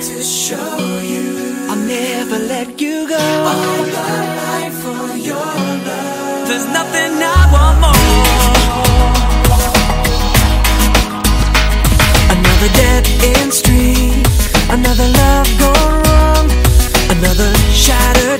to show you I'll never let you go. All my life for your love. There's nothing I want more. Another dead end street. Another love gone wrong. Another shattered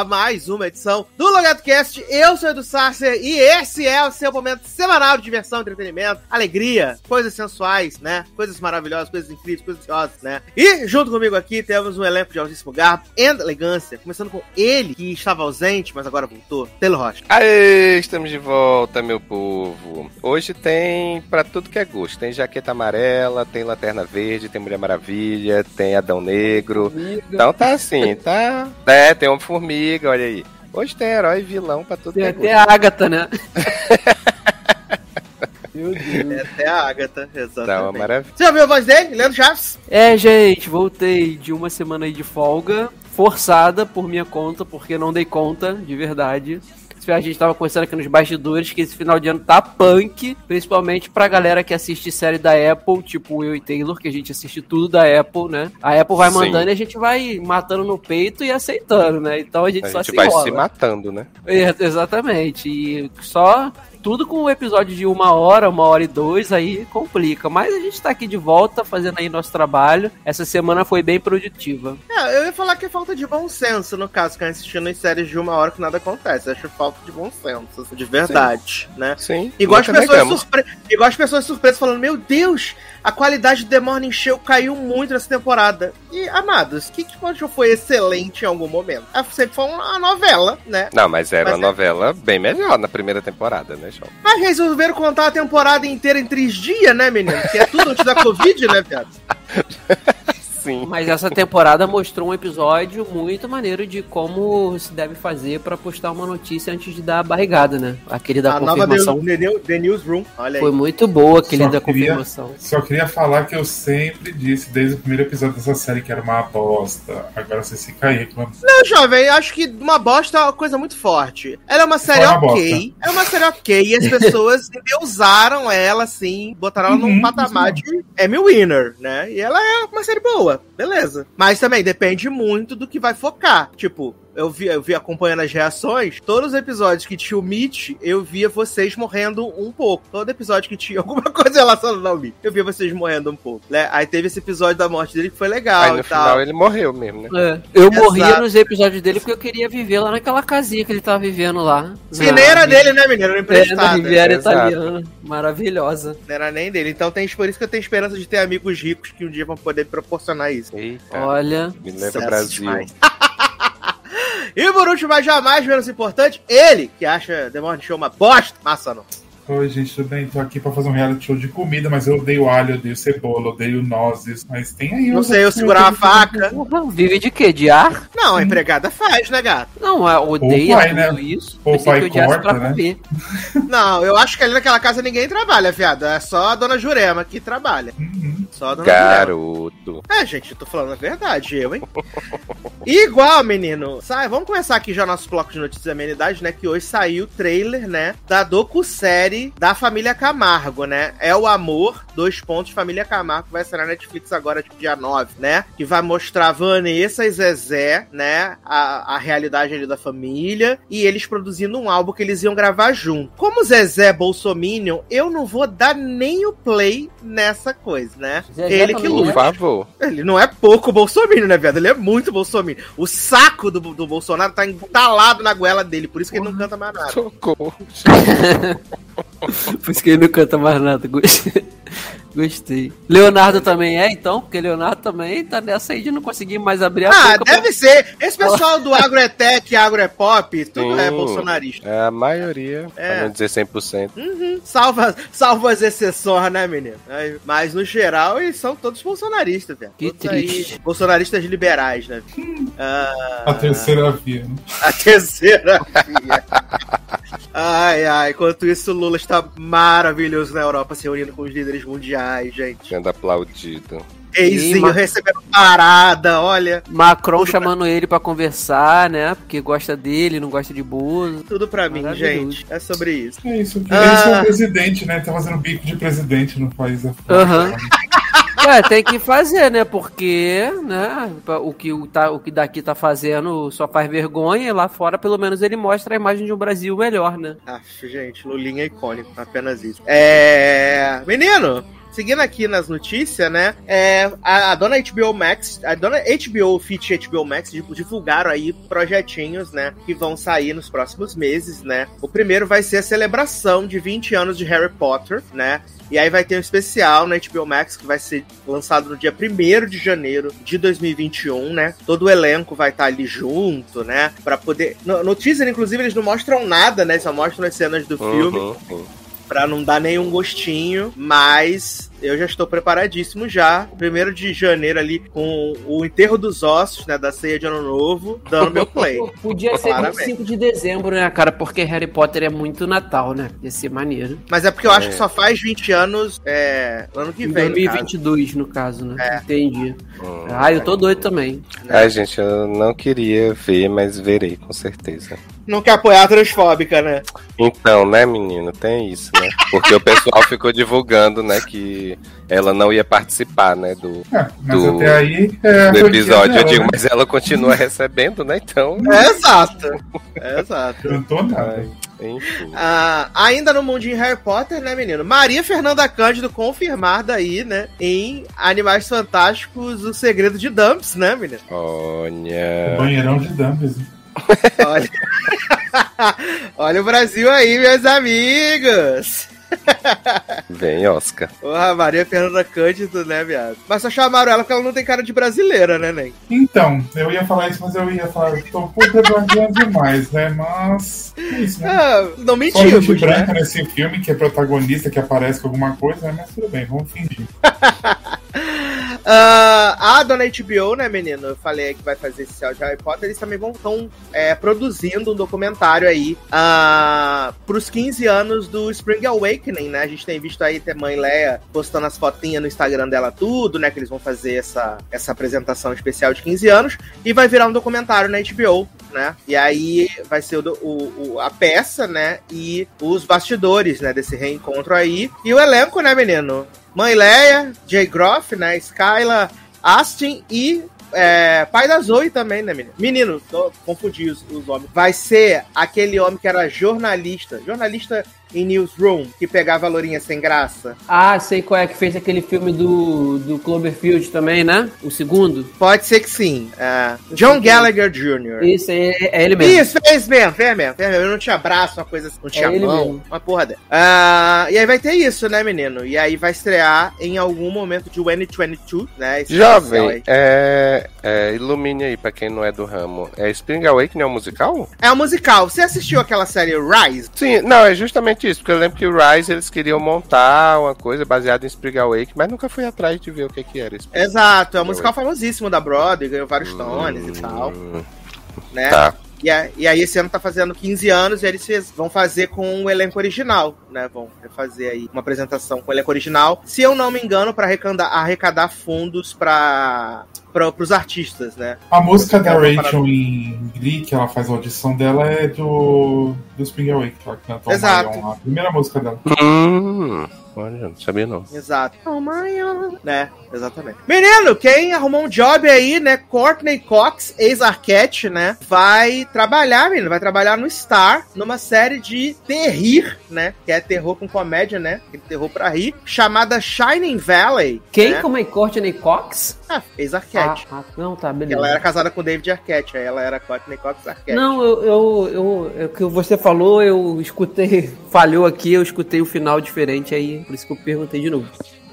bem-vindos a mais uma edição do Logado Cast. Eu sou o Edu Sarcer e esse é o seu momento semanal de diversão, entretenimento, alegria, coisas sensuais, né? Coisas maravilhosas, coisas incríveis, coisas ansiosas, né? E junto comigo aqui temos um elenco de altíssimo garbo e elegância, começando com ele que estava ausente, mas agora voltou, Telo Rocha. Aê, estamos de volta, meu povo. Hoje tem pra tudo que é gosto. Tem jaqueta amarela, tem lanterna verde, tem Mulher Maravilha, tem Adão Negro. Então tá assim, tá. É, tem Homem-Formiga, olha aí. Hoje tem herói e vilão pra tudo Tem é até gosto. a Agatha, né? Meu Deus. É até a Agatha, Tá uma exatamente. maravilha. Você já viu a voz dele? Leandro Chaves? É, gente, voltei de uma semana aí de folga, forçada por minha conta, porque não dei conta, de verdade. A gente tava conversando aqui nos bastidores que esse final de ano tá punk, principalmente pra galera que assiste série da Apple, tipo eu e Taylor, que a gente assiste tudo da Apple, né? A Apple vai Sim. mandando e a gente vai matando no peito e aceitando, né? Então a gente A só gente se vai enrola. se matando, né? É, exatamente. E só tudo com um episódio de uma hora, uma hora e dois, aí complica. Mas a gente tá aqui de volta fazendo aí nosso trabalho. Essa semana foi bem produtiva. É, eu ia falar que é falta de bom senso, no caso, que assistindo em séries de uma hora que nada acontece. Eu acho falta de bom senso, assim, de verdade, né? Sim. Igual as, pessoas surpre... Igual as pessoas surpresas falando, meu Deus, a qualidade do The Morning Show caiu muito nessa temporada. E, amados, Morning Show foi excelente em algum momento? É, sempre foi uma novela, né? Não, mas era Mas uma é- novela bem melhor na primeira temporada, né, João? Mas resolveram contar a temporada inteira em três dias, né, menino? Que é tudo antes da Covid, né, viado? Sim. Mas essa temporada mostrou um episódio muito maneiro de como se deve fazer pra postar uma notícia antes de dar a barrigada, né? Aquele da a nova confirmação. The, The, The Newsroom, olha aí. Foi muito boa aquele Só da queria- confirmação. Só queria falar que eu sempre disse desde o primeiro episódio dessa série que era uma bosta. Agora vocês ficam aí reclamando. Não, jovem, acho que uma bosta é uma coisa muito forte. Ela é uma série uma ok. É uma série ok. E as pessoas usaram ela, assim, botaram ela num Uhum, patamar de Emmy Winner, né? E ela é uma série boa, beleza. Mas também depende muito do que vai focar. Tipo, eu vi, eu vi acompanhando as reações, todos os episódios que tinha o Mitch, eu via vocês morrendo um pouco. Todo episódio que tinha alguma coisa relacionada ao Mitch, eu via vocês morrendo um pouco. Né? Aí teve esse episódio da morte dele que foi legal Aí e no tal. final ele morreu mesmo, né? É, eu Exato. morria nos episódios dele porque eu queria viver lá naquela casinha que ele tava vivendo lá. Que nem era dele, né, menino? Era É, emprestado. Riviera exato. Italiana. Maravilhosa. Não era nem dele. Então tem por isso que eu tenho esperança de ter amigos ricos que um dia vão poder proporcionar isso. Eita, Olha. me Sucesso Brasil. E por último, mas jamais menos importante, ele que acha The Morning Show uma bosta. Massa não. Oi, gente, tudo bem? Tô aqui pra fazer um reality show de comida, mas eu odeio alho, odeio cebola, odeio nozes. Mas tem aí. Não sei, eu segurar uma faca. Vive de quê? De ar? Não, a empregada faz, né, gato? Não, odeia pai, tudo né? isso. Ou Pensei pai corta, pra né? comer. Não, eu acho que ali naquela casa ninguém trabalha, viado. É só a dona Jurema que trabalha. Uhum. Só a dona Jurema. Garoto. É, gente, eu tô falando a verdade, eu, hein? Igual, menino. Sai, vamos começar aqui já nosso bloco de notícias e amenidades, né? Que hoje saiu o trailer, né? Da docu-série da família Camargo, né? É o Amor, dois pontos, Família Camargo, vai sair na Netflix agora, tipo, dia 9, né? Que vai mostrar Vanessa e Zezé, né? A, a realidade ali da família. E eles produzindo um álbum que eles iam gravar junto. Como Zezé é bolsominion, eu não vou dar nem o play nessa coisa, né? Zezé Ele que também Por luta. favor. Ele não é pouco bolsominion, né, viado? Ele é muito bolsominion. O saco do, do Bolsonaro tá entalado na goela dele, por isso que ele não canta mais nada. Socorro. Por isso que ele não canta mais nada. Gostei. Leonardo também é, então? Porque Leonardo também tá nessa aí de não conseguir mais abrir a Ah, boca. deve ser. Esse pessoal do agro é tech, agro é pop, tudo é bolsonarista. É a maioria, É. pra não dizer 100%. Salva, salva as exceções, né, menino? Aí, Mas no geral, eles são todos bolsonaristas, velho. Que Todos aí, triste. bolsonaristas liberais, né? Ah, A terceira via, né? a terceira via. Ai, ai. Enquanto isso, o Lula está maravilhoso na Europa, se reunindo com os líderes mundiais, gente. Sendo aplaudido. Eizinho recebendo parada, olha. Macron chamando ele pra conversar, né? Porque gosta dele, não gosta de Bozo. Tudo pra mim, gente. É sobre isso. É isso. Ah. são presidente, né? Tá fazendo bico de presidente no país. Aham. É, tem que fazer, né? Porque, né, o que, o, tá, o que daqui tá fazendo só faz vergonha e lá fora, pelo menos, ele mostra a imagem de um Brasil melhor, né? Ah, gente, Lulinha é icônico, apenas isso. É. Menino! Seguindo aqui nas notícias, né? É, a, a dona HBO Max, a dona HBO Fit HBO Max div- divulgaram aí projetinhos, né? Que vão sair nos próximos meses, né? O primeiro vai ser a celebração de 20 anos de Harry Potter, né? E aí vai ter um especial na HBO Max que vai ser lançado no dia 1 de janeiro de 2021, né? Todo o elenco vai estar ali junto, né? Pra poder. No, no teaser, inclusive, eles não mostram nada, né? Só mostram as cenas do filme Uhum. Pra não dar nenhum gostinho, mas eu já estou preparadíssimo já. Primeiro de janeiro ali com o enterro dos ossos, né, da ceia de ano novo, dando meu play. Podia ser Claramente. 25 de dezembro, né, cara? Porque Harry Potter é muito Natal, né? Ia ser maneiro. Mas é porque eu acho É. que só faz 20 anos é, ano que Em vem, no caso. 2022, no caso, né? Entendi. Hum. Ah, eu tô doido também. Ai, gente, eu não queria ver, mas verei, com certeza. Não quer apoiar a transfóbica, né? Então, né, menino, tem isso, né? Porque o pessoal ficou divulgando, né, que ela não ia participar, né, do, É, mas Do- até aí é do episódio. Eu dela, digo, né? mas ela continua recebendo, né? Então, É exato. É exato. Cantou nada. ai, enfim. Ah, ainda no mundinho Harry Potter, né, menino? Maria Fernanda Cândido confirmada aí, né? Em Animais Fantásticos, O Segredo de Dumps, né, menino? Olha. Banheirão de Dumbles. né? Olha. Olha o Brasil aí, meus amigos! Vem, Oscar. Porra, Maria Fernanda Cândido, né, viado? Mas só chamaram ela porque ela não tem cara de brasileira, né, Nen? Então, eu ia falar isso, mas eu ia falar, tô um pouco elogiando demais, né? Mas. É isso, né? Ah, não Só mentimos, gente né? branca nesse filme, que é protagonista, que aparece com alguma coisa, né? Mas tudo bem, vamos fingir. Ah, a dona HBO, né, menino? Eu falei que vai fazer esse céu de Harry Potter. Eles também vão estão produzindo um documentário aí ah, pros 15 anos do Spring Awakening, né? A gente tem visto aí até mãe Leia postando as fotinhas no Instagram dela, tudo, né? Que eles vão fazer essa, essa apresentação especial de 15 anos. E vai virar um documentário na HBO, né? E aí vai ser o, o- o- a peça, né? E os bastidores, né? Desse reencontro aí. E o elenco, né, menino? Mãe Leia, Jay Groff, né? Skyla Astin e é, pai da Zoe também, né, menino? Menino, tô, confundi os, os homens. Vai ser aquele homem que era jornalista. Jornalista em Newsroom, que pegava a lourinha sem graça. Ah, sei qual é que fez aquele filme do, do Cloverfield também, né? O segundo. Pode ser que sim. É, John Gallagher Jr. Isso, é, é ele mesmo. Isso, fez mesmo, fez mesmo, fez mesmo. Eu não tinha braço, uma coisa assim, não tinha É ele mão, mesmo. uma porra dela. Ah, e aí vai ter isso, né, menino? E aí vai estrear em algum momento de 2022, né? esse Jovem, é, é, ilumine aí pra quem não é do ramo. É Spring Awakening é um musical? É um musical. Você assistiu aquela série Rise? Sim, não, é justamente isso, porque eu lembro que o Rise eles queriam montar uma coisa baseada em Spring Awakening, mas nunca fui atrás de ver o que que era. Spring Exato, é um musical famosíssimo da Broadway, ganhou vários tones e tal, Hum, né? Tá. E, a- e aí esse ano tá fazendo 15 anos e eles fez- vão fazer com o elenco original, né? Vão fazer aí uma apresentação com o elenco original. Se eu não me engano, para arrecadar, arrecadar fundos para os artistas, né? A música da É Rachel em Glee, que ela faz a audição dela, é do, do Spring Awake, que ela cantou Exato. Marion. A primeira música dela. Hum, olha, não sabia não. Exato. Oh my God. Né, exatamente. Menino, quem arrumou um job aí, né? Courtney Cox, ex-Arquette, né? Vai trabalhar, menino. Vai trabalhar no Star, numa série de terrir, né? Que é terror com comédia, né? Aquele terror pra rir. Chamada Shining Valley. Quem? Né? Como é Courtney Cox? Ah, ex-Arquette. Ah, ah, não, tá, beleza. Ela era casada com o David Arquette, aí ela era Courtney Cox Arquette. Não, eu, eu, eu, é o que você falou, eu escutei, falhou aqui, eu escutei o final diferente aí, por isso que eu perguntei de novo.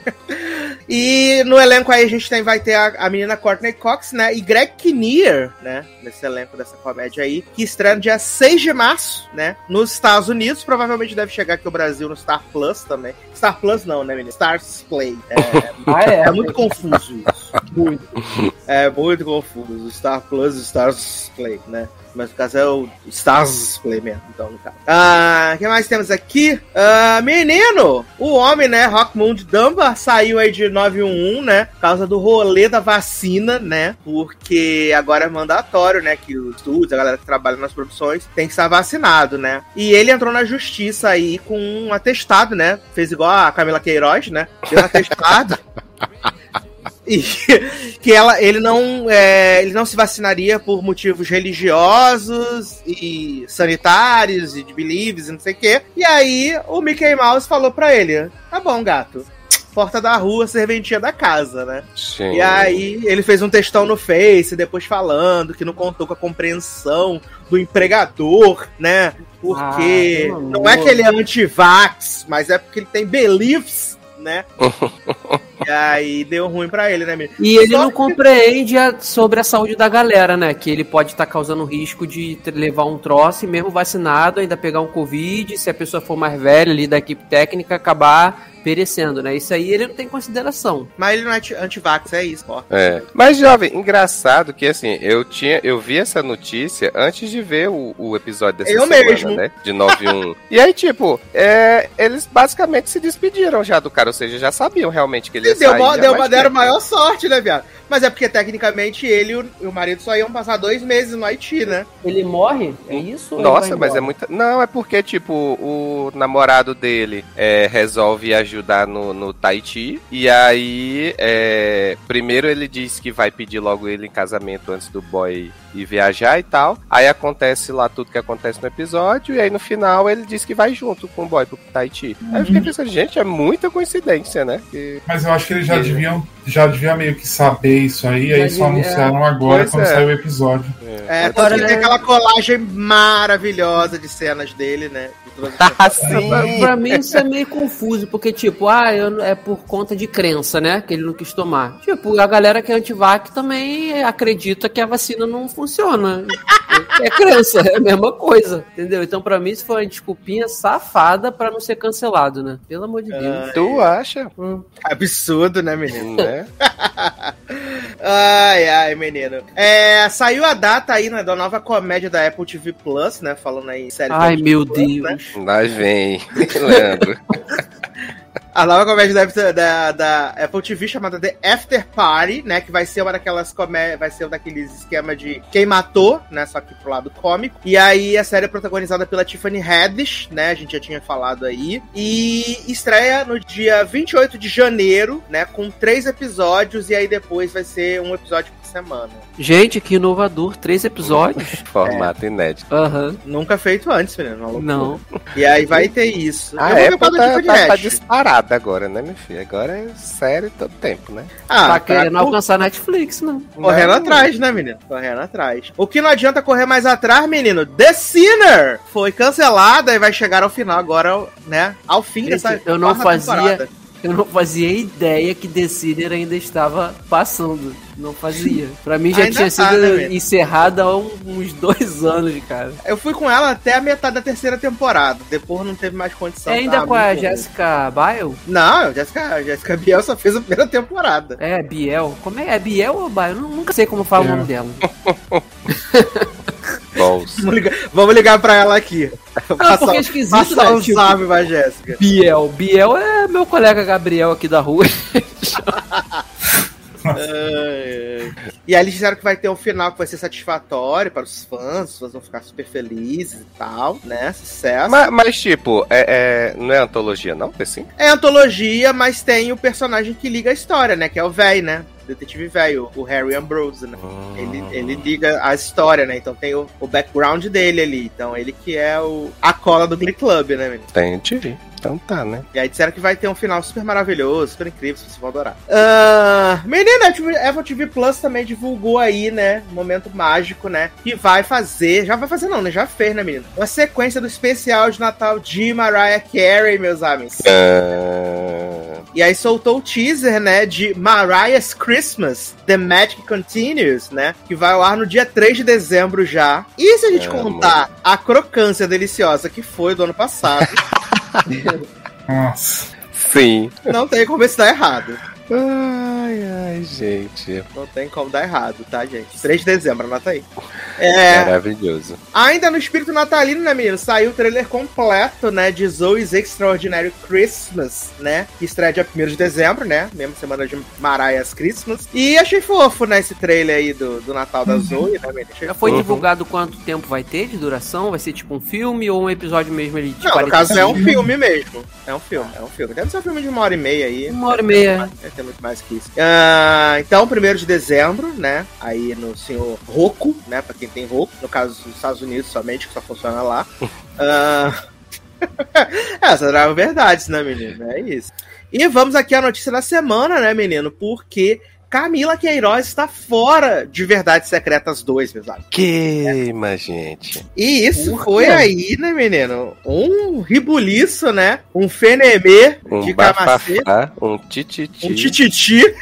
E no elenco aí a gente tem, vai ter a, a menina Courtney Cox, né? E Greg Kinnear, né? Nesse elenco dessa comédia aí, que estreia no dia 6 de março, né? Nos Estados Unidos. Provavelmente deve chegar aqui ao Brasil no Star Plus também. Star Plus não, né, menina? Stars Play. É, Ah, é? é muito confuso isso. Muito. É muito confuso. Star Plus e Stars Play, né? Mas no caso é o Play mesmo, então no caso. Ah, o que mais temos aqui? Ah, menino! O homem, né? Rockmund Dumba saiu aí de 911, né? Por causa do rolê da vacina, né? Porque agora é mandatório, né? Que os estúdios, a galera que trabalha nas produções, tem que estar vacinado, né? E ele entrou na justiça aí com um atestado, né? Fez igual a Camila Queiroz, né? Deu um atestado. E que ela, ele não é, ele não se vacinaria por motivos religiosos e sanitários e de beliefs e não sei o quê. E aí o Mickey Mouse falou pra ele: "Tá bom, gato. Porta da rua, serventia da casa, né?" Sim. E aí ele fez um textão no Face, depois falando que não contou com a compreensão do empregador, né? Porque Ah, não é que ele é anti-vax, mas é porque ele tem beliefs, né? e aí deu ruim pra ele, né, menino? E ele Só não que- compreende a- sobre a saúde da galera, né? Que ele pode estar causando risco de levar um troço e mesmo vacinado, ainda pegar um Covid, se a pessoa for mais velha ali da equipe técnica, acabar perecendo, né? Isso aí ele não tem consideração. Mas ele não é anti- anti-vax, é isso, ó. É. Mas, jovem, engraçado que assim, eu tinha, eu vi essa notícia antes de ver o, o episódio dessa Eu semana, mesmo. né? De 9-1. e aí, tipo, é, eles basicamente se despediram já do cara, ou seja, já sabiam realmente que ele deu, deu, uma- deram maior sorte, né, viado? Mas é porque tecnicamente ele e o, o marido só iam passar dois meses no Haiti, né? Ele morre? É isso? ele Nossa, mas é embora? muita. Não, é porque, tipo, o namorado dele é, resolve ajudar no, no Tahiti. E aí, é, primeiro ele diz que vai pedir logo ele em casamento antes do boy ir viajar e tal. Aí acontece lá tudo que acontece no episódio. E aí no final ele diz que vai junto com o boy pro Tahiti. Aí eu fiquei pensando, gente, é muita coincidência, né? Que- Mas eu acho que eles já É. deviam, já deviam meio que saber isso aí, aí só devia- anunciaram agora Pois quando é. saiu o episódio. É, Agora, tanto que tem aquela colagem maravilhosa de cenas dele, né? De Ah, temporadas. Pra, pra mim isso é meio confuso, porque, tipo, ah, eu é por conta de crença, né? Que ele não quis tomar. Tipo, a galera que é antivac também acredita que a vacina não funciona. É crença, é a mesma coisa, entendeu? Então, pra mim, isso foi uma desculpinha safada pra não ser cancelado, né? Pelo amor de Deus. Tu acha? Hum. Absurdo, né, menino? Né? Ai, ai, menino. É, saiu a data aí, né, da nova comédia da Apple TV Plus, né? Falando aí em série Ai, meu Plus, Deus. né? Lá vem, Leandro. A nova comédia da, da, da Apple TV chamada The After Party, né? Que vai ser uma daquelas comédias. Vai ser um daqueles esquema de quem matou, né? Só que pro lado cômico. E aí a série é protagonizada pela Tiffany Haddish, né? A gente já tinha falado aí. E estreia no dia 28 de janeiro, né? Com três episódios. E aí depois vai ser um episódio semana. Gente, que inovador. Três episódios. Formato inédito. Aham. Nunca feito antes, menino. Não. E aí vai ter isso. A Eu Apple tá, tá, tá disparada agora, né, meu filho? Agora é série todo tempo, né? Ah, tá querendo tá alcançar Netflix, não. Correndo Não. atrás, né, menino? Correndo atrás. O que não adianta correr mais atrás, menino? The Sinner foi cancelada e vai chegar ao final agora, né? Ao fim Gente, dessa eu não fazia- temporada. Eu não fazia ideia que Decider ainda estava passando. Não fazia. Pra mim já Ainda tinha tá, sido né, encerrada há uns dois anos, cara. Eu fui com ela até a metade da terceira temporada. Depois não teve mais condição. É ainda tava com a. Jessica Biel? Não, Jessica, Jessica Biel só fez a primeira temporada. É, Biel. Como é? É Biel ou Biel? Eu nu- nunca sei como fala o É. nome dela. Balls. Vamos ligar, vamos ligar pra ela aqui. Ah, porque é esquisito, passar né? um Tipo- salve pra Jéssica. Biel. Biel é meu colega Gabriel aqui da rua. E aí eles disseram que vai ter um final que vai ser satisfatório para os fãs, os fãs vão ficar super felizes e tal, né? Sucesso. Mas, mas, tipo, é, é- não é antologia, não? Assim? É antologia, mas tem o personagem que liga a história, né? Que é o velho, né? Detetive velho, o Harry Ambrose, né? Ele, ele liga a história, né? Então tem o, o background dele ali. Então ele que é o, a cola do Glee Club, né, menino? Entendi. Então tá, né? E aí disseram que vai ter um final super maravilhoso, super incrível, vocês vão adorar. Ah, menina, a TV Apple TV Plus também divulgou aí, né? Um momento mágico, né? Que vai fazer, já vai fazer não, né? Já fez, né, menino? Uma sequência do especial de Natal de Mariah Carey, meus amigos. Ah, E aí soltou o teaser, né, de Mariah's Christmas, The Magic Continues, né, que vai ao ar no dia 3 de dezembro já. E se a gente Amo. contar a crocância deliciosa que foi do ano passado, Nossa. Sim. não tem como dar errado. Ai, ai, gente. Não tem como dar errado, tá, gente? 3 de dezembro, anota aí. É, Maravilhoso. Ainda no espírito natalino, né, menino? Saiu o trailer completo, né, de Zoe's Extraordinary Christmas, né? Que estreia dia 1 de dezembro, né? Mesma semana de Mariah's Christmas. E achei fofo, né, esse trailer aí do, do Natal da Zoe, né, menino? Achei Já foi Uhum. divulgado quanto tempo vai ter de duração? Vai ser tipo um filme ou um episódio mesmo ali de Não, no caso é um 45? filme mesmo. É um filme, é um filme. Deve ser um filme de uma hora e meia aí. Uma hora e meia. Deve ter muito mais que isso. Ah, então, 1 de dezembro, né? Aí no senhor Roku, né? Pra quem tem Roku. No caso dos Estados Unidos somente, que só funciona lá. Ah, Essas eram verdades, né, menino? É isso. E vamos aqui à notícia da semana, né, menino? Porque Camila Queiroz está fora de Verdades Secretas 2, meus amigos. Queima, gente. E isso Por foi aí, né, menino? Um ribuliço, né? Um fenemê Um de camacete. bafafá, um tititi. Um tititi.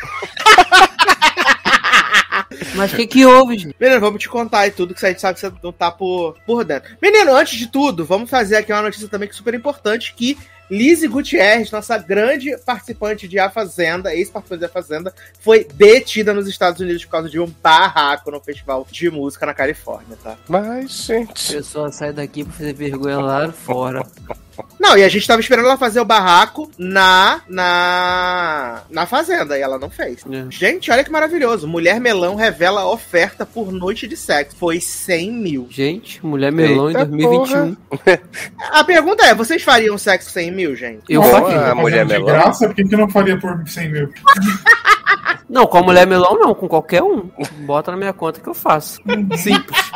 Mas o que que houve, gente? Menino, vamos te contar aí tudo que a gente sabe que você não tá por, por dentro. Menino, antes de tudo, vamos fazer aqui uma notícia também que é super importante, que Lizzie Gutierrez, nossa grande participante de A Fazenda, ex-participante da Fazenda, foi detida nos Estados Unidos por causa de um barraco no festival de música na Califórnia, tá? Mas, A gente. pessoa sai daqui pra fazer vergonha lá fora. Não, e a gente tava esperando ela fazer o barraco na na na Fazenda, e ela não fez. É. Gente, olha que maravilhoso. Mulher Melão revela oferta por noite de sexo. Foi 100 mil. Gente, Mulher Melão Eita em 2021. A pergunta é, vocês fariam sexo 100 mil, gente? Eu Boa. faria. A mulher de melão? graça, por que, que eu não faria por 100 mil? Não, com a Mulher Melão não, com qualquer um. Bota na minha conta que eu faço. Simples.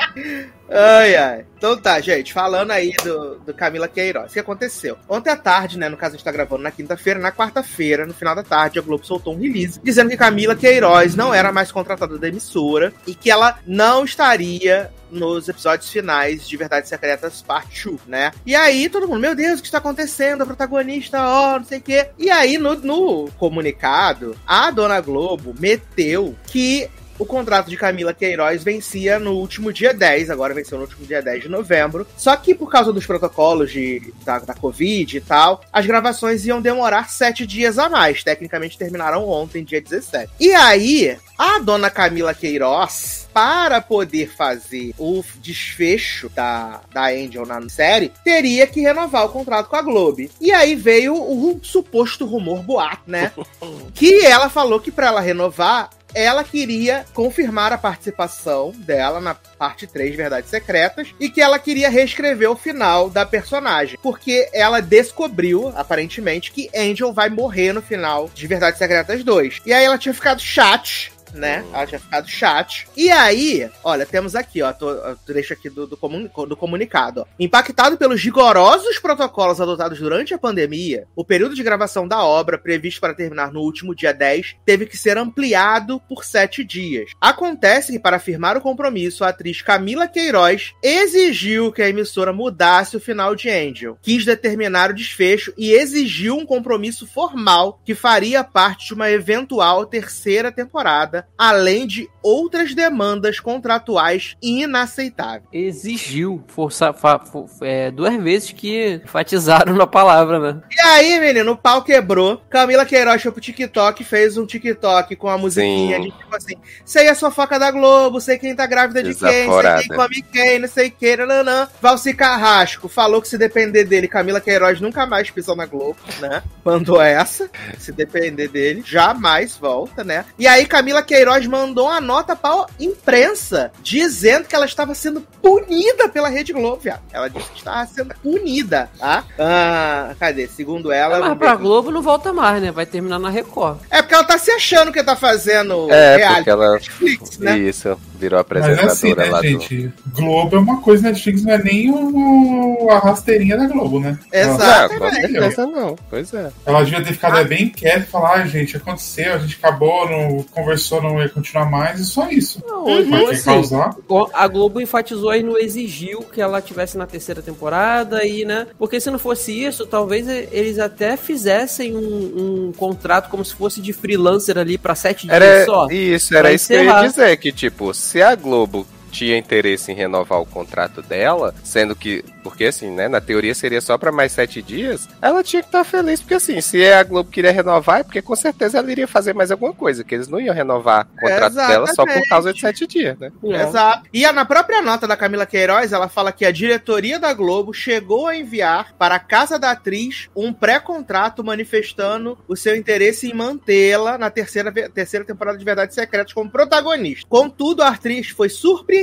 Ai, ai. Então tá, gente, falando aí do, do Camila Queiroz. O que aconteceu? Ontem à tarde, né? No caso, a gente tá gravando na quinta-feira, na quarta-feira, no final da tarde, a Globo soltou um release dizendo que Camila Queiroz não era mais contratada da emissora e que ela não estaria nos episódios finais de Verdades Secretas Part 2, né? E aí, todo mundo, meu Deus, o que está acontecendo? A protagonista, ó, não sei o quê. E aí, no, no comunicado, a Dona Globo meteu que o contrato de Camila Queiroz vencia no último dia 10, agora venceu no último dia 10 de novembro. Só que por causa dos protocolos de, da, da Covid e tal, as gravações iam demorar sete dias a mais. Tecnicamente terminaram ontem, dia 17. E aí, a dona Camila Queiroz, para poder fazer o desfecho da, da Angel na série, teria que renovar o contrato com a Globo. E aí veio o suposto rumor boato, né? que ela falou que para ela renovar, ela queria confirmar a participação dela na parte 3 Verdades Secretas e que ela queria reescrever o final da personagem, porque ela descobriu, aparentemente, que Angel vai morrer no final de Verdades Secretas 2. E aí ela tinha ficado chat né? Ela tinha ficado chat. E aí, olha, temos aqui, ó, tô, trecho aqui do, do, comuni- do comunicado. Ó. Impactado pelos rigorosos protocolos adotados durante a pandemia, o período de gravação da obra, previsto para terminar no último dia 10, teve que ser ampliado por sete dias. Acontece que, para firmar o compromisso, a atriz Camila Queiroz exigiu que a emissora mudasse o final de Angel, quis determinar o desfecho e exigiu um compromisso formal que faria parte de uma eventual terceira temporada, além de outras demandas contratuais inaceitáveis. Exigiu. Força, fa- fo- é, duas vezes que enfatizaram na palavra, né? E aí, menino, o pau quebrou. Camila Queiroz foi pro TikTok, fez um TikTok com a musiquinha Sim. de tipo assim: sei a fofoca da Globo, sei quem tá grávida de quem, sei Desaforada. quem come quem, não sei o que, nananã. Valci Carrasco falou que se depender dele, Camila Queiroz nunca mais pisou na Globo, né? Mandou essa. Se depender dele, jamais volta, né? E aí, Camila Queiroz mandou uma nota pra imprensa dizendo que ela estava sendo punida pela Rede Globo, viado. Ela disse que estava sendo punida, tá? Ah, cadê? Segundo ela. Mas vamos pra ver. Globo não volta mais, né? Vai terminar na Record. É porque ela tá se achando que tá fazendo É, reality porque ela. Netflix, né? Isso, virou Mas é apresentadora assim, né, lá do. gente? Globo é uma coisa, Netflix não é nem o, a rasteirinha da Globo, né? Ela, Exato. Não, com certeza não. Pois é. ela devia ter ficado é, bem quieta e falar, ah, gente, aconteceu, a gente acabou, não conversou, não ia continuar mais, e só isso. Não, quem assim, causar. a Globo enfatizou e não exigiu que ela tivesse na terceira temporada e, né? Porque se não fosse isso, talvez eles até fizessem um, um contrato como se fosse de freelancer ali pra sete dias Era só. isso, era isso que eu ia dizer, que tipo, se a Globo tinha interesse em renovar o contrato dela, sendo que, porque assim, né, na teoria seria só pra mais sete dias, ela tinha que estar feliz, porque assim, se a Globo queria renovar, é porque com certeza ela iria fazer mais alguma coisa, que eles não iam renovar o contrato dela só por Exatamente. causa de sete dias, né? É. Exato. E na própria nota da Camila Queiroz, ela fala que a diretoria da Globo chegou a enviar para a casa da atriz um pré-contrato manifestando o seu interesse em mantê-la na terceira, terceira temporada de Verdades Secretas como protagonista. Contudo, a atriz foi surpreendida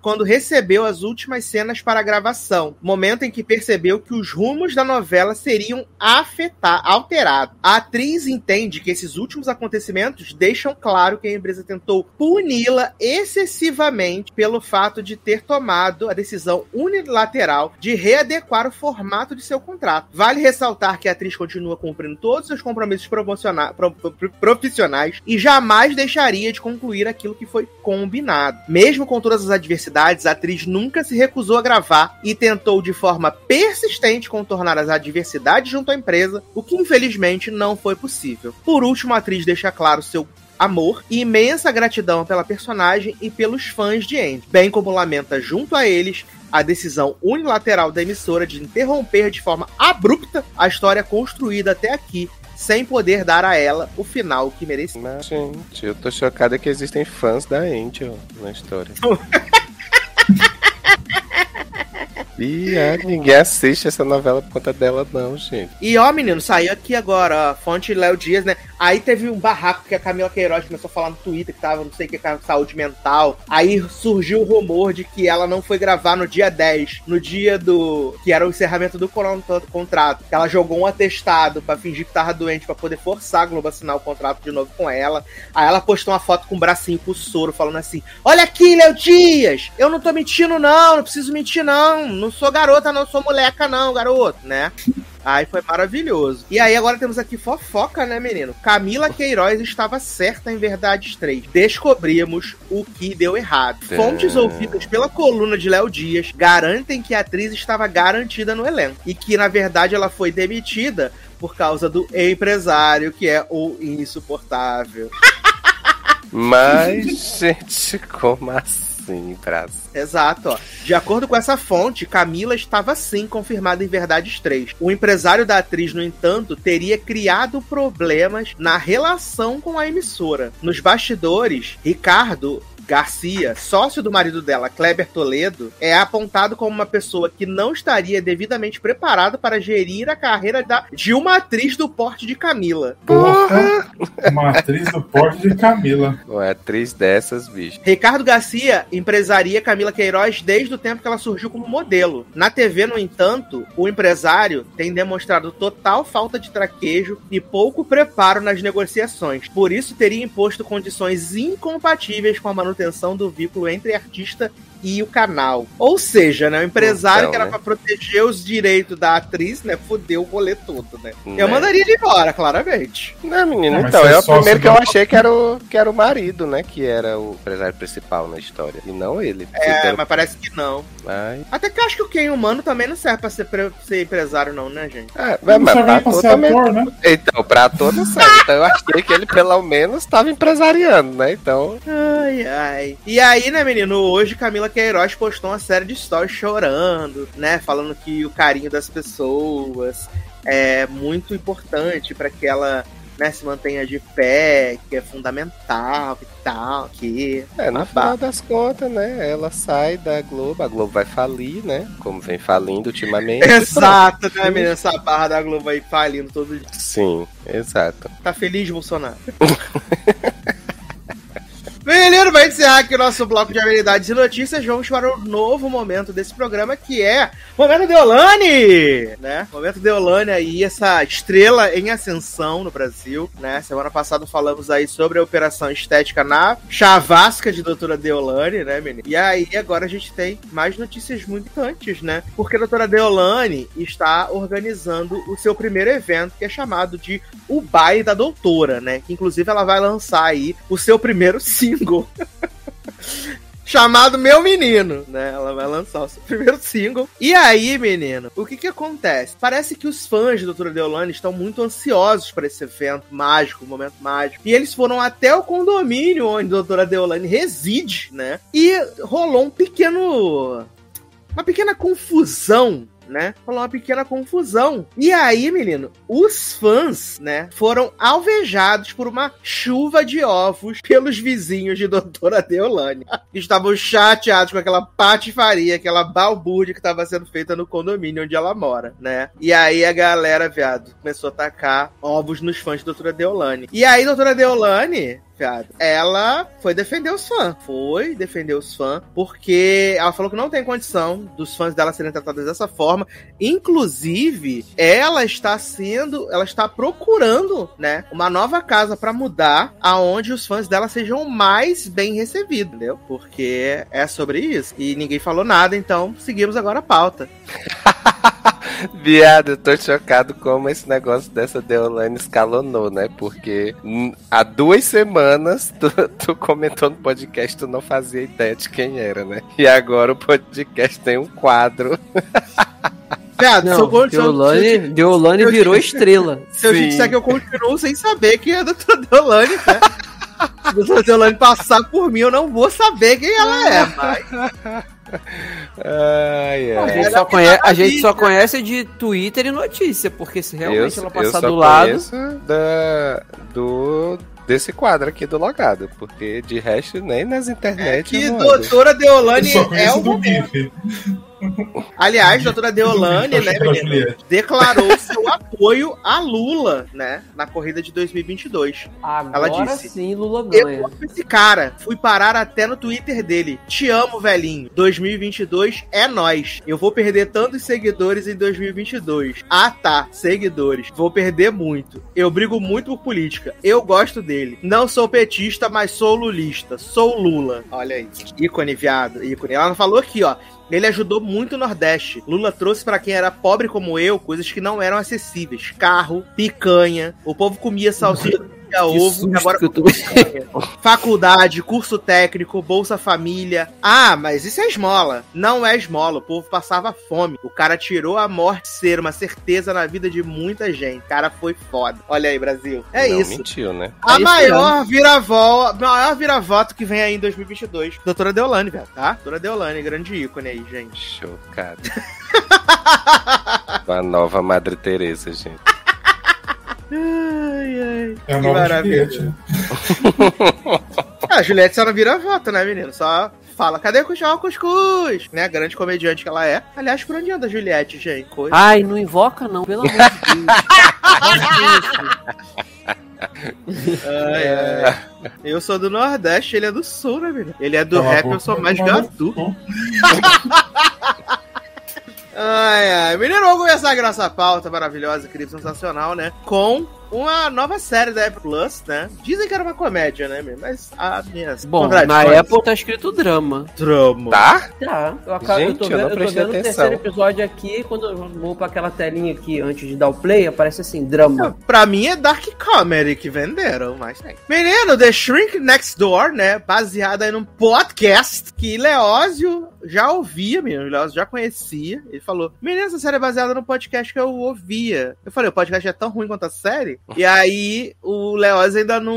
quando recebeu as últimas cenas para gravação, momento em que percebeu que os rumos da novela seriam afetar, alterados. A atriz entende que esses últimos acontecimentos deixam claro que a empresa tentou puni-la excessivamente pelo fato de ter tomado a decisão unilateral de readequar o formato de seu contrato. Vale ressaltar que a atriz continua cumprindo todos os seus compromissos profissionais e jamais deixaria de concluir aquilo que foi combinado. Mesmo com todas as adversidades, a atriz nunca se recusou a gravar e tentou de forma persistente contornar as adversidades junto à empresa, o que infelizmente não foi possível. Por último, a atriz deixa claro seu amor e imensa gratidão pela personagem e pelos fãs de Andy, bem como lamenta junto a eles a decisão unilateral da emissora de interromper de forma abrupta a história construída até aqui, sem poder dar a ela o final que merecia. Mas, gente, eu tô chocada que existem fãs da Angel na história. E ah, ninguém assiste essa novela por conta dela, não, gente. E ó, menino, saiu aqui agora, ó, fonte Léo Dias, né? Aí teve um barraco que a Camila Queiroz começou a falar no Twitter que tava, não sei o que, com saúde mental. Aí surgiu o rumor de que ela não foi gravar no dia 10, no dia do. que era o encerramento do con- contrato. Que ela jogou um atestado pra fingir que tava doente, pra poder forçar a Globo a assinar o contrato de novo com ela. Aí ela postou uma foto com o bracinho com soro, falando assim: Olha aqui, Léo Dias! Eu não tô mentindo, não, não preciso mentir, não. Não sou garota, não, sou moleca, não, garoto, né? Aí foi maravilhoso. E aí agora temos aqui fofoca, né, menino? Camila Queiroz estava certa em Verdades 3. Descobrimos o que deu errado. Fontes É. ouvidas pela coluna de Léo Dias garantem que a atriz estava garantida no elenco. E que, na verdade, ela foi demitida por causa do empresário, que é o insuportável. Mas, gente, como assim, Brasil? Exato, ó. De acordo com essa fonte, Camila estava sim confirmada em Verdades 3. O empresário da atriz, no entanto, teria criado problemas na relação com a emissora. Nos bastidores, Ricardo Garcia, sócio do marido dela, Kleber Toledo, é apontado como uma pessoa que não estaria devidamente preparado para gerir a carreira da- de uma atriz do porte de Camila. Porra! Uma atriz do porte de Camila. Uma atriz dessas, bicho. Ricardo Garcia empresaria Camila Queiroz desde o tempo que ela surgiu como modelo. Na TV, no entanto, o empresário tem demonstrado total falta de traquejo e pouco preparo nas negociações. Por isso, teria imposto condições incompatíveis com a manutenção do vínculo entre artista e o canal. Ou seja, né, o empresário Então, que era né? pra proteger os direitos da atriz, né, fudeu o rolê todo, né? Né? Eu mandaria ele embora, claramente. Não, menino, mas então, é é o primeiro que eu achei que era, o, que era o marido, né? Que era o empresário principal na história. E não ele. É, mas parece que não. Ai. Até que eu acho que o Ken humano também não serve pra ser, pre- ser empresário, não, né, gente? Ah, mas, mas pra pra ator ser também. ator, né? Então, pra ator não serve. Então eu achei que ele pelo menos estava empresariando, né? Então. Ai, ai. E aí, né, menino, hoje Camila Queiroz postou uma série de stories chorando, né? Falando que o carinho das pessoas é muito importante pra que ela. Né, se mantenha de pé, que é fundamental e tal, que. É, no Babá. final das contas, né? Ela sai da Globo, a Globo vai falir, né? Como vem falindo ultimamente. Exato, né, menino? Essa barra da Globo aí falindo todo dia. Sim, exato. Tá feliz, Bolsonaro? Menino, pra encerrar aqui o nosso bloco de habilidades e notícias, vamos para o novo momento desse programa, que é Momento Deolane! Né? Momento Deolane aí, essa estrela em ascensão no Brasil, né? Semana passada falamos aí sobre a operação estética na chavasca de doutora Deolane, né, menino? E aí, agora a gente tem mais notícias muito importantes, né? Porque a doutora Deolane está organizando o seu primeiro evento, que é chamado de O Baile da Doutora, né? Que inclusive ela vai lançar aí o seu primeiro single. Chamado Meu Menino, né? Ela vai lançar o seu primeiro single. E aí, menino, o que que acontece? Parece que os fãs de Doutora Deolane estão muito ansiosos para esse evento mágico, momento mágico. E eles foram até o condomínio onde Doutora Deolane reside, né? E rolou um pequeno. Uma pequena confusão né? Uma pequena confusão. E aí, menino, os fãs, né, foram alvejados por uma chuva de ovos pelos vizinhos de Doutora Deolane. Estavam chateados com aquela patifaria, aquela balbúrdia que estava sendo feita no condomínio onde ela mora, né? E aí a galera, viado, começou a tacar ovos nos fãs de Doutora Deolane. E aí, Doutora Deolane viado, ela foi defender os fãs. Foi defender os fãs, porque ela falou que não tem condição dos fãs dela serem tratados dessa forma. Inclusive, ela está sendo, ela está procurando, né, uma nova casa para mudar, aonde os fãs dela sejam mais bem recebidos, entendeu? Porque é sobre isso. E ninguém falou nada, então seguimos agora a pauta. Viado, eu tô chocado como esse negócio dessa Deolane escalonou, né? Porque há duas semanas tu, tu comentou no podcast, tu não fazia ideia de quem era, né? E agora o podcast tem um quadro. Viado, Não, Deolane, Deolane virou estrela. Se eu te Sim. disser que eu continuo sem saber quem é a doutora Deolane, né? Se a doutora Deolane passar por mim, eu não vou saber quem ela é, mas... Ai, A gente, que conhece, tá a gente só conhece de Twitter e notícia, porque se realmente eu, ela passar do lado. da, do, desse quadro aqui do Logado, porque de resto nem nas internet Que eu não ando. doutora Deolane é o do Aliás, doutora Deolane, né, menino, Juliette. declarou seu apoio a Lula, né, na corrida de 2022. Agora Ela disse, sim, Lula Eu ganha. amo esse cara. Fui parar até no Twitter dele. Te amo, velhinho. 2022 é nós. Eu vou perder tantos seguidores em 2022. Ah, tá. Seguidores. Vou perder muito. Eu brigo muito por política. Eu gosto dele. Não sou petista, mas sou lulista. Sou Lula. Olha aí. Ícone, viado. Ícone. Ela falou aqui, ó. Ele ajudou muito o Nordeste. Lula trouxe pra quem era pobre como eu coisas que não eram acessíveis: carro, picanha. O povo comia salsicha, ovo. agora tô- Faculdade, curso técnico, Bolsa Família. Ah, mas isso é esmola. Não é esmola. O povo passava fome. O cara tirou a morte ser uma certeza na vida de muita gente. O cara foi foda. Olha aí, Brasil. É não, isso. mentiu, né? A É maior viravó, maior viravoto que vem aí em 2022. Doutora Deolane, velho, tá? Doutora Deolane, grande ícone aí, gente. Chocado. a nova Madre Teresa, gente. Ai, ai. É maravilha. Juliette. Ah, a Juliette só não vira voto, né, menino? Só fala, cadê o cuscuz? cuscuz? Né, grande comediante que ela é. Aliás, por onde anda a Juliette, gente? Coisa. Ai, não invoca não, pelo amor de Deus. Ai, ai. Eu sou do Nordeste, ele é do Sul, né, menino? Ele é do Cala rap, eu sou mais gatu. Ai, ai. Menino, vamos começar aqui nossa pauta maravilhosa, querido, sensacional, né? Com uma nova série da Apple Plus, né? Dizem que era uma comédia, né, meu? mas a minhas Bom, na Apple tá escrito drama. Drama. Tá? Tá. Eu, acabo, eu Gente, tô eu vendo, não eu tô vendo o atenção. terceiro episódio aqui, quando eu vou pra aquela telinha aqui antes de dar o play, aparece assim, drama. Pra mim é Dark Comedy que venderam, mas tem. Menino, The Shrink Next Door, né? Baseada aí num podcast que Leózio já ouvia, menino. Leózio já conhecia. Ele falou: Menino, essa série é baseada num podcast que eu ouvia. Eu falei: o podcast é tão ruim quanto a série? E aí o Leózio ainda não.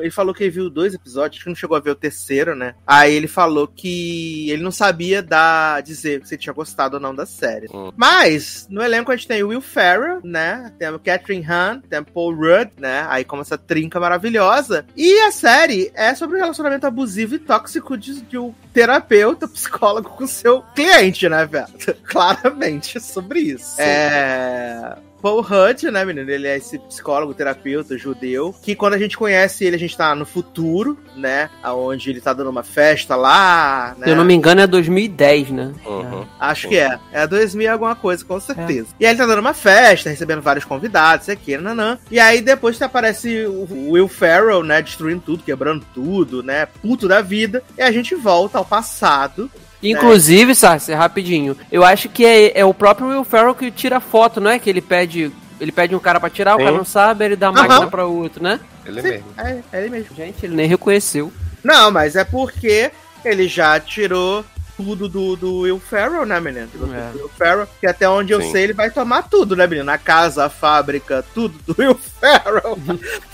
Ele falou que viu dois episódios, acho que não chegou a ver o terceiro, né? Aí ele falou que ele não sabia dar, dizer se tinha gostado ou não da série. Hum. Mas, no elenco a gente tem o Will Ferrell, né? Temos Catherine Hahn, temos Paul Rudd, né? Aí como essa trinca maravilhosa. E a série é sobre o relacionamento abusivo e tóxico de, de um terapeuta, psicólogo com seu cliente, né, velho? Claramente é sobre isso. É... Paul Rudd, né, menino? Ele é esse psicólogo, terapeuta judeu, que quando a gente conhece ele, a gente tá no futuro, né? Onde ele tá dando uma festa lá, né? Se eu não me engano, é 2010, né? Uhum. Acho que é. É 2000 alguma coisa, com certeza. E aí ele tá dando uma festa, recebendo vários convidados, aqui, nanã. E aí depois aparece o Will Ferrell, né, destruindo tudo, quebrando tudo, né, puto da vida. E a gente volta ao passado. Inclusive, Sarce, rapidinho, eu acho que é, é o próprio Will Ferrell que tira a foto, não é? Que ele pede. Ele pede um cara pra tirar, o Sim. cara não sabe, ele dá a máquina pra outro, né? Ele Sim, mesmo. É, é ele mesmo. Gente, ele nem reconheceu. Não, mas é porque ele já tirou tudo do, do Will Ferrell, né, menino? Tirou É. tudo do Will Ferrell, que até onde eu Sim. sei ele vai tomar tudo, né, menino? A casa, a fábrica, tudo do Will Ferrell.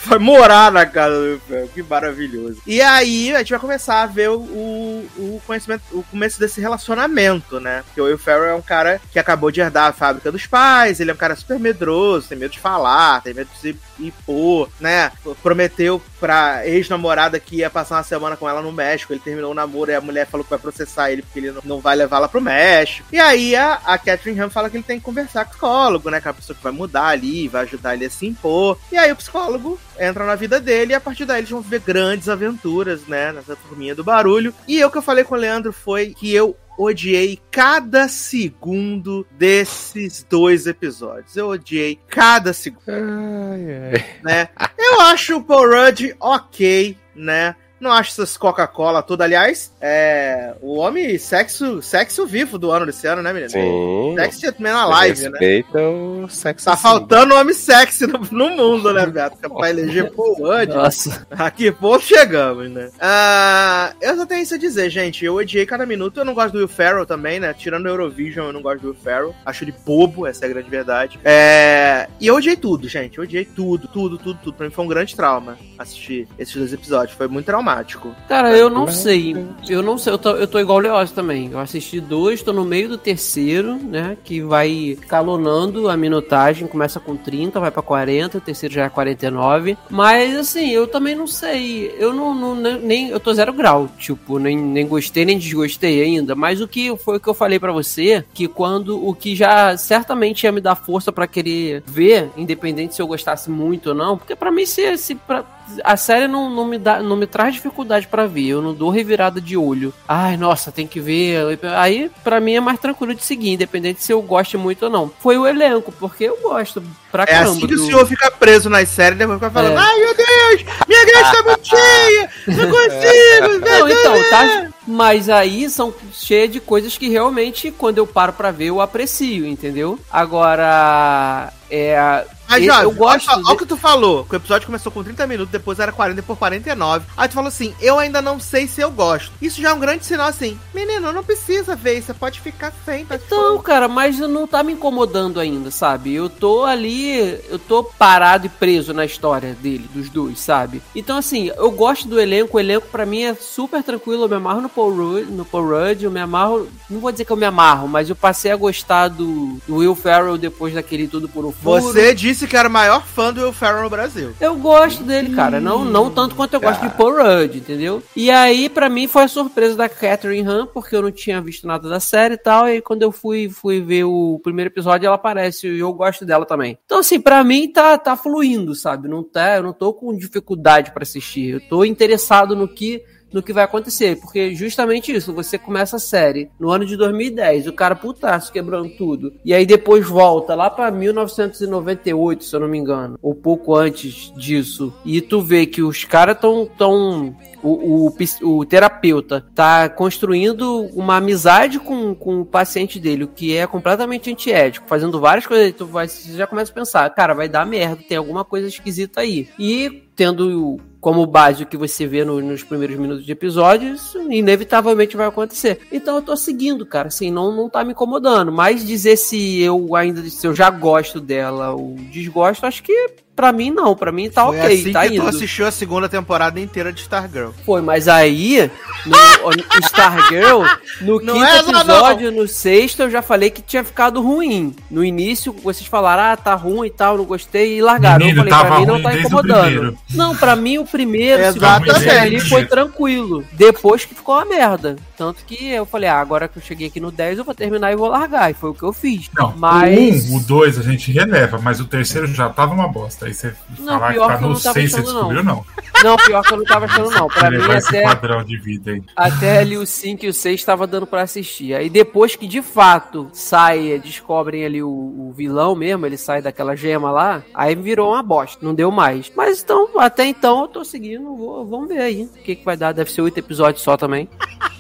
vai morar na casa do Will Ferrell, que maravilhoso. E aí a gente vai começar a ver o, o, o conhecimento, o começo desse relacionamento, né? Porque o Will Ferrell é um cara que acabou de herdar a fábrica dos pais, ele é um cara super medroso, tem medo de falar, tem medo de se impor, né? Prometeu pra ex-namorada que ia passar uma semana com ela no México, ele terminou o namoro e a mulher falou que vai processar ele porque ele não- vai levá-la pro México. E aí a, a Catherine Han fala que ele tem que conversar com o psicólogo, né? Que é a pessoa que vai mudar ali, vai ajudar ele a se impor. E aí o psicólogo entra na vida dele e a partir daí eles vão viver grandes aventuras, né? Nessa turminha do barulho. E eu que eu falei com o Leandro foi que eu odiei cada segundo desses dois episódios. Eu odiei cada segundo Ai, ai. né? Eu acho o Paul Rudd ok, né? Não acho essas Coca-Cola tudo. Aliás, é o homem sexo, sexo vivo do ano desse ano, né, menino? Sim. Sexy Man Alive, né? Respeita o sexo. Tá sim. faltando homem sexy no, no mundo, né, Beto? Que é Pra eleger Paul Rudd. Nossa. A que ponto chegamos, né? Ah, eu só tenho isso a dizer, gente. Eu odiei cada minuto. Eu não gosto do Will Ferrell também, né? Tirando o Eurovision, eu não gosto do Will Ferrell. Acho ele bobo, essa é a grande verdade. É... E eu odiei tudo, gente. Eu odiei tudo, tudo, tudo, tudo. Pra mim foi um grande trauma assistir esses dois episódios. Foi muito traumático. Cara, eu não sei. Eu não sei, eu tô, eu tô igual o Leoz também. Eu assisti dois, tô no meio do terceiro, né? Que vai escalonando a minutagem. Começa com 30, vai pra 40, o terceiro já é 49. Mas assim, eu também não sei. Eu não, não- nem-. Eu tô zero grau. Tipo, nem, nem gostei, nem desgostei ainda. Mas o que foi o que eu falei pra você, que quando o que já certamente ia me dar força pra querer ver, independente se eu gostasse muito ou não, porque pra mim se, se pra, a série não, não, me dá, não me traz dificuldade pra ver, eu não dou revirada de olho. Ai, nossa, tem que ver. Aí, pra mim, é mais tranquilo de seguir, independente se eu gosto muito ou não. Foi o elenco, porque eu gosto pra É caramba. assim que o do- senhor fica preso nas séries e depois fica falando: É. Ai meu Deus, minha igreja tá muito cheia, não consigo. Não, então, tá. Mas aí são cheias de coisas que realmente, quando eu paro pra ver, eu aprecio, entendeu? Agora. É. Mas, Jorge, eu gosto. olha, olha o que tu falou, que o episódio começou com 30 minutos, depois era 40 por 49. Aí tu falou assim, eu ainda não sei se eu gosto. Isso já é um grande sinal assim, menino, não precisa ver, você pode ficar sem, tá Então, cara, mas não tá me incomodando ainda, sabe? Eu tô ali, eu tô parado e preso na história dele, dos dois, sabe? Então, assim, eu gosto do elenco, o elenco pra mim é super tranquilo, eu me amarro no Paul Rudd, no Paul Rudd eu me amarro, não vou dizer que eu me amarro, mas eu passei a gostar do, do Will Ferrell depois daquele Tudo por um Furo. Você disse que era o maior fã do Will Ferrell no Brasil. Eu gosto dele, cara. Não, não tanto quanto eu gosto de Paul Rudd, entendeu? E aí, pra mim, foi a surpresa da Catherine Han, porque eu não tinha visto nada da série e tal. E aí, quando eu fui, fui ver o primeiro episódio, ela aparece e eu gosto dela também. Então, assim, pra mim tá, tá fluindo, sabe? Não tá, eu não tô com dificuldade pra assistir. Eu tô interessado no que no que vai acontecer, porque justamente isso, você começa a série no ano de 2010, o cara putaço quebrando tudo, e aí depois volta lá pra 1998, se eu não me engano, ou pouco antes disso, e tu vê que os caras tão, tão o, o, o terapeuta tá construindo uma amizade com, com o paciente dele, o que é completamente antiético, fazendo várias coisas, tu vai, você já começa a pensar, cara, vai dar merda, tem alguma coisa esquisita aí. E tendo como base o que você vê no- nos primeiros minutos de episódio, isso inevitavelmente vai acontecer. Então eu tô seguindo, cara, assim, não, não tá me incomodando, mas dizer se eu ainda, se eu já gosto dela ou desgosto, acho que pra mim não, pra mim tá Foi ok, assim tá que indo. tu assistiu a segunda temporada inteira de Stargirl. Foi, mas aí, no no Stargirl, no Não quinto é essa, não. episódio, no sexto, eu já falei que tinha ficado ruim. No início, vocês falaram, ah, tá ruim e tal, não gostei, e largaram. Menino, eu falei, pra mim não tá o incomodando. Não, pra mim o primeiro, Exatamente. segundo, ali foi tranquilo. Depois que ficou uma merda. Tanto que eu falei, ah, agora que eu cheguei aqui no 10, eu vou terminar e vou largar. E foi o que eu fiz. Não, Mas- o 1, o 2 a gente releva, mas o terceiro já tava uma bosta. Aí você Não, falar que pior tá que eu no não tava 6, você achando, não. descobriu, não. Não, pior que eu não tava achando, não. Pra mim, esse até, padrão de vida aí. até ali o 5 e o 6 tava dando pra assistir. Aí depois que de fato sai, descobrem ali o, o vilão mesmo, ele sai daquela gema lá, aí virou uma bosta, não deu mais. Mas então, até então eu tô seguindo, vou- vamos ver aí o que, que vai dar. Deve ser oito episódios só também.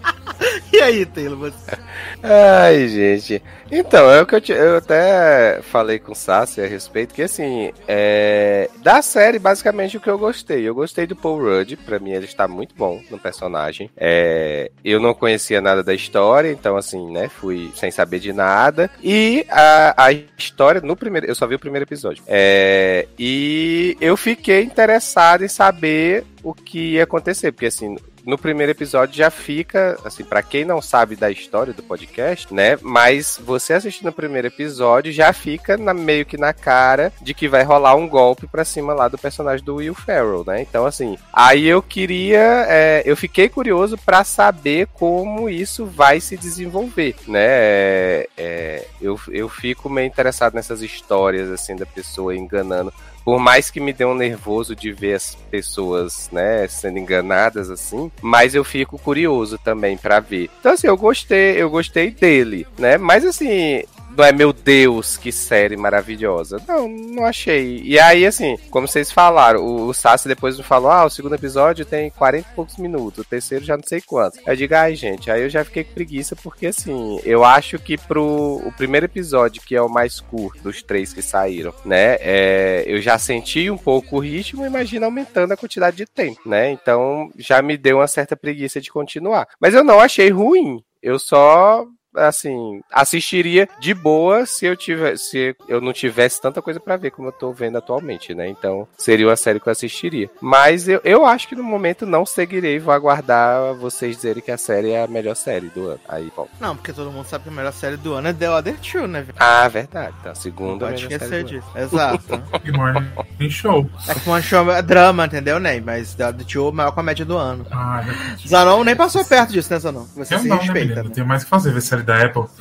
E aí, Taylor? Você... Ai, gente. Então, é o que eu, te- eu até falei com o Sassi a respeito, que assim, é, da série, basicamente, o que eu gostei. Eu gostei do Paul Rudd, pra mim ele está muito bom no personagem. É, eu não conhecia nada da história, então assim, né, fui sem saber de nada. E a, a história, no primeiro, eu só vi o primeiro episódio. É, e eu fiquei interessado em saber o que ia acontecer, porque assim, no primeiro episódio já fica, assim, pra quem não sabe da história do podcast, né? Mas você assistindo o primeiro episódio já fica na- meio que na cara de que vai rolar um golpe pra cima lá do personagem do Will Ferrell, né? Então, assim, aí eu queria, é, eu fiquei curioso pra saber como isso vai se desenvolver, né? É, é, eu, eu fico meio interessado nessas histórias, assim, da pessoa enganando por mais que me dê um nervoso de ver as pessoas, né, sendo enganadas assim, mas eu fico curioso também pra ver. Então assim, eu gostei, eu gostei dele, né? Mas assim, não é meu Deus, que série maravilhosa. Não, não achei. E aí, assim, como vocês falaram, o, o Sassi depois me falou: ah, o segundo episódio tem 40 e poucos minutos, o terceiro já não sei quantos. Eu digo, ai, gente, aí eu já fiquei com preguiça, porque assim, eu acho que pro o primeiro episódio, que é o mais curto dos três que saíram, né? é, eu já senti um pouco o ritmo, imagina aumentando a quantidade de tempo, né? Então já me deu uma certa preguiça de continuar. Mas eu não achei ruim. Eu só assim, assistiria de boa se eu tivesse, se eu não tivesse tanta coisa pra ver como eu tô vendo atualmente, né? Então, seria uma série que eu assistiria. Mas eu, eu acho que no momento não seguirei, vou aguardar vocês dizerem que a série é a melhor série do ano. Aí, bom. Não, porque todo mundo sabe que a melhor série do ano é The Other Two, né? Ah, verdade. Então, a Não segunda pode melhor série esquecer do ano. disso. Exato. E Morning Show. é que uma show é drama, entendeu, Ney? Mas The Other Two é a maior comédia do ano. Ah, já Zanon nem passou perto disso, né, Zanon? Você Eu se não, né, respeita, menino? né? Tem mais o que fazer, ver série da Apple.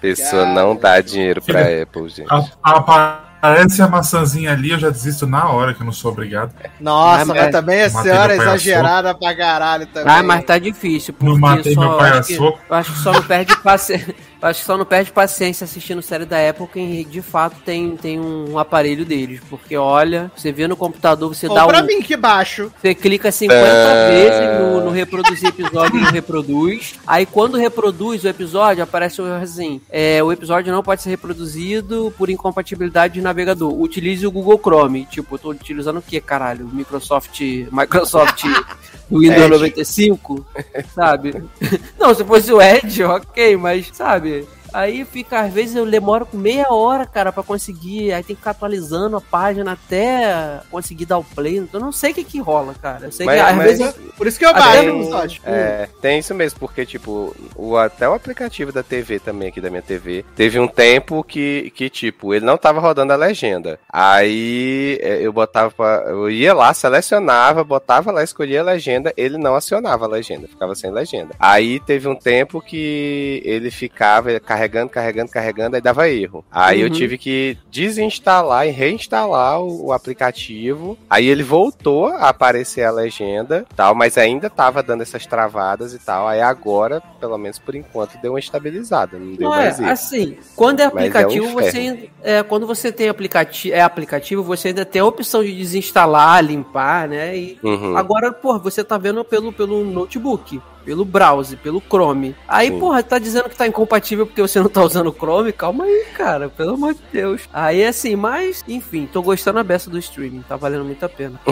Pessoa não dá dinheiro pra Apple, gente. A- Aparece a maçãzinha ali, eu já desisto na hora, que eu não sou obrigado. Nossa, mas mas- também a senhora é exagerada pra caralho também. Ah, mas tá difícil, Não matei só, meu pai a soco. eu acho que só não perde paciência. Acho que só não perde paciência assistindo série da Apple quem de fato tem, tem um aparelho deles. Porque olha, você vê no computador, você Ou dá pra um. mim que baixo. Você clica 50 Ah. vezes no, no reproduzir episódio e não reproduz. Aí quando reproduz o episódio, aparece assim: é, o episódio não pode ser reproduzido por incompatibilidade de navegador. Utilize o Google Chrome. Tipo, eu tô utilizando o que, caralho? Microsoft. Microsoft Windows Edge. 95? Sabe? Não, se fosse o Edge, ok, mas sabe? で Aí fica, às vezes eu demoro meia hora, cara, pra conseguir. Aí tem que ficar atualizando a página até conseguir dar o play. Então eu não sei o que que rola, cara. Eu sei Mas- que às mas- vezes. Por isso que eu baixo no- o episódio. É, tem isso mesmo, porque, tipo, o, até o aplicativo da TV também, aqui da minha TV, teve um tempo que, que tipo, ele não tava rodando a legenda. Aí é, eu botava, pra- eu ia lá, selecionava, botava lá, escolhia a legenda, ele não acionava a legenda, ficava sem legenda. Aí teve um tempo que ele ficava carregando, carregando, carregando, aí dava erro. Aí eu Uhum. tive que desinstalar e reinstalar o, o aplicativo. Aí ele voltou a aparecer a legenda, tal, mas ainda tava dando essas travadas e tal. Aí agora, pelo menos por enquanto, deu uma estabilizada, não deu Não é, mais erro. assim, quando é Mas é um aplicativo, você é, quando você tem aplicativo, é aplicativo, você ainda tem a opção de desinstalar, limpar, né? E Uhum. agora, porra, você tá vendo pelo, pelo notebook, pelo browser, pelo Chrome. Aí, Sim. porra, tá dizendo que tá incompatível porque você não tá usando o Chrome? Calma aí, cara, pelo amor de Deus. Aí, assim, mas, enfim, tô gostando a beça do streaming, tá valendo muito a pena.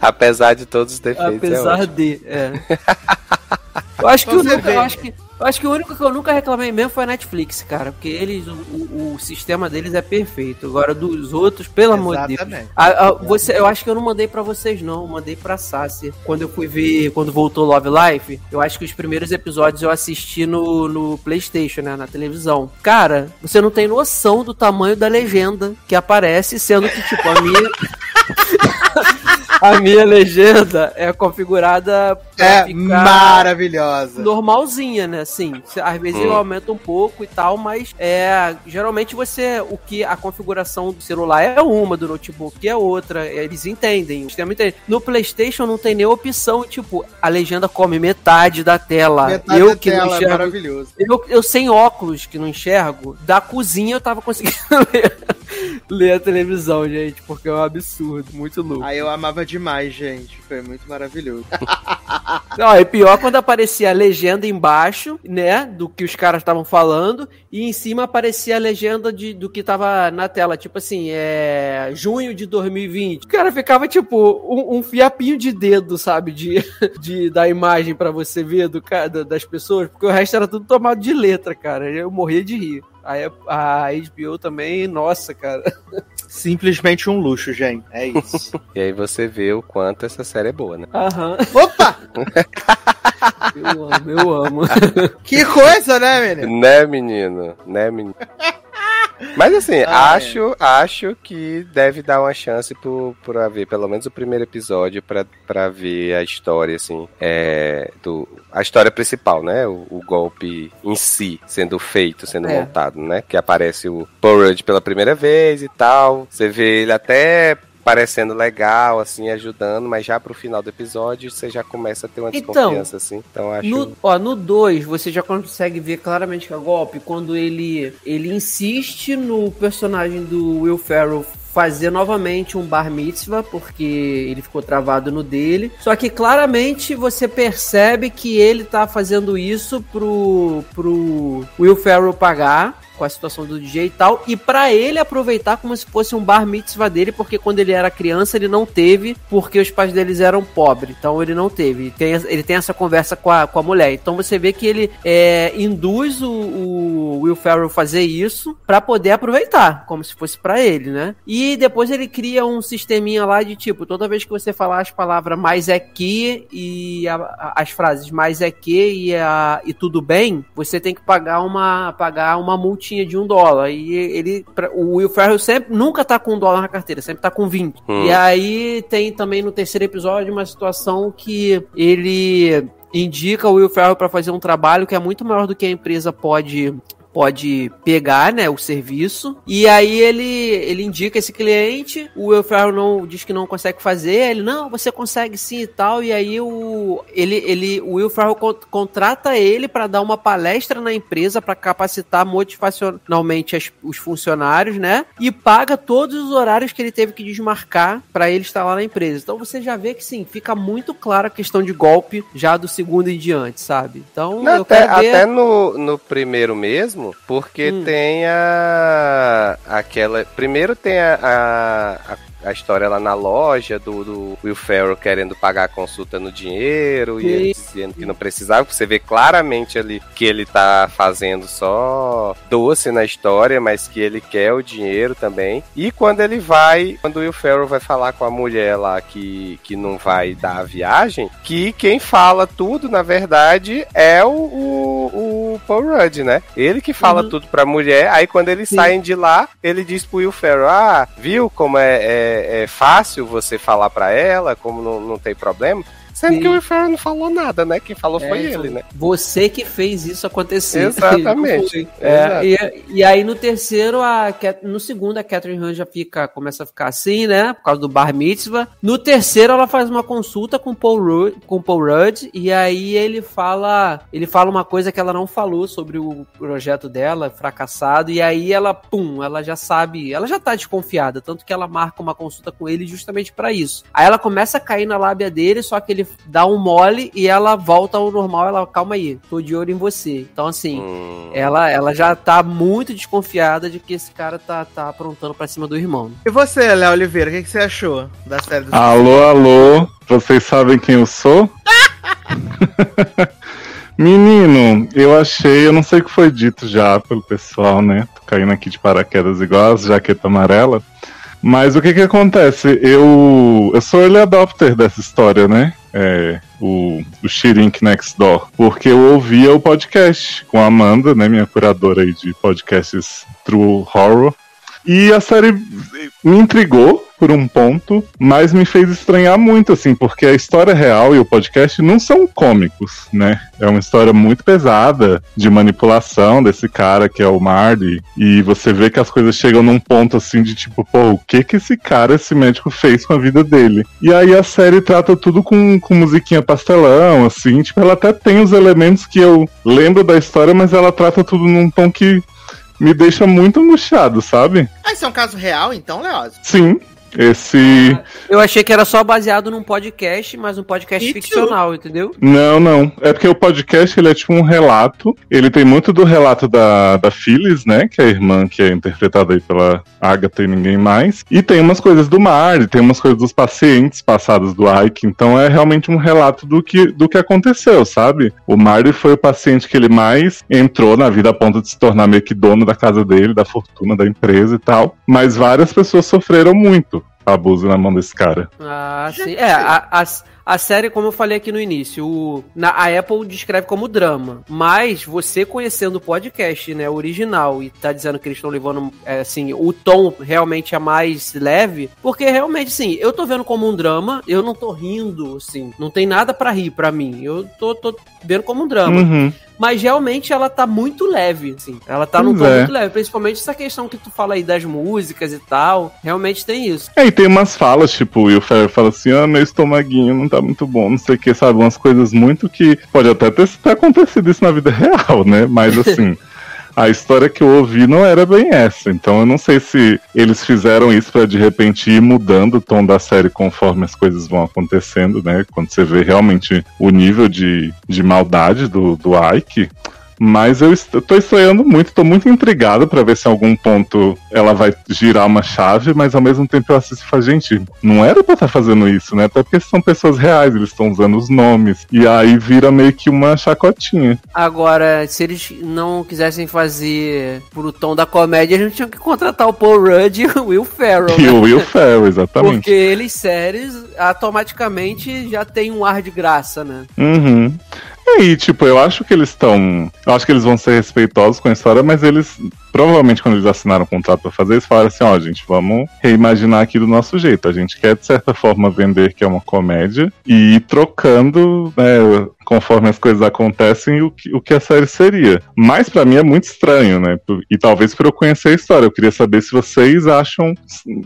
Apesar de todos os defeitos, é Apesar ótimo. de, é. Eu acho que, eu acho que Eu acho que o único que eu nunca reclamei mesmo foi a Netflix, cara. Porque eles, o, o, o sistema deles é perfeito. Agora, dos outros, pelo amor de Deus. A- a- você, eu acho que eu não mandei pra vocês, não. Eu mandei pra Sassi. Quando eu fui ver, quando voltou Love Life, eu acho que os primeiros episódios eu assisti no, no PlayStation, né? Na televisão. Cara, você não tem noção do tamanho da legenda que aparece, sendo que, tipo, a minha. a minha legenda é configurada É maravilhosa. normalzinha, né? Assim, às vezes Hum. eu aumento um pouco e tal, mas é geralmente você o que a configuração do celular é uma, do notebook é outra, eles entendem, o sistema entende. No PlayStation não tem nem opção, tipo, a legenda come metade da tela. Metade eu da que não tela, é enxergo, maravilhoso. eu, eu sem óculos que não enxergo, da cozinha eu tava conseguindo ler, ler a televisão, gente, porque é um absurdo, muito louco. Aí eu amava demais, gente. Foi muito maravilhoso. Não, é pior quando aparecia a legenda embaixo, né, do que os caras estavam falando, e em cima aparecia a legenda de, do que tava na tela, tipo assim, é junho de 2020. O cara ficava tipo um, um fiapinho de dedo, sabe, de, de da imagem pra você ver do, da- das pessoas, porque o resto era tudo tomado de letra, cara. Eu morria de rir. Aí a HBO também, nossa, cara. Simplesmente um luxo, gente. É isso. E aí você vê o quanto essa série é boa, né? Aham. Opa! Eu amo, eu amo. Que coisa, né, menino? Né, menino? Né, menino? Mas assim, Ah, acho, acho que deve dar uma chance pro, pra ver pelo menos o primeiro episódio pra, pra ver a história, assim, é, do, a história principal, né? O, o golpe em si sendo feito, sendo É. montado, né? Que aparece o Rudd pela primeira vez e tal. Você vê ele até parecendo legal, assim, ajudando, mas já pro final do episódio você já começa a ter uma Então, desconfiança, assim. Então acho. No, ó, no 2, você já consegue ver claramente que é golpe quando ele, ele insiste no personagem do Will Ferrell fazer novamente um bar mitzvah, porque ele ficou travado no dele. Só que claramente você percebe que ele tá fazendo isso pro, pro Will Ferrell pagar com a situação do DJ e tal, e pra ele aproveitar como se fosse um bar mitzvah dele, porque quando ele era criança ele não teve, porque os pais deles eram pobres, então ele não teve. Ele tem, ele tem essa conversa com a, com a mulher. Então você vê que ele é, induz o, o Will Ferrell fazer isso pra poder aproveitar, como se fosse pra ele, né? E depois ele cria um sisteminha lá de tipo, toda vez que você falar as palavras mais é que e a- as frases mais é que e, a, e tudo bem, você tem que pagar uma, pagar uma multinha de um dólar. E ele, pra- o Will Ferrell sempre, nunca tá com um dólar na carteira, sempre tá com 20. Hum. E aí tem também no terceiro episódio uma situação que ele indica o Will Ferrell para fazer um trabalho que é muito maior do que a empresa pode pode pegar, né, o serviço. E aí ele ele indica esse cliente, o Will Ferrell não diz que não consegue fazer, ele não, você consegue sim e tal. E aí o ele ele o Will Ferrell con- contrata ele para dar uma palestra na empresa para capacitar motivacionalmente as- os funcionários, né? E paga todos os horários que ele teve que desmarcar para ele estar lá na empresa. Então você já vê que sim, fica muito clara a questão de golpe já do segundo em diante, sabe? Então Não, eu até, ver até no, no primeiro mesmo, porque Hum. tem a. aquela. Primeiro tem a, a, a- a história lá na loja do, do Will Ferrell querendo pagar a consulta no dinheiro e Sim. ele dizendo que não precisava. Você vê claramente ali que ele tá fazendo só doce na história, mas que ele quer o dinheiro também. E quando ele vai, quando o Will Ferrell vai falar com a mulher lá que, que não vai dar a viagem, que quem fala tudo, na verdade, é o, o, o Paul Rudd, né? Ele que fala Uhum. tudo pra mulher, aí quando eles Sim. saem de lá, ele diz pro Will Ferrell, ah, viu como é, é, é fácil você falar pra ela, como não, não tem problema? Sendo Sim. que o Will Ferrell não falou nada, né? Quem falou foi É, ele, né? Você que fez isso acontecer. Exatamente. Foi. É, e, e aí no terceiro, a, no segundo, a Catherine Han já fica, começa a ficar assim, né? Por causa do bar mitzvah. No terceiro, ela faz uma consulta com o Paul Rudd, com Paul Rudd e aí ele fala, ele fala uma coisa que ela não falou sobre o projeto dela, fracassado, e aí ela, pum, ela já sabe, ela já tá desconfiada, tanto que ela marca uma consulta com ele justamente pra isso. Aí ela começa a cair na lábia dele, só que ele dá um mole e ela volta ao normal, ela, calma aí, tô de olho em você. Então assim, Hum. ela, ela já tá muito desconfiada de que esse cara tá, tá aprontando pra cima do irmão. E você, Léo Oliveira, o que, que você achou da série do Alô, alô, vocês sabem quem eu sou? Menino, eu achei, eu não sei o que foi dito já pelo pessoal, né? Tô caindo aqui de paraquedas igual as jaqueta amarela. Mas o que que acontece? Eu, eu sou early adopter dessa história, né? É, o, o Shirink Next Door. Porque eu ouvia o podcast com a Amanda, né? Minha curadora aí de podcasts True Horror. E a série me intrigou por um ponto, mas me fez estranhar muito, assim, porque a história real e o podcast não são cômicos, né? É uma história muito pesada de manipulação desse cara que é o Marty, e você vê que as coisas chegam num ponto assim de tipo, pô, o que que esse cara, esse médico fez com a vida dele? E aí a série trata tudo com, com musiquinha pastelão, assim, tipo, ela até tem os elementos que eu lembro da história, mas ela trata tudo num tom que me deixa muito angustiado, sabe? Ah, isso é um caso real, então, Leoz? Sim, esse. Eu achei que era só baseado num podcast, mas um podcast ficcional, entendeu? Não, não. É porque o podcast ele é tipo um relato. Ele tem muito do relato da, da Phyllis, né? Que é a irmã que é interpretada aí pela Agatha e ninguém mais. E tem umas coisas do Mar, tem umas coisas dos pacientes passados do Ike. Então é realmente um relato do que, do que aconteceu, sabe? O Marty foi o paciente que ele mais entrou na vida a ponto de se tornar meio que dono da casa dele, da fortuna da empresa e tal. Mas várias pessoas sofreram muito abuso na mão desse cara. Ah, sim. É, a, a, a série, como eu falei aqui no início, o, na, a Apple descreve como drama. Mas você conhecendo o podcast, né, original, e tá dizendo que eles estão levando, é, assim, o tom realmente é mais leve, porque realmente, sim, eu tô vendo como um drama, eu não tô rindo, assim, não tem nada pra rir pra mim. Eu tô, tô vendo como um drama. Uhum. Mas realmente ela tá muito leve, assim. Ela tá num tom é. muito leve. Principalmente essa questão que tu fala aí das músicas e tal. Realmente tem isso. É, e tem umas falas, tipo, o Will Ferrell fala assim, ah, meu estomaguinho não tá muito bom, não sei o que, sabe? Umas coisas muito que. Pode até ter, ter acontecido isso na vida real, né? Mas assim. A história que eu ouvi não era bem essa, então eu não sei se eles fizeram isso pra de repente ir mudando o tom da série conforme as coisas vão acontecendo, né? Quando você vê realmente o nível de, de maldade do, do Ike. Mas eu, est- eu tô estranhando muito, tô muito intrigado pra ver se em algum ponto ela vai girar uma chave, mas ao mesmo tempo eu assisto e falo, gente, não era pra estar fazendo isso, né? Até porque são pessoas reais, eles estão usando os nomes. E aí vira meio que uma chacotinha. Agora, se eles não quisessem fazer pro tom da comédia, a gente tinha que contratar o Paul Rudd e o Will Ferrell, E né? o Will Ferrell, exatamente. Porque eles, séries, automaticamente já tem um ar de graça, né? Uhum. E aí, tipo, eu acho que eles estão. Eu acho que eles vão ser respeitosos com a história, mas eles. Provavelmente, quando eles assinaram o contrato pra fazer, eles falaram assim: ó, gente, vamos reimaginar aqui do nosso jeito. A gente quer, de certa forma, vender que é uma comédia e ir trocando, né, conforme as coisas acontecem, o que, o que a série seria. Mas pra mim é muito estranho, né? E talvez pra eu conhecer a história. Eu queria saber se vocês acham,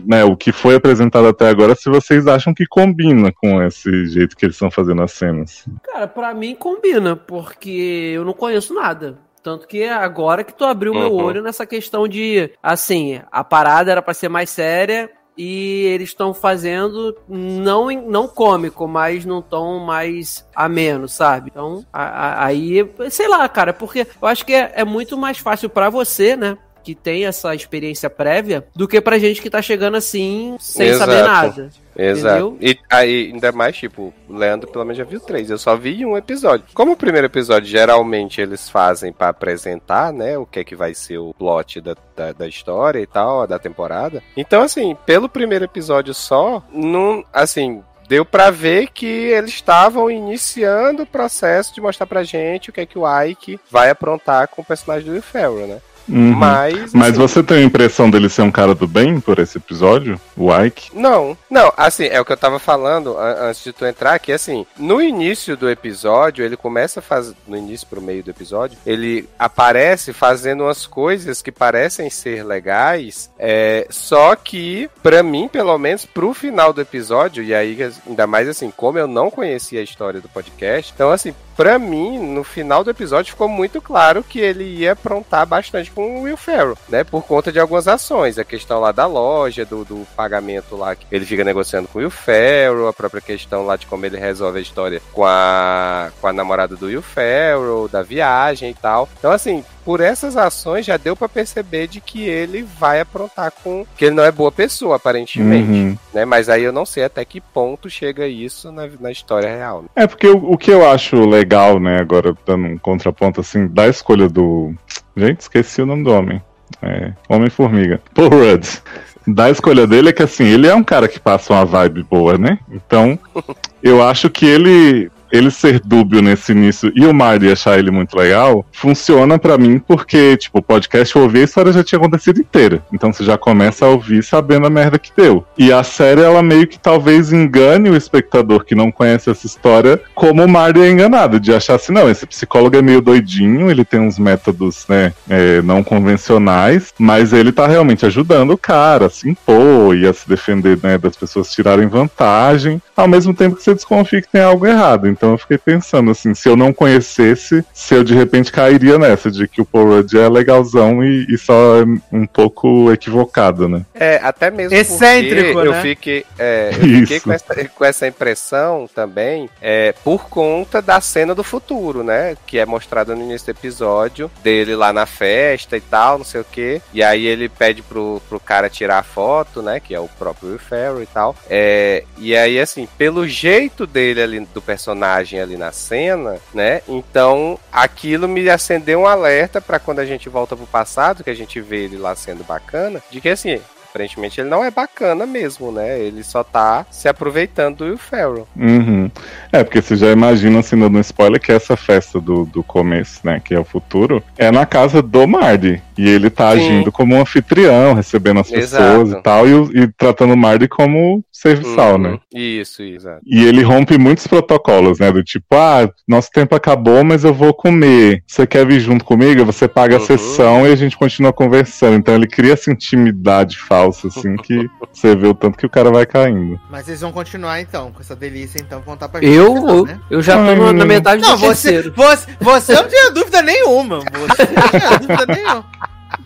né, o que foi apresentado até agora, se vocês acham que combina com esse jeito que eles estão fazendo as cenas. Cara, pra mim combina, porque eu não conheço nada. Tanto que agora que tu abriu meu Uhum. olho nessa questão de, assim, a parada era pra ser mais séria e eles estão fazendo não não cômico, mas num tom mais ameno, sabe? Então, a- a- aí, sei lá, cara, porque eu acho que é, é muito mais fácil pra você, né? Que tem essa experiência prévia, do que pra gente que tá chegando assim, sem Exato. saber nada. Exato. Entendeu? E aí, ainda mais, tipo, o Leandro pelo menos já viu três. Eu só vi um episódio. Como o primeiro episódio geralmente eles fazem pra apresentar, né, o que é que vai ser o plot da, da, da história e tal, da temporada. Então, assim, pelo primeiro episódio só, não, assim, deu pra ver que eles estavam iniciando o processo de mostrar pra gente o que é que o Ike vai aprontar com o personagem do Will Ferrell, né? Uhum. Mas, Mas assim, você tem a impressão dele ser um cara do bem por esse episódio? O Ike? Não, não, assim, é o que eu tava falando an- antes de tu entrar, que assim, no início do episódio, ele começa a fazer, no início pro meio do episódio, ele aparece fazendo umas coisas que parecem ser legais, é, só que, pra mim, pelo menos, pro final do episódio, e aí, ainda mais assim, como eu não conhecia a história do podcast, então assim, pra mim, no final do episódio ficou muito claro que ele ia aprontar bastante com o Will Ferrell, né? Por conta de algumas ações. A questão lá da loja, do, do pagamento lá, que ele fica negociando com o Will Ferrell, a própria questão lá de como ele resolve a história com a, com a namorada do Will Ferrell, da viagem e tal. Então, assim, por essas ações já deu pra perceber de que ele vai aprontar com. que ele não é boa pessoa, aparentemente. Uhum. Né? Mas aí eu não sei até que ponto chega isso na, na história real. né? É porque o, o que eu acho legal, né, agora dando um contraponto assim, da escolha do. Gente, esqueci o nome do homem. É, Homem-Formiga. Paul Rudd. Da escolha dele é que assim, ele é um cara que passa uma vibe boa, né? Então, eu acho que ele. Ele ser dúbio nesse início e o Marty achar ele muito legal, funciona pra mim porque, tipo, o podcast eu ouvi a história já tinha acontecido inteira. Então você já começa a ouvir sabendo a merda que deu. E a série, ela meio que talvez engane o espectador que não conhece essa história, como o Marty é enganado, de achar assim, não, esse psicólogo é meio doidinho, ele tem uns métodos, né, é, não convencionais, mas ele tá realmente ajudando o cara a se impor e a se defender, né, das pessoas tirarem vantagem, ao mesmo tempo que você desconfia que tem algo errado. Então eu fiquei pensando assim, se eu não conhecesse, se eu de repente cairia nessa de que o Paul Rudd é legalzão e, e só é um pouco equivocado, né? É, até mesmo Excêntrico, porque eu né? fiquei, é, eu fiquei com, essa, com essa impressão também é, por conta da cena do futuro, né? Que é mostrada no início do episódio, dele lá na festa e tal, não sei o que. E aí ele pede pro, pro cara tirar a foto, né? Que é o próprio Will Ferrell e tal. É, e aí, assim, pelo jeito dele ali, do personagem ali na cena, né? Então aquilo me acendeu um alerta pra quando a gente volta pro passado, que a gente vê ele lá sendo bacana, de que assim. Aparentemente ele não é bacana mesmo, né? Ele só tá se aproveitando do Will Ferrell. Uhum. É, porque você já imagina, assim, dando um spoiler, que essa festa do, do começo, né, que é o futuro, é na casa do Mardy. E ele tá Sim. agindo como um anfitrião, recebendo as pessoas Exato. e tal, e, e tratando o Mardy como serviçal, Uhum. né? Isso, exato. E ele rompe muitos protocolos, né? Do tipo, ah, nosso tempo acabou, mas eu vou comer. Você quer vir junto comigo? Você paga a Uhum. sessão e a gente continua conversando. Então ele cria essa intimidade falsa, assim, que você vê o tanto que o cara vai caindo. Mas eles vão continuar então, com essa delícia, então, contar pra gente. Eu, eu, né? eu já tô no- na metade Não, do você, terceiro. você, você não tinha dúvida nenhuma. Você não tinha dúvida nenhuma.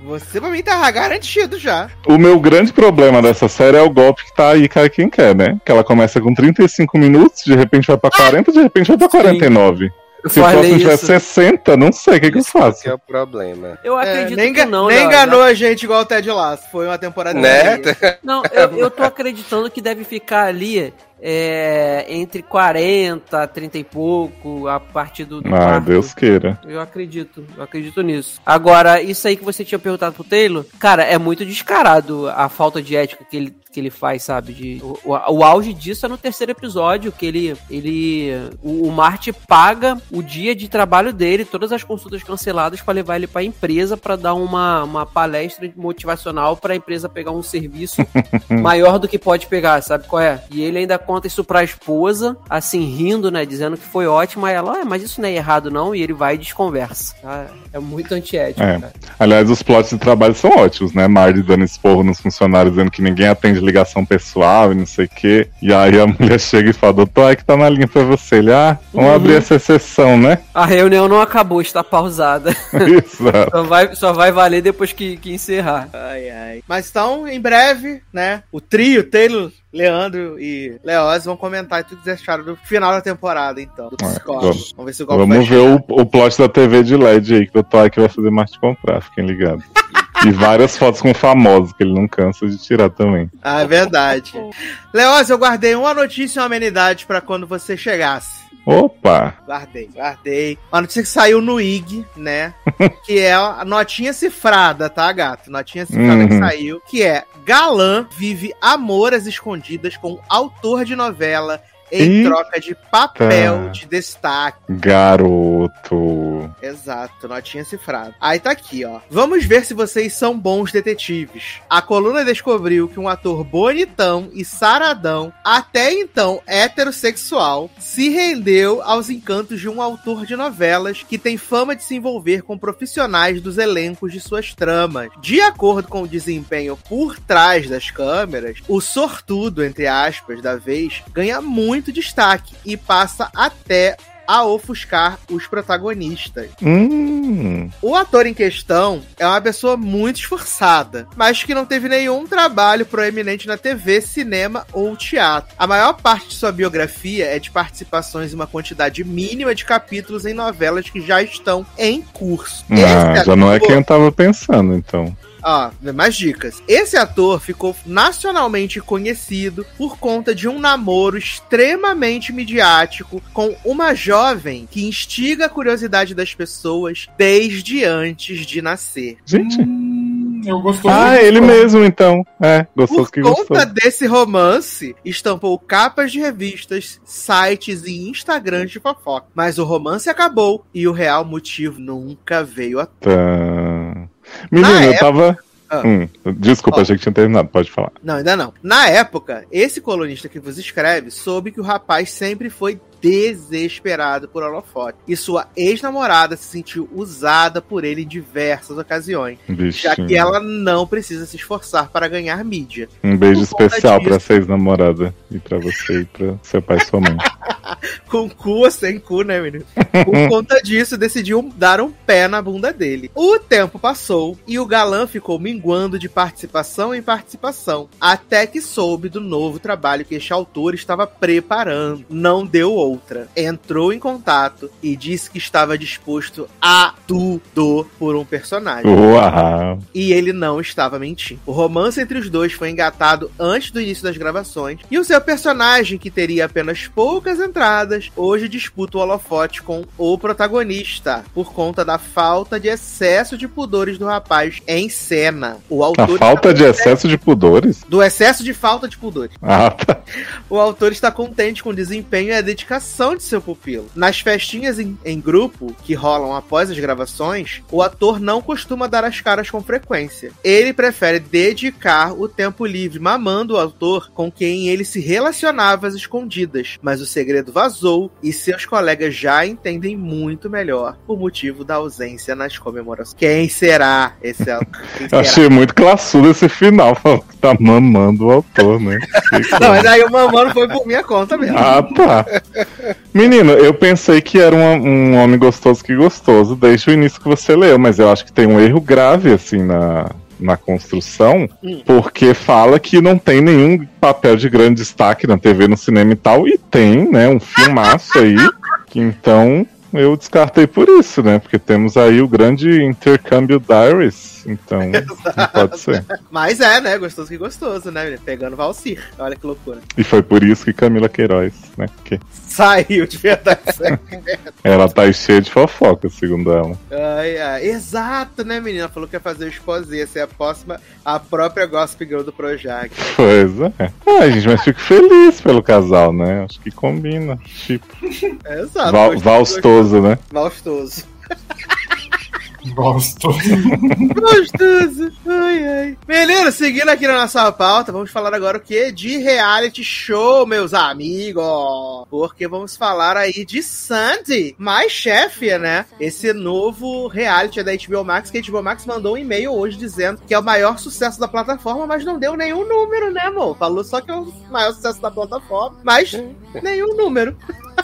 Você pra mim tá garantido já. O meu grande problema dessa série é o golpe que tá aí, cai quem quer, né? Que ela começa com 35 minutos, de repente vai pra 40, de repente vai pra 49. Eu Se o próximo tiver isso. 60, não sei o que, que eu faço. que é o problema. Eu É, acredito nem que não, nem enganou a gente igual o Ted Lasso. Foi uma temporada Né? Não, eu, eu tô acreditando que deve ficar ali é, entre 40, 30 e pouco, a partir do, do Ah, quarto. Deus queira. Eu acredito, eu acredito nisso. Agora, isso aí que você tinha perguntado pro Taylor, cara, é muito descarado a falta de ética que ele, que ele faz, sabe? De, o, o, o auge disso é no terceiro episódio, que ele. ele o, o Marty paga o dia de trabalho dele, todas as consultas canceladas, pra levar ele pra empresa pra dar uma, uma palestra motivacional pra empresa pegar um serviço maior do que pode pegar, sabe qual é? E ele ainda conta isso pra esposa, assim, rindo, né? Dizendo que foi ótimo. Aí ela, ah, mas isso não é errado, não. E ele vai e desconversa. tá? É muito antiético, É. cara. Aliás, os plots de trabalho são ótimos, né? Marty dando esporro nos funcionários, dizendo que ninguém atende ligação pessoal e não sei o quê. E aí a mulher chega e fala, doutor, é que tá na linha pra você. Ele, ah, vamos Uhum. abrir essa exceção, né? A reunião não acabou, está pausada. Exato. só, vai, só vai valer depois que, que encerrar. Ai, ai. Mas então, em breve, né? O trio, Taylor, Leandro e Leoz vão comentar tudo que acharam do final da temporada, então. Do É, Discord. vamos- Vamos ver se o golpe Vamos vai ver o, o plot da TV de LED aí, que o Ike vai fazer mais te comprar, fiquem ligados. E várias fotos com famosos, que ele não cansa de tirar também. Ah, é verdade. Leoz, eu guardei uma notícia e uma amenidade pra quando você chegasse. Opa! Guardei, guardei. Uma notícia que saiu no IG, né? que é a notinha cifrada, tá, gato? Notinha cifrada que Uhum. saiu. Que é: Galã vive amor às escondidas com autor de novela em Eita. troca de papel de destaque. Garoto. Exato, notinha cifrada. Aí tá aqui, ó. Vamos ver se vocês são bons detetives. A coluna descobriu que um ator bonitão e saradão, até então heterossexual, se rendeu aos encantos de um autor de novelas que tem fama de se envolver com profissionais dos elencos de suas tramas. De acordo com o desempenho por trás das câmeras, o sortudo, entre aspas, da vez, ganha muito destaque e passa até a ofuscar os protagonistas. Hum. O ator em questão é uma pessoa muito esforçada, mas que não teve nenhum trabalho proeminente na TV, cinema ou teatro. A maior parte de sua biografia é de participações em uma quantidade mínima de capítulos em novelas que já estão em curso. Ah, já não é quem eu tava pensando, então. Ó, mais dicas. Esse ator ficou nacionalmente conhecido por conta de um namoro extremamente midiático com uma jovem que instiga a curiosidade das pessoas desde antes de nascer. Gente. Hum, eu gostou Ah, muito. ele mesmo, então. É, gostoso Por que gostou. conta desse romance, estampou capas de revistas, sites e Instagrams de fofoca. Mas o romance acabou e o real motivo nunca veio a Tá. Menino, Na eu tava. Ah. Hum, desculpa, Ó. achei que tinha terminado, pode falar. Não, ainda não. Na época, esse colunista que vos escreve soube que o rapaz sempre foi desesperado por holofote. E sua ex-namorada se sentiu usada por ele em diversas ocasiões. Já que Bichinho. ela não precisa se esforçar para ganhar mídia. Um beijo especial disso. pra seis namorada E pra você e pra seu pai e sua mãe. Com cu ou sem cu, né, menino? Por conta disso, decidiu dar um pé na bunda dele. O tempo passou e o galã ficou minguando de participação em participação, até que soube do novo trabalho que este autor estava preparando. Não deu outra. Entrou em contato e disse que estava disposto a tudo por um personagem. Uau. E ele não estava mentindo. O romance entre os dois foi engatado antes do início das gravações. E o seu personagem, que teria apenas poucas entradas, hoje disputa o holofote com o protagonista, por conta da falta de excesso de pudores do rapaz em cena. O A autor falta de excesso de pudores? Do excesso de falta de pudores. Ah, tá. O autor está contente com o desempenho e a dedicação de seu pupilo. Nas festinhas em, em grupo que rolam após as gravações, o ator não costuma dar as caras com frequência. Ele prefere dedicar o tempo livre mamando o autor com quem ele se relacionava às escondidas. Mas o segredo vazou e seus colegas já entendem muito melhor o motivo da ausência nas comemorações. Quem será esse? Quem será? achei muito classudo esse final, falando que tá mamando o autor, né? Não, mas aí o mamando foi por minha conta mesmo. Ah, tá. Menino, eu pensei que era um, um homem gostoso que gostoso desde o início que você leu, mas eu acho que tem um erro grave, assim, na, na construção, Hum. porque fala que não tem nenhum papel de grande destaque na TV, no cinema e tal, e tem, né, um filmaço aí, que então eu descartei por isso, né, porque temos aí o grande intercâmbio Diaries, então não pode ser. Mas é, né? Gostoso que gostoso, né? Pegando Valcir. Olha que loucura. E foi por isso que Camila Queiroz, né, porque Saiu de verdade. ela tá cheia de fofoca, segundo ela. ai, ai. Exato, né, menina? Falou que ia fazer o esposinha, ser a próxima, a própria Gossip Girl do Projac. Pois é. Ah, gente, mas fico feliz pelo casal, né? Acho que combina. Tipo, Exato. val, valstoso, né? Valstoso. Gosto. Gostoso. Ai, ai. Menino, seguindo aqui na nossa pauta, vamos falar agora o que? De reality show, meus amigos. Porque vamos falar aí de Sandy, mais chefe, né? Esse novo reality da HBO Max, que a HBO Max mandou um e-mail hoje dizendo que é o maior sucesso da plataforma, mas não deu nenhum número, né, amor? Falou só que é o maior sucesso da plataforma, mas nenhum número.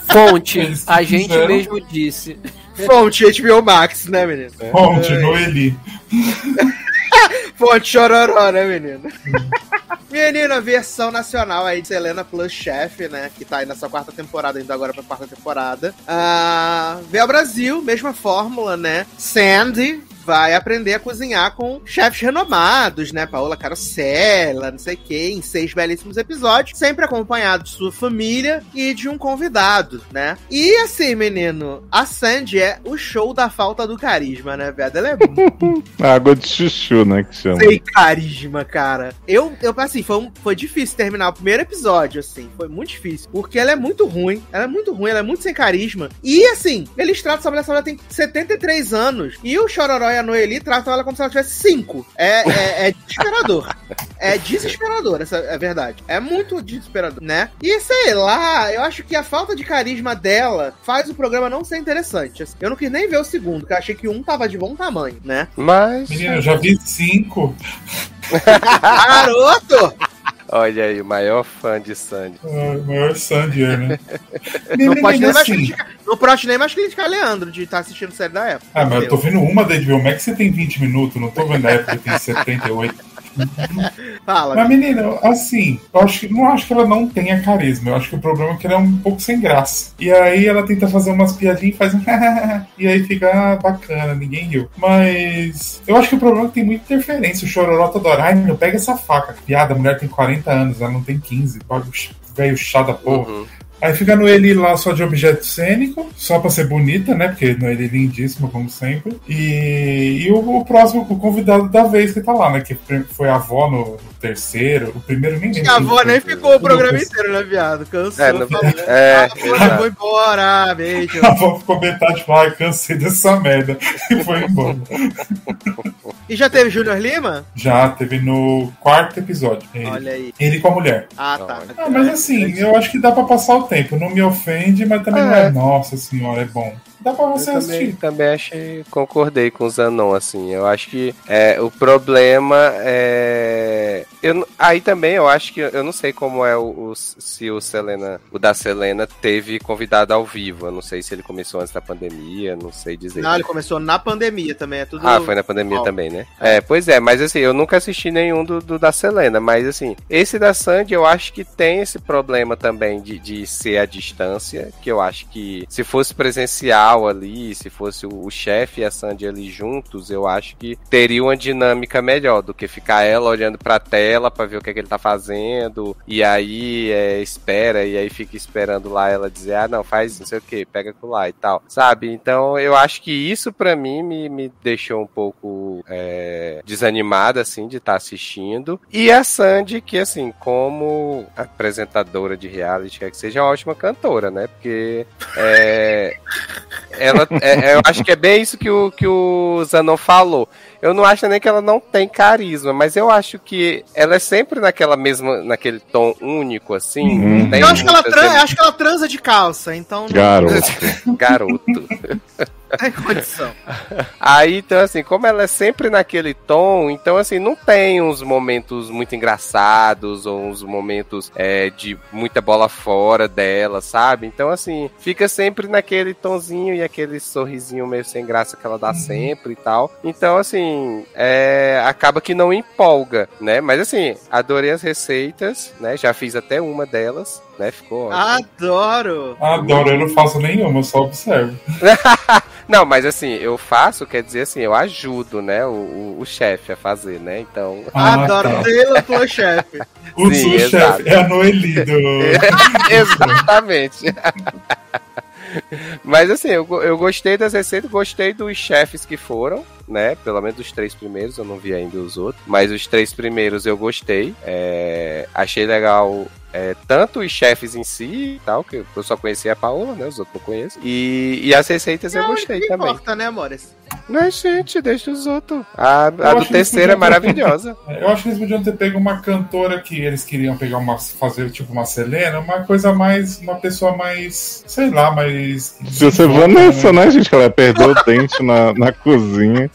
Fonte, Eles a gente fizeram- mesmo disse. Fonte HBO Max, né, menino? Ponte, Noeli. Fonte chororó, né, menino? Menina, versão nacional aí de Selena Plus Chef, né? Que tá aí nessa quarta temporada, indo agora pra quarta temporada. Ah, veio ao Brasil, mesma fórmula, né? Sandy vai aprender a cozinhar com chefes renomados, né? Paola Carosella, não sei quem, em seis belíssimos episódios, sempre acompanhado de sua família e de um convidado, né? E assim, menino, a Sandy é o show da falta do carisma, né, velho? Ela é Água de chuchu, né? Que chama. sem carisma, cara. Eu, eu assim, foi, um- foi difícil terminar o primeiro episódio, assim. Foi muito difícil. Porque ela é muito ruim. Ela é muito ruim, ela é muito sem carisma. E, assim, eles tratam essa mulher, essa mulher tem 73 anos. E o Chororó a Noeli tratam ela como se ela tivesse 5. É, é, é desesperador. é desesperador, essa é a verdade. É muito desesperador, né? E, sei lá, eu acho que a falta de carisma dela faz o programa não ser interessante. assim. Eu não quis nem ver o segundo, porque eu achei que um tava de bom tamanho, né? Mas. Menina, eu já vi cinco. Garoto! Olha aí, o maior fã de Sandy. Ah, o maior Sandier, né? Não pode nem mais assim, criticar, não pode nem mais criticar Leandro de estar assistindo série da época. Ah, mas eu tô vendo uma da HBO Max que tem 20 minutos, não tô vendo a época que tem 78. Fala. Mas, menina, assim, eu acho que não acho que ela não tenha carisma. Eu acho que o problema é que ela é um pouco sem graça. E aí ela tenta fazer umas piadinhas e faz um e aí fica ah, bacana, ninguém riu. Mas eu acho que o problema é que tem muita interferência. O Chororó adora. Ai, meu, pega essa faca. Piada, a mulher tem 40 anos, ela não tem 15. Bagulho ch- Velho chá da porra. Uhum. Aí fica no ele lá só de objeto cênico, só pra ser bonita, né? Porque no ele é lindíssima, como sempre. E, e o, o próximo, o convidado da vez que tá lá, né? Que foi a avó no, terceiro. O primeiro nem lembro. A avó nem ficou o programa inteiro, né, viado? Cansou. É, falou. é, Ah, vou, exato. vou embora, beijo. A avó ficou metade falando, ai, cansei dessa merda. E foi embora. E já teve Júnior Lima? Já teve no quarto episódio. Ele, Olha aí. ele com a mulher. Ah, tá. Ah, mas assim, eu acho que dá pra passar o tempo. Não me ofende, mas também não é, nossa senhora, é bom. Dá pra você Eu também, assistir. também achei, concordei com o Zanon, assim. Eu acho que é, o problema é. Eu, aí também eu acho que eu não sei como é o, o- se o Selena, o da Selena teve convidado ao vivo. Eu não sei se ele começou antes da pandemia, não sei dizer. Não, ele começou na pandemia também, é tudo. Ah, foi na pandemia também, né? É, pois é, mas assim, eu nunca assisti nenhum do, do da Selena, mas assim, esse da Sandy eu acho que tem esse problema também de, de ser a distância, que eu acho que se fosse presencial ali, se fosse o, chefe e a Sandy ali juntos, eu acho que teria uma dinâmica melhor do que ficar ela olhando pra tela pra ver o que, é que ele tá fazendo, e aí é, espera, e aí fica esperando lá ela dizer, ah, não, faz não sei o que, pega com lá e tal, sabe? Então eu acho que isso pra mim me, me deixou um pouco é, desanimada, assim, de estar assistindo. E a Sandy, que assim, como apresentadora de reality, quer que seja, é uma ótima cantora, né? Porque é, ela, é- é- eu acho que é bem isso que o, que o Zanon falou. Eu não acho nem que ela não tem carisma, mas eu acho que ela é sempre naquela mesma, naquele tom único, assim. Uhum. Eu acho que, ela muitas tran- emo- acho que ela transa de calça, então não Garoto. Garoto. tem condição. Aí, então, assim, como ela é sempre naquele tom, então, assim, não tem uns momentos muito engraçados ou uns momentos é, de muita bola fora dela, sabe? Então, assim, fica sempre naquele tonzinho e aquele sorrisinho meio sem graça que ela dá sempre e tal. Então, assim, é, acaba que não empolga, né? Mas, assim, adorei as receitas, né? Já fiz até uma delas, né? Ficou ótimo. Adoro. Adoro, eu não faço nenhuma, eu só observo. Não, mas assim, eu faço, quer dizer assim, eu ajudo, né, o, o, o chefe a fazer, né? Então. Ah, Adoro. tá. Taylor tua chefe. O seu chefe é a Noeli do. Exatamente. Mas assim, eu, eu gostei das receitas, gostei dos chefes que foram, né? Pelo menos os três primeiros, eu não vi ainda os outros. Mas os três primeiros eu gostei. É, achei legal é, tanto os chefes em si e tal, que eu só conhecia a Paola, né? Os outros não conheço. E, e as receitas eu gostei não também. importa, né, amores? Mas, gente, deixa os outros. A, a do terceiro é podiam ter- maravilhosa. Eu acho que eles podiam ter pego uma cantora que eles queriam pegar uma. fazer tipo uma Selena, uma coisa mais. uma pessoa mais. sei lá, mais. Podia ser Vanessa, né, gente? Que ela perdeu o dente na, na cozinha.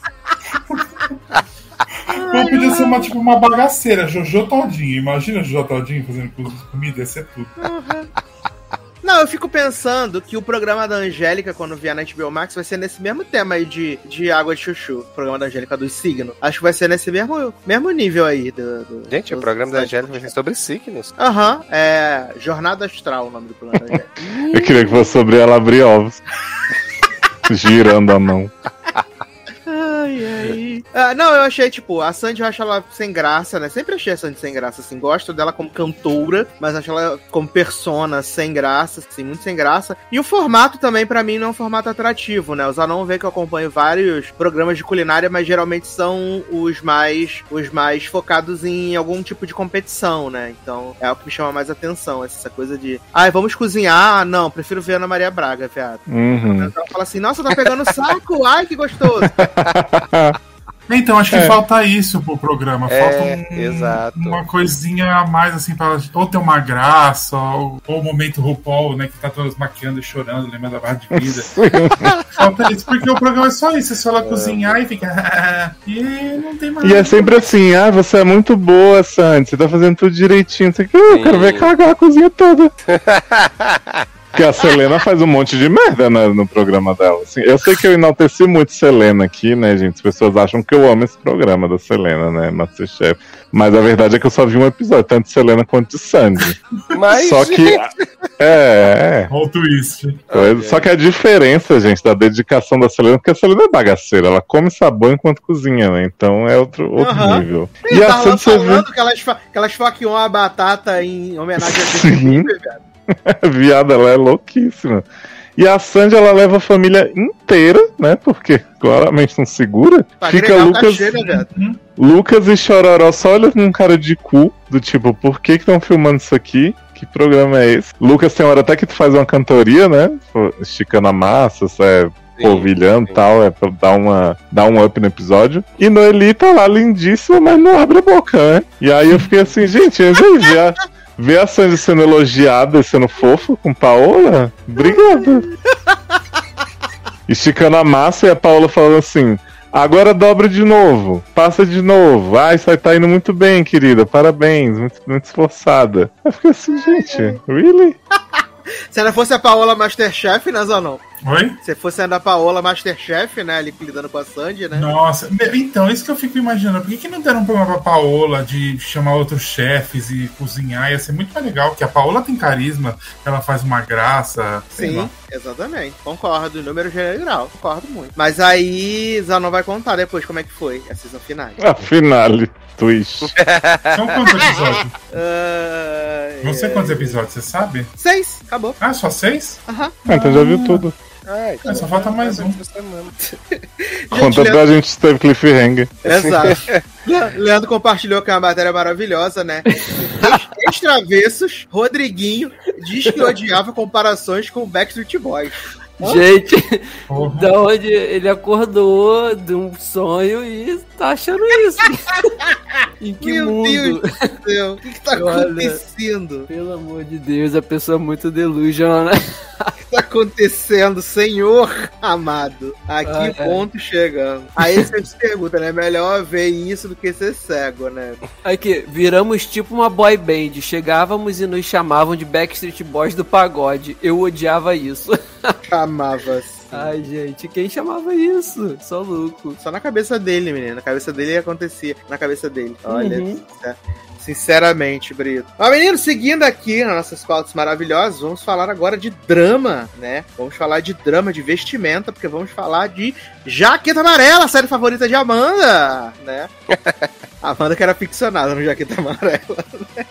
Ou podia ser uma, tipo, uma bagaceira, Jojo Todinho. Imagina Jojo Todinho fazendo co- comida, ia ser tudo. Não, eu fico pensando que o programa da Angélica, quando vier na HBO Max, vai ser nesse mesmo tema aí de, de água de chuchu. O programa da Angélica dos signos. Acho que vai ser nesse mesmo, mesmo nível aí. Do, do- Gente, o do- programa da Angélica vai ser sobre signos. Aham, é. Jornada Astral o nome do programa da Angélica. Eu queria que fosse sobre ela abrir ovos. Girando a mão. Ah, não, eu achei, tipo, a Sandy eu acho ela sem graça, né? Sempre achei a Sandy sem graça, assim. Gosto dela como cantora, mas acho ela como persona sem graça, assim, muito sem graça. E o formato também, pra mim, não é um formato atrativo, né? O Zanon vê que eu acompanho vários programas de culinária, mas geralmente são os mais, os mais focados em algum tipo de competição, né? Então é o que me chama mais atenção, essa coisa de, ai, vamos cozinhar? Ah, não, prefiro ver a Ana Maria Braga, viado. Uhum. Então fala assim, nossa, tá pegando saco, ai, que gostoso. Então, acho que É. falta isso pro programa. É, falta um- exato. uma coisinha a mais, assim, pra ou ter uma graça, ou, ou o momento RuPaul, né, que tá todas maquiando e chorando, lembra da barra de vida. falta isso, porque o programa é só isso, é só ela cozinhar e fica. e não tem mais. E é sempre assim, ah, você é muito boa, Sandy, você tá fazendo tudo direitinho. O que, eu quero ver cagar a cozinha toda. Porque a Selena faz um monte de merda né, no programa dela. assim. eu sei que eu enalteci muito Selena aqui, né, gente? As pessoas acham que eu amo esse programa da Selena, né, Masterchef. Mas a verdade é que eu só vi um episódio, tanto de Selena quanto de Sandy. Mas, Só que. É, é. Olha o twist. Coisa. Só que a diferença, gente, da dedicação da Selena, porque a Selena é bagaceira, ela come sabão enquanto cozinha, né? Então é outro, outro Aham. nível. E E a Sandy, você viu, falando que elas, que elas faqueam a batata em homenagem a Sim. Justin Bieber, cara. viada, ela é louquíssima. E a Sandy, ela leva a família inteira, né? Porque claramente não segura. Pra Fica Lucas, né, velho? Lucas e Chororó só olham com cara de cu, do tipo, por que que estão filmando isso aqui? Que programa é esse? Lucas tem hora até que tu faz uma cantoria, né? Esticando a massa, é, polvilhando e tal, é pra dar, uma, dar um up no episódio. E Noeli tá lá lindíssima, mas não abre a boca, né? E aí eu fiquei assim, gente, aí, ver a, ver a Sandy sendo elogiada e sendo fofa com Paola, obrigado. Esticando a massa e a Paola falando assim. Agora dobra de novo, passa de novo. Ah, isso aí tá indo muito bem, querida. Parabéns, muito, muito esforçada. Eu fiquei assim, gente, really? Se ela fosse a Paola Masterchef, né, Zanon? Oi? Se fosse a Paola Masterchef, né, ali lidando com a Sandy, né? Nossa, então, isso que eu fico imaginando. Por que, que não deram um programa pra Paola de chamar outros chefes e cozinhar? Ia ser muito mais legal, porque a Paola tem carisma, ela faz uma graça. Sim, exatamente. Concordo, em número geral, concordo muito. Mas aí, Zanon vai contar depois como é que foi a season final. A finale, twist. São quantos episódios? Ah, Não sei é, quantos episódios, você sabe? Seis, acabou. Ah, só seis? Aham. Ah, então já viu tudo. Ai, É, só falta mais um. Conta pra gente teve cliffhanger. Exato. Le- Leandro compartilhou que é uma matéria maravilhosa, né? Ex- Extravessos, Rodriguinho diz que odiava comparações com Backstreet Boys. Gente, Porra. da onde ele acordou de um sonho e tá achando isso. em que Meu mundo? Deus do céu, o que, que tá Olha. acontecendo? Pelo amor de Deus, a pessoa é muito delusional, né? O que tá acontecendo, Senhor amado? A que ai. ponto chegamos? Aí você se pergunta, né? Melhor ver isso do que ser cego, né? Aqui, viramos tipo uma boy band. Chegávamos e nos chamavam de Backstreet Boys do pagode. Eu odiava isso. Chamava-se. Ai, gente, quem chamava isso? Só louco. Só na cabeça dele, menino. Na cabeça dele acontecia. Na cabeça dele. Olha, Uhum. sincer- sinceramente, Brito. Mas, menino, seguindo aqui nas nossas pautas maravilhosas, vamos falar agora de drama, né? Vamos falar de drama, de vestimenta, porque vamos falar de Jaqueta Amarela, a série favorita de Amanda, né? A Amanda que era ficcionada no Jaqueta Amarela. né?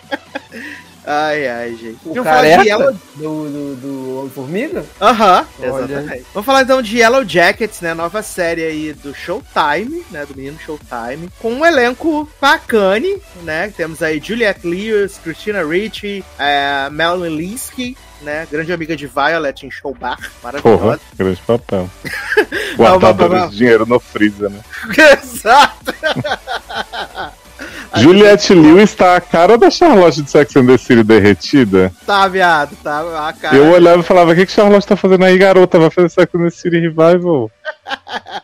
Ai, ai, gente. O Vamos falar de careca Yellow do, do, do Homem-Formiga? Aham, exatamente. Vamos falar então de Yellow Jackets, né? Nova série aí do Showtime, né? Do menino Showtime. Com um elenco bacana, né? Temos aí Juliette Lewis, Christina Ricci, é, Melanie Linsky, né? Grande amiga de Violet em Showbar. Porra, Maravilhosa. grande papel. Guardadores de dinheiro no freezer, né? Exato! Juliette Lewis tá a cara da Charlotte de Sex and the City derretida. Tá, viado, tá. A cara. Eu olhava e falava, o que, que Charlotte tá fazendo aí, garota? Vai fazer Sex and the City Revival?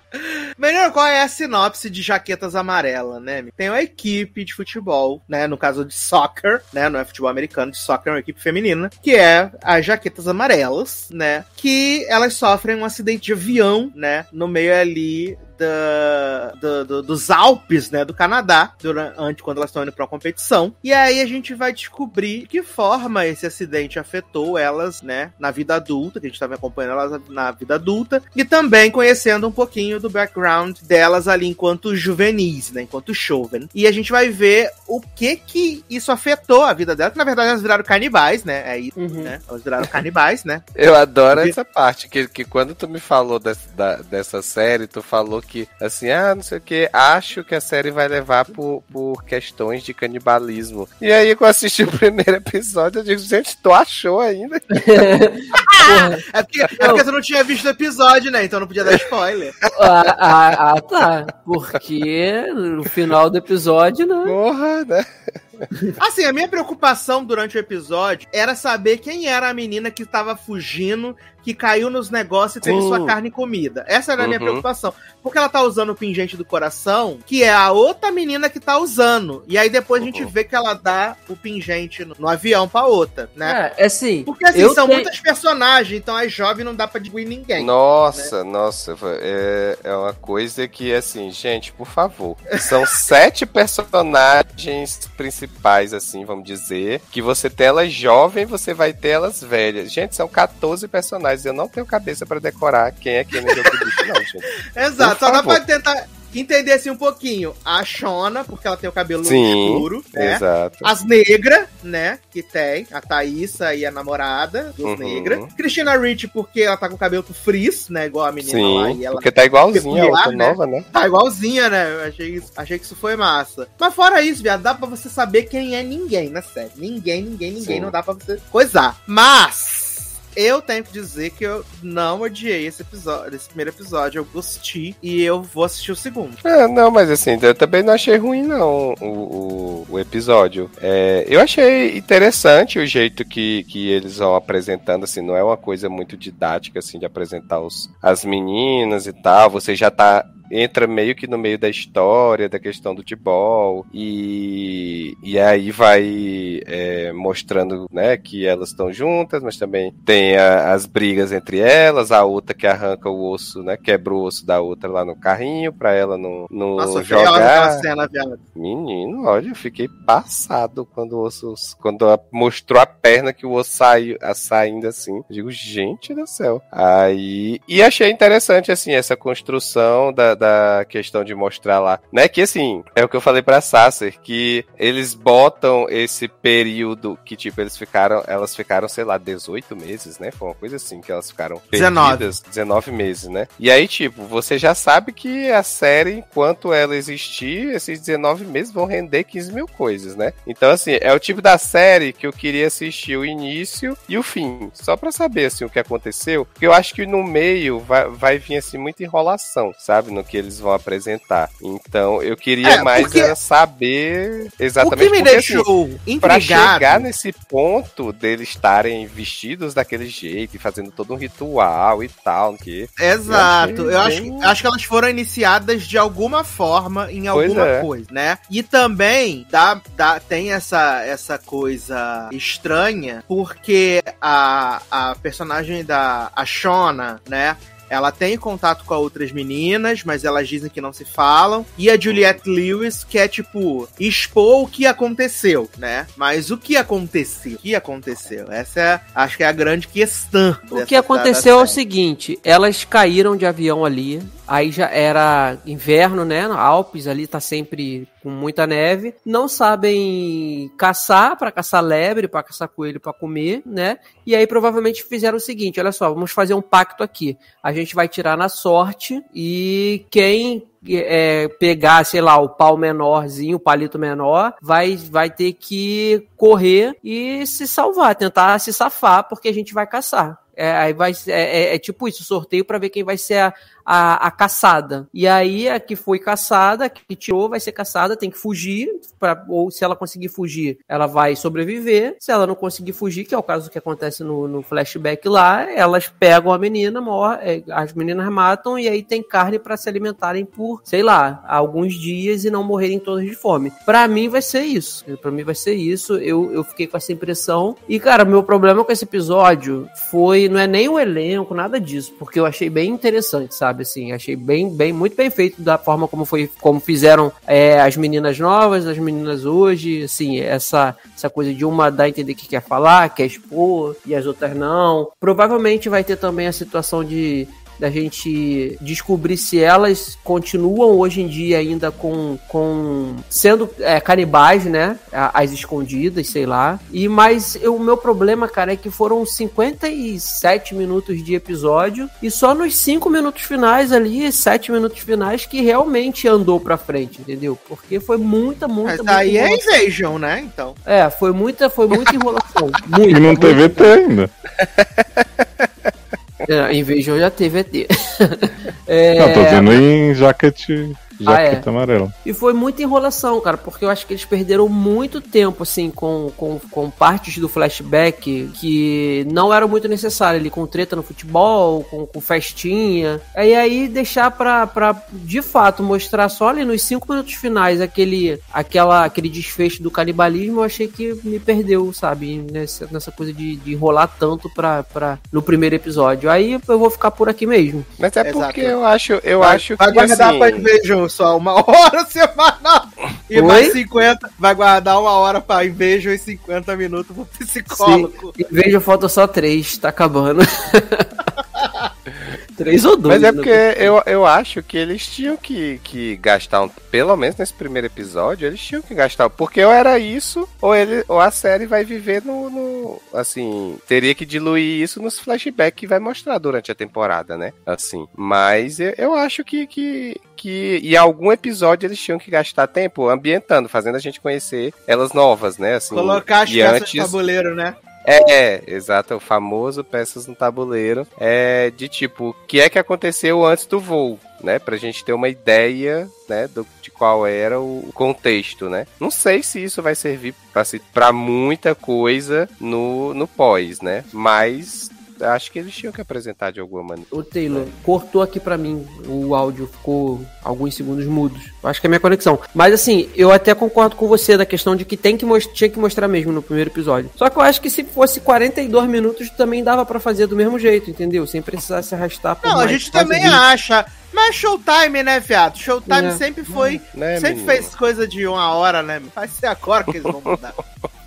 Menino, qual é a sinopse de Jaquetas Amarela, né? Tem uma equipe de futebol, né? No caso de soccer, né? Não é futebol americano, de soccer é uma equipe feminina, que é as Jaquetas Amarelas, né? Que elas sofrem um acidente de avião, né? No meio ali da, do- do- dos Alpes, né, do Canadá, durante quando elas estão indo para uma competição. E aí a gente vai descobrir que forma esse acidente afetou elas, né, na vida adulta, que a gente estava acompanhando elas na vida adulta, e também conhecendo um pouquinho do background delas ali enquanto juvenis, né, enquanto jovem. E a gente vai ver o que que isso afetou a vida delas, que na verdade elas viraram canibais, né, é isso, Uhum. né, elas viraram canibais, né. Eu adoro Porque- essa parte, que, que quando tu me falou dessa, da- dessa série, tu falou que, assim, ah, não sei o que, acho que a série vai levar por, por questões de canibalismo. E aí, quando eu assisti o primeiro episódio, eu digo, gente, tu achou ainda? Porra. É porque, é porque tu não tinha visto o episódio, né? Então não podia dar spoiler. Ah, ah, ah, tá. Porque no final do episódio, né? Porra, né? Assim, a minha preocupação durante o episódio era saber quem era a menina que tava fugindo, que caiu nos negócios e teve Sim. sua carne comida. Essa era a minha Uhum. preocupação. Porque ela tá usando o pingente do coração, que é a outra menina que tá usando. E aí depois a gente Uhum. vê que ela dá o pingente no, no avião pra outra, né? É, é assim. Porque assim, eu são tenho- muitos personagens, então as jovens não dá pra diluir ninguém. Nossa, nossa, é, é uma coisa que, assim, gente, por favor. São sete personagens principais, assim, vamos dizer. Que você tem elas jovens, você vai ter elas velhas. Gente, são 14 personagens. Eu não tenho cabeça pra decorar quem é quem no jogo do bicho, não, gente. Exato, só dá pra tentar entender assim um pouquinho. A Shona, porque ela tem o cabelo Sim, escuro, né? Exato. As negras, né? Que tem. A Thaísa e a namorada dos Uhum. negras. Cristina Ricci, porque ela tá com o cabelo frizz, né? Igual a menina lá. Sim, E ela porque tá igualzinha a peculiar, outra né? nova, né? tá igualzinha, né? Eu achei, isso- achei que isso foi massa. Mas fora isso, viado, dá pra você saber quem é ninguém na série. Ninguém, ninguém, ninguém. Sim. Não dá pra você coisar. Mas. Eu tenho que dizer que eu não odiei esse episódio, esse primeiro episódio. Eu gostei e eu vou assistir o segundo. É, não, mas assim, eu também não achei ruim, não, o, o, o episódio. É, eu achei interessante o jeito que, que eles vão apresentando, assim, não é uma coisa muito didática, assim, de apresentar os, as meninas e tal. Você já tá. Entra meio que no meio da história, da questão do futebol, e, e aí vai é, mostrando né, que elas estão juntas, mas também tem a- as brigas entre elas, a outra que arranca o osso, né? Quebra o osso da outra lá no carrinho pra ela não, não Nossa, jogar. cena. Menino, olha, eu fiquei passado quando o osso. Quando mostrou a perna que o osso saiu a- saindo assim. Eu digo, gente do céu. Aí. E achei interessante, assim, essa construção da, da questão de mostrar lá. Né? Que assim, é o que eu falei pra Sasser, que eles botam esse período que, tipo, eles ficaram. Elas ficaram, sei lá, 18 meses, né? Foi uma coisa assim que elas ficaram 19. perdidas. 19 meses, né? E aí, tipo, você já sabe que a série, enquanto ela existir, esses 19 meses vão render 15 mil coisas, né? Então, assim, é o tipo da série que eu queria assistir o início e o fim, só pra saber, assim, o que aconteceu. Porque eu acho que no meio vai, vai vir, assim, muita enrolação, sabe? No que eles vão apresentar. Então, eu queria É, mais porque- saber O exatamente que me porque, assim, deixou Pra intrigado. chegar nesse ponto deles estarem vestidos daquele jeito e fazendo todo um ritual e tal, que Exato. Eu Eu achei acho, bem- acho que elas foram iniciadas de alguma forma em Pois alguma é. coisa, né? E também dá, dá, tem essa, essa coisa estranha, porque a, a personagem da a Shona, né? Ela tem contato com outras meninas, mas elas dizem que não se falam. E a Juliette Lewis quer, tipo, expor o que aconteceu, né? Mas o que aconteceu? O que aconteceu? Essa é, acho que é a grande questão. O que aconteceu é o seguinte, elas caíram de avião ali, aí já era inverno, né? Alpes ali tá sempre com muita neve, não sabem caçar para caçar lebre, para caçar coelho para comer, né? E aí provavelmente fizeram o seguinte, olha só, vamos fazer um pacto aqui. A gente vai tirar na sorte e quem é, pegar, sei lá, o pau menorzinho, o palito menor, vai, vai ter que correr e se salvar, tentar se safar, porque a gente vai caçar. É, aí vai, é, é- é tipo isso, sorteio pra ver quem vai ser a, a, a caçada. E aí a que foi caçada, a que tirou, vai ser caçada, tem que fugir, pra, ou se ela conseguir fugir, ela vai sobreviver. Se ela não conseguir fugir, que é o caso que acontece no, no flashback lá, elas pegam a menina, mor é, as meninas matam e aí tem carne pra se alimentarem por, sei lá, alguns dias e não morrerem todas de fome. Pra mim vai ser isso. Pra mim vai ser isso. Eu, eu fiquei com essa impressão. E, cara, meu problema com esse episódio foi, não é nem o elenco, nada disso, porque eu achei bem interessante, sabe? Assim, achei bem, bem, muito bem feito da forma como foi, como fizeram é, as meninas novas, as meninas hoje, assim, essa, essa coisa de uma dar a entender que quer falar, quer expor, e as outras não. Provavelmente vai ter também a situação de da gente descobrir se elas continuam hoje em dia ainda com, com sendo é, canibais, né? As escondidas, sei lá. E mas eu- o meu problema, cara, é que foram 57 minutos de episódio e só nos 5 minutos finais ali, 7 minutos finais que realmente andou pra frente, entendeu? Porque foi muita, muita, Mas muita aí é enrolação. Invasion, né? Então. É, foi muita, foi muita enrolação. E Muita, não muita. teve ainda. É, Invasion já teve ET. É, Não, tô vendo em jaquete, Ah, é? jaqueta amarela. E foi muita enrolação, cara, porque eu acho que eles perderam muito tempo, assim, com, com, com partes do flashback que não eram muito necessárias ali, com treta no futebol, com, com festinha. E aí deixar pra, pra, de fato, mostrar só ali nos cinco minutos finais aquele, aquela, aquele desfecho do canibalismo, eu achei que me perdeu, sabe, nessa, nessa coisa de, de enrolar tanto pra, pra, no primeiro episódio. Aí eu vou ficar por aqui mesmo. Mas é Exato. porque eu acho, eu vai, acho vai que guardar assim, pra Invasion só uma hora semanal. E Oi? mais 50. Vai guardar uma hora pra Invasion e 50 minutos pro psicólogo. Vez de falta só três, tá acabando. três ou dois. Mas é né? porque eu, eu acho que eles tinham que, que gastar, um, pelo menos nesse primeiro episódio, eles tinham que gastar. Porque ou era isso, ou, ele, ou a série vai viver no, no- Assim, teria que diluir isso nos flashbacks que vai mostrar durante a temporada, né? Assim. Mas eu, eu acho que, que, que em algum episódio eles tinham que gastar tempo ambientando, fazendo a gente conhecer elas novas, né? Assim, Colocar as peças antes... no tabuleiro, né? É, exato, o famoso peças no tabuleiro. É de tipo, o que é que aconteceu antes do voo, né? Pra gente ter uma ideia, né, do, de qual era o contexto, né? Não sei se isso vai servir pra muita coisa no, no pós, né? Mas acho que eles tinham que apresentar de alguma maneira. O Taylor cortou aqui pra mim o áudio, ficou alguns segundos mudos. Acho que é a minha conexão. Mas assim, eu até concordo com você da questão de que tem que tinha que mostrar mesmo no primeiro episódio. Só que eu acho que se fosse 42 minutos também dava pra fazer do mesmo jeito, entendeu? Sem precisar se arrastar por Não, a mais gente quase também 20. acha. Mas Showtime, né, viado? Showtime É. sempre foi. Né, sempre menino? fez coisa de uma hora, né? Vai ser agora que eles vão mudar.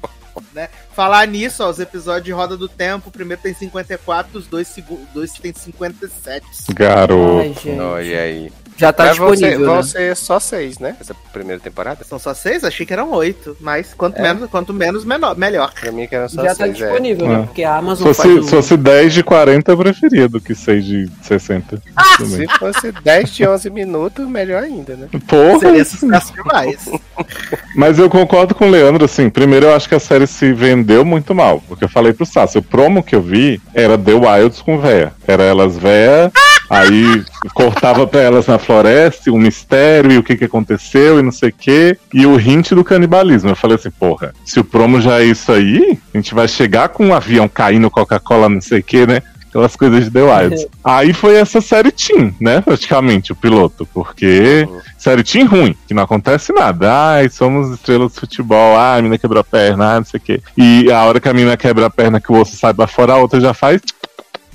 né? Falar nisso, ó, os episódios de Roda do Tempo, o primeiro tem 54, os dois, dois tem 57. Garoto. Ai. Olha aí. Já tá Mas vão ser, disponível, vão né? ser só seis, né? Essa primeira temporada? São só seis? Achei que eram oito. Mas quanto É. menos, quanto menos menor, melhor. Pra mim que eram só Já tá seis, é. disponível, É. né? Porque a Se Amazon faz fosse, o- se fosse 10 de 40, eu preferia do que 6 de 60. Também. Se fosse 10 de 11 minutos, melhor ainda, né? Porra! Seria sucesso demais. Mas eu concordo com o Leandro, assim. Primeiro, eu acho que a série se vendeu muito mal. Porque eu falei pro Sassi, o promo que eu vi era The Wilds com véia. Era elas véia, aí cortava pra elas na floresta, o mistério e o que que aconteceu e não sei o que. E o hint do canibalismo. Eu falei assim, porra, se o promo já é isso aí, a gente vai chegar com um avião caindo Coca-Cola, não sei o que, né? Aquelas coisas de The Wilds. Aí foi essa série Team, né? Praticamente, o piloto. Porque série Team ruim, que não acontece nada. Ai, somos estrelas de futebol. Ah, a mina quebrou a perna, ah, não sei o quê. E a hora que a mina quebra a perna, que o osso sai pra fora, a outra já faz.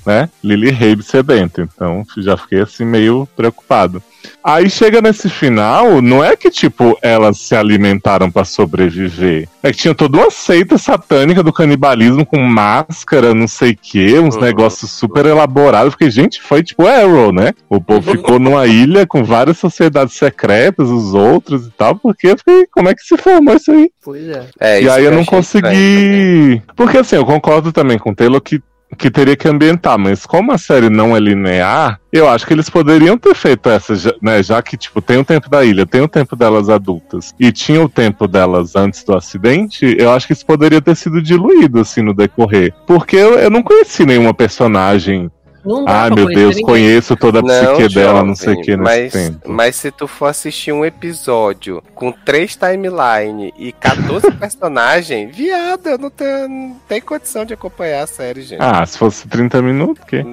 Né? Lily Rabe sedento. Então já fiquei assim meio preocupado. Aí chega nesse final, não é que tipo elas se alimentaram pra sobreviver. É que tinha toda uma seita satânica do canibalismo com máscara, não sei o que, uns Uhum. negócios super elaborados. Porque, gente, foi tipo Arrow, né? O povo ficou numa ilha com várias sociedades secretas, os outros e tal. Porque eu fiquei, como é que se formou isso aí? Pois é. É, e isso aí eu não consegui. Porque assim, eu concordo também com o Taylor que, que teria que ambientar, mas como a série não é linear, eu acho que eles poderiam ter feito essa, né? Já que, tipo, tem o tempo da ilha, tem o tempo delas adultas e tinha o tempo delas antes do acidente, eu acho que isso poderia ter sido diluído, assim, no decorrer. Porque eu, eu não conheci nenhuma personagem. Não dá Ah, meu Deus, ninguém. conheço toda a psique dela, não sei o que nesse mas, tempo. Mas se tu for assistir um episódio com três timeline e 14 personagens, viado, eu não tenho, não tenho condição de acompanhar a série, gente. Ah, se fosse 30 minutos, que?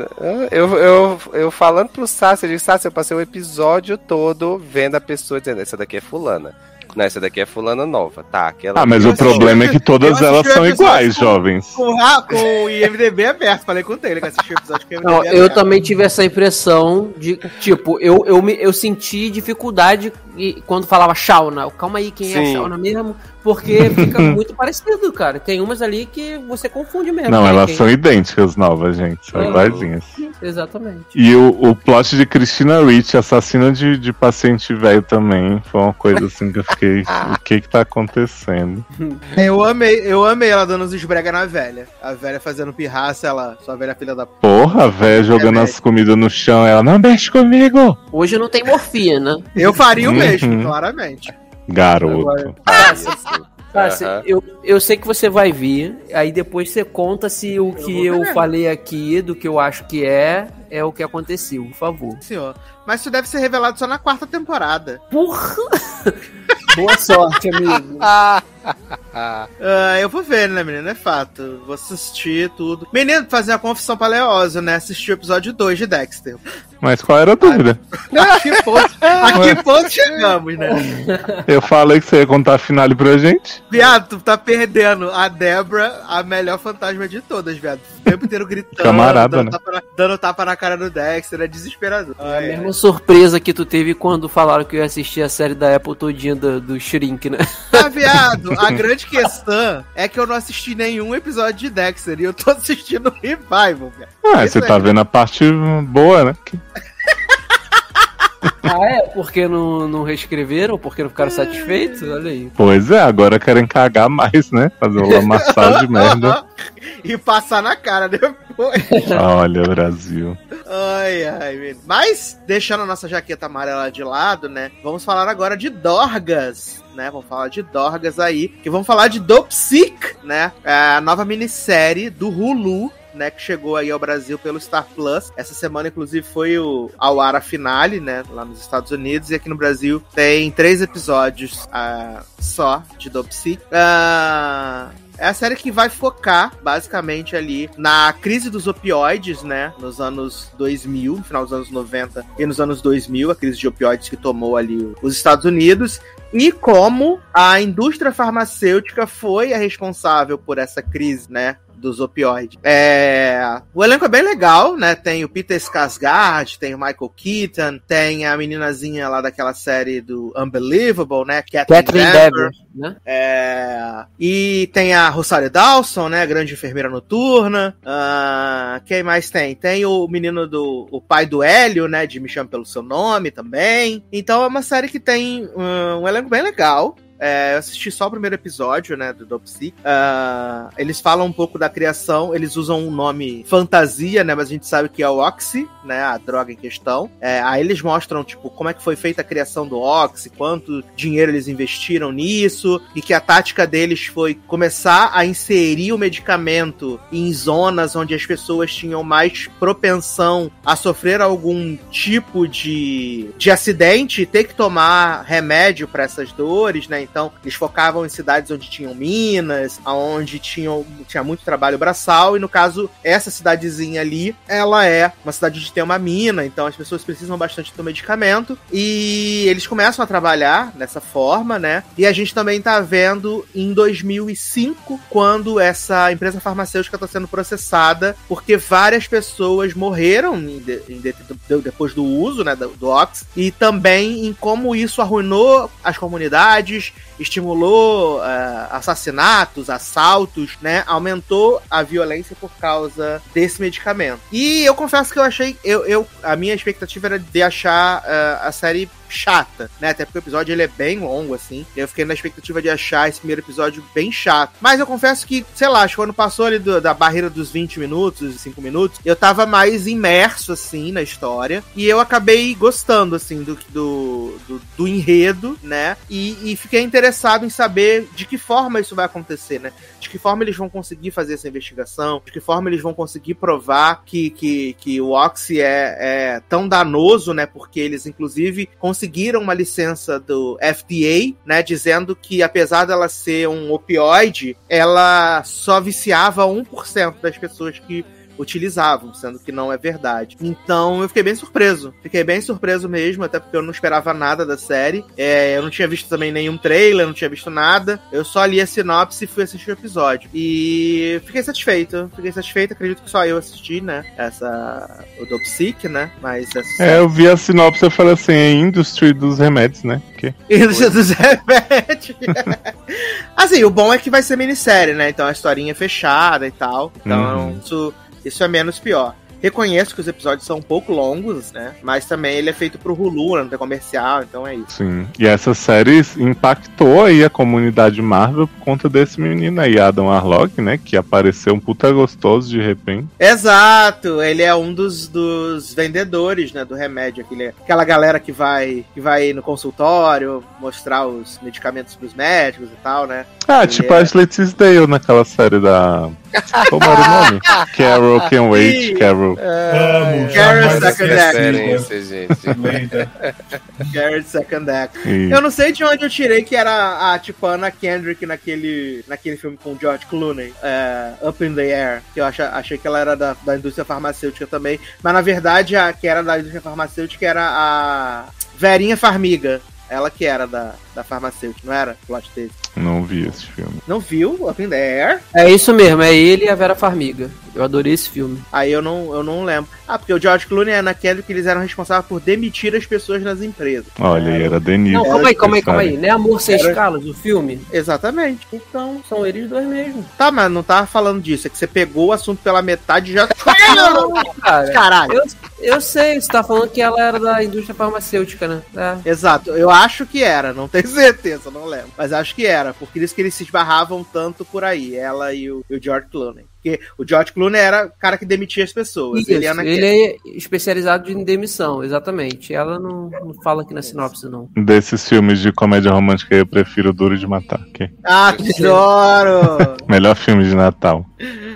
Eu, eu, eu falando pro Sassi, eu disse, Sassi, eu passei o episódio todo vendo a pessoa dizendo, essa daqui é fulana. Não, essa daqui é fulana nova, tá? Aquela Ah, mas Eu o assisti- problema é que eu todas elas são iguais, com- jovens. Com, com o IMDB aberto. Falei com o Taylor que assistiu o episódio com o IMDB Não, eu aberto. também tive essa impressão de, tipo, eu, eu, me, eu senti dificuldade e- quando falava Shauna. Calma aí, quem é a Sim. Shauna mesmo? Porque fica muito parecido, cara. Tem umas ali que você confunde mesmo. Não, né, elas quem- são idênticas novas, gente. São É. iguaizinhas. Exatamente. E o, o plot de Christina Ricci, assassina de, de paciente velho também, foi uma coisa assim que eu fiquei. o que que tá acontecendo? Eu amei, eu amei ela dando os esbrega na velha. A velha fazendo pirraça, ela, sua velha filha da. Porra, a véia jogando velho. as comidas no chão, ela não mexe comigo! Hoje não tem morfina. Eu faria o Uhum. mesmo, claramente. Garoto. Aham. eu, eu sei que você vai vir, aí depois você conta se o que eu vou ver. falei aqui, do que eu acho que é, é o que aconteceu, por favor. Senhor. Mas isso deve ser revelado só na quarta temporada. Porra! Boa sorte, amigo. Ah, eu vou ver, né, menino? É fato. Vou assistir tudo. Menino, fazer uma confissão paleosa, né? Assistir o episódio 2 de Dexter. Mas qual era a dúvida? A que ponto, a que ponto chegamos, né? Eu falei que você ia contar a finale pra gente. Viado, tu tá perdendo a Débora, a melhor fantasma de todas, viado. O tempo inteiro gritando. Camarada, dando, né? tapa na, dando tapa na cara do Dexter. É desesperador. A mesma surpresa que tu teve quando falaram que eu ia assistir a série da Apple todinha do, do Shrink, né? Ah, viado, a grande questão é que eu não assisti nenhum episódio de Dexter e eu tô assistindo o Revival, cara. Ah, Isso você aí. tá vendo a parte boa, né? Ah, é? Porque não, não reescreveram? Porque não ficaram satisfeitos? Olha aí. Pois é, agora querem cagar mais, né? Fazer uma lamaçal de merda. e passar na cara depois. Olha, Brasil. Ai, ai, menino. Mas, deixando a nossa jaqueta amarela de lado, né? Vamos falar agora de Dorgas, né? Vamos falar de Dorgas aí. Que vamos falar de Dopsic, né? É a nova minissérie do Hulu. Né, que chegou aí ao Brasil pelo Star Plus. Essa semana, inclusive, foi o ao ar a finale, né? Lá nos Estados Unidos. E aqui no Brasil tem três episódios ah, só de Dopsic. Ah, é a série que vai focar, basicamente, ali na crise dos opioides, né? Nos anos 2000, no final dos anos 90 e nos anos 2000, a crise de opioides que tomou ali os Estados Unidos. E como a indústria farmacêutica foi a responsável por essa crise, né? Dos opioides. É... O elenco é bem legal, né? Tem o Peter Skarsgård, tem o Michael Keaton, tem a meninazinha lá daquela série do Unbelievable, né? Catherine Dever, né? É, e tem a Rosário Dawson, né? Grande enfermeira noturna. Ah, quem mais tem? Tem o menino do. O pai do Hélio, né? De Me Chame Pelo Seu Nome também. Então é uma série que tem um, um elenco bem legal. É, eu assisti só o primeiro episódio, né, do Dopsy. Ah, eles falam um pouco da criação, eles usam um nome fantasia, né, mas a gente sabe que é o Oxy, né, a droga em questão. É, aí eles mostram, tipo, como é que foi feita a criação do Oxy, quanto dinheiro eles investiram nisso, e que a tática deles foi começar a inserir o medicamento em zonas onde as pessoas tinham mais propensão a sofrer algum tipo de, de acidente e ter que tomar remédio para essas dores, né? Então, eles focavam em cidades onde tinham minas, onde tinham, tinha muito trabalho braçal, e no caso, essa cidadezinha ali, ela é uma cidade de ter uma mina, então as pessoas precisam bastante do medicamento, e eles começam a trabalhar dessa forma, né? E a gente também tá vendo em 2005, quando essa empresa farmacêutica está sendo processada, porque várias pessoas morreram em de- em de- de- depois do uso, né, do, do Ox, e também em como isso arruinou as comunidades, estimulou ah, assassinatos, assaltos, né? Aumentou a violência por causa desse medicamento. E eu confesso que eu achei, eu, eu a minha expectativa era de achar ah, a série chata, né? Até porque o episódio ele é bem longo, assim. Eu fiquei na expectativa de achar esse primeiro episódio bem chato. Mas eu confesso que, sei lá, acho que quando passou ali do- da barreira dos 20 minutos, dos 5 minutos, eu tava mais imerso, assim, na história. E eu acabei gostando, assim, do, do, do, do enredo, né? E, e fiquei interessado em saber de que forma isso vai acontecer, né? De que forma eles vão conseguir fazer essa investigação, de que forma eles vão conseguir provar que, que, que o Oxy é, é tão danoso, né? Porque eles, inclusive, conseguiram uma licença do FDA, né? Dizendo que, apesar dela ser um opioide, ela só viciava 1% das pessoas que utilizavam, sendo que não é verdade. Então eu fiquei bem surpreso. Fiquei bem surpreso mesmo, até porque eu não esperava nada da série. É, eu não tinha visto também nenhum trailer, não tinha visto nada. Eu só li a sinopse e fui assistir o episódio. E fiquei satisfeito. Fiquei satisfeito, acredito que só eu assisti, né? Essa. O Dopsic, né? Mas essa. É, eu vi a sinopse e falei assim, é industry dos remédios, né? Porque Indústria dos remédios. assim, o bom é que vai ser minissérie, né? Então a historinha é fechada e tal. Então Uhum. isso, isso é menos pior. Reconheço que os episódios são um pouco longos, né? Mas também ele é feito pro Hulu, né? não tem comercial, então é isso. Sim. E essa série impactou aí a comunidade Marvel por conta desse menino aí, Adam Arlock, né? Que apareceu um puta gostoso de repente. Exato, ele é um dos, dos vendedores, né, do remédio, aquele, aquela galera que vai que vai no consultório mostrar os medicamentos pros médicos e tal, né? Ah, Ele tipo é- a Ashley Tisdale naquela série da. Como era o nome? Carol Can Wait. Carol. Amo, Carol jamais Second esqueci, Referência, gente. Lenda. Jared Second Act. E- Eu não sei de onde eu tirei que era a tipo Anna Kendrick naquele, naquele filme com o George Clooney, é, Up in the Air, que eu acha, achei que ela era da, da indústria farmacêutica também, mas na verdade a que era da indústria farmacêutica era a Verinha Farmiga. Ela que era da, da farmacêutica, não era? O plot dele. Não vi esse filme. Não viu Up in the Air? É isso mesmo, é ele e a Vera Farmiga. Eu adorei esse filme. Aí eu não, eu não lembro. Ah, porque o George Clooney e a Anna Kendrick eles eram responsáveis por demitir as pessoas nas empresas. Olha, aí era Denise. Não, calma aí, calma aí, calma aí. sabe? Não é Amor Sem Era- Escalas, o filme? Exatamente. Então, são eles dois mesmo. Tá, mas não tava falando disso. É que você pegou o assunto pela metade e já. Cara, Caralho. eu, eu sei, você tá falando que ela era da indústria farmacêutica, né? É. Exato, eu acho que era, não tenho certeza, não lembro. Mas acho que era, porque isso que eles se esbarravam tanto por aí, ela e o, e o George Clooney. Porque o George Clooney era o cara que demitia as pessoas. Isso, ele, é ele é especializado em demissão, exatamente. Ela não, não fala aqui na sinopse, não. Desses filmes de comédia romântica, eu prefiro Duro de Matar. que Ah, que adoro! Melhor filme de Natal.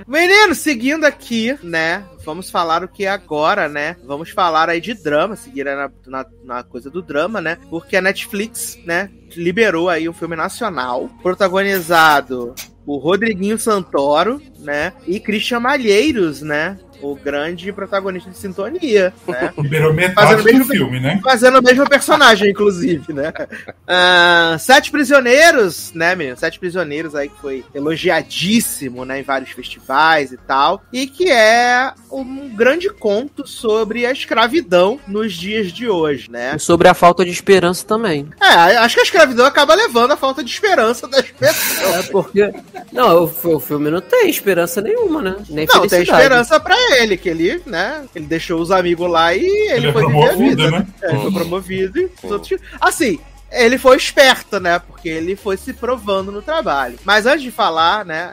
Menino, seguindo aqui, né? Vamos falar o que é agora, né? Vamos falar aí de drama, seguir aí na, na, na coisa do drama, né? Porque a Netflix, né, liberou aí um filme nacional, protagonizado por Rodriguinho Santoro, né? E Christian Malheiros, né? O grande protagonista de Sintonia, né? Fazendo do mesmo- filme, né? Fazendo o mesmo personagem, inclusive, né? Ah, Sete Prisioneiros, né, menino? Sete Prisioneiros aí que foi elogiadíssimo, né, em vários festivais e tal. E que é um grande conto sobre a escravidão nos dias de hoje, né? E sobre a falta de esperança também. É, acho que a escravidão acaba levando a falta de esperança das pessoas. É porque. Não, o, o filme não tem esperança nenhuma, né? Nem Não, tem esperança pra ele, que ele, né, ele deixou os amigos lá e ele, Ele é foi viver a promovido, vida. né? É, ele foi promovido e os outros... Assim, ele foi esperto, né? Porque ele foi se provando no trabalho. Mas antes de falar, né?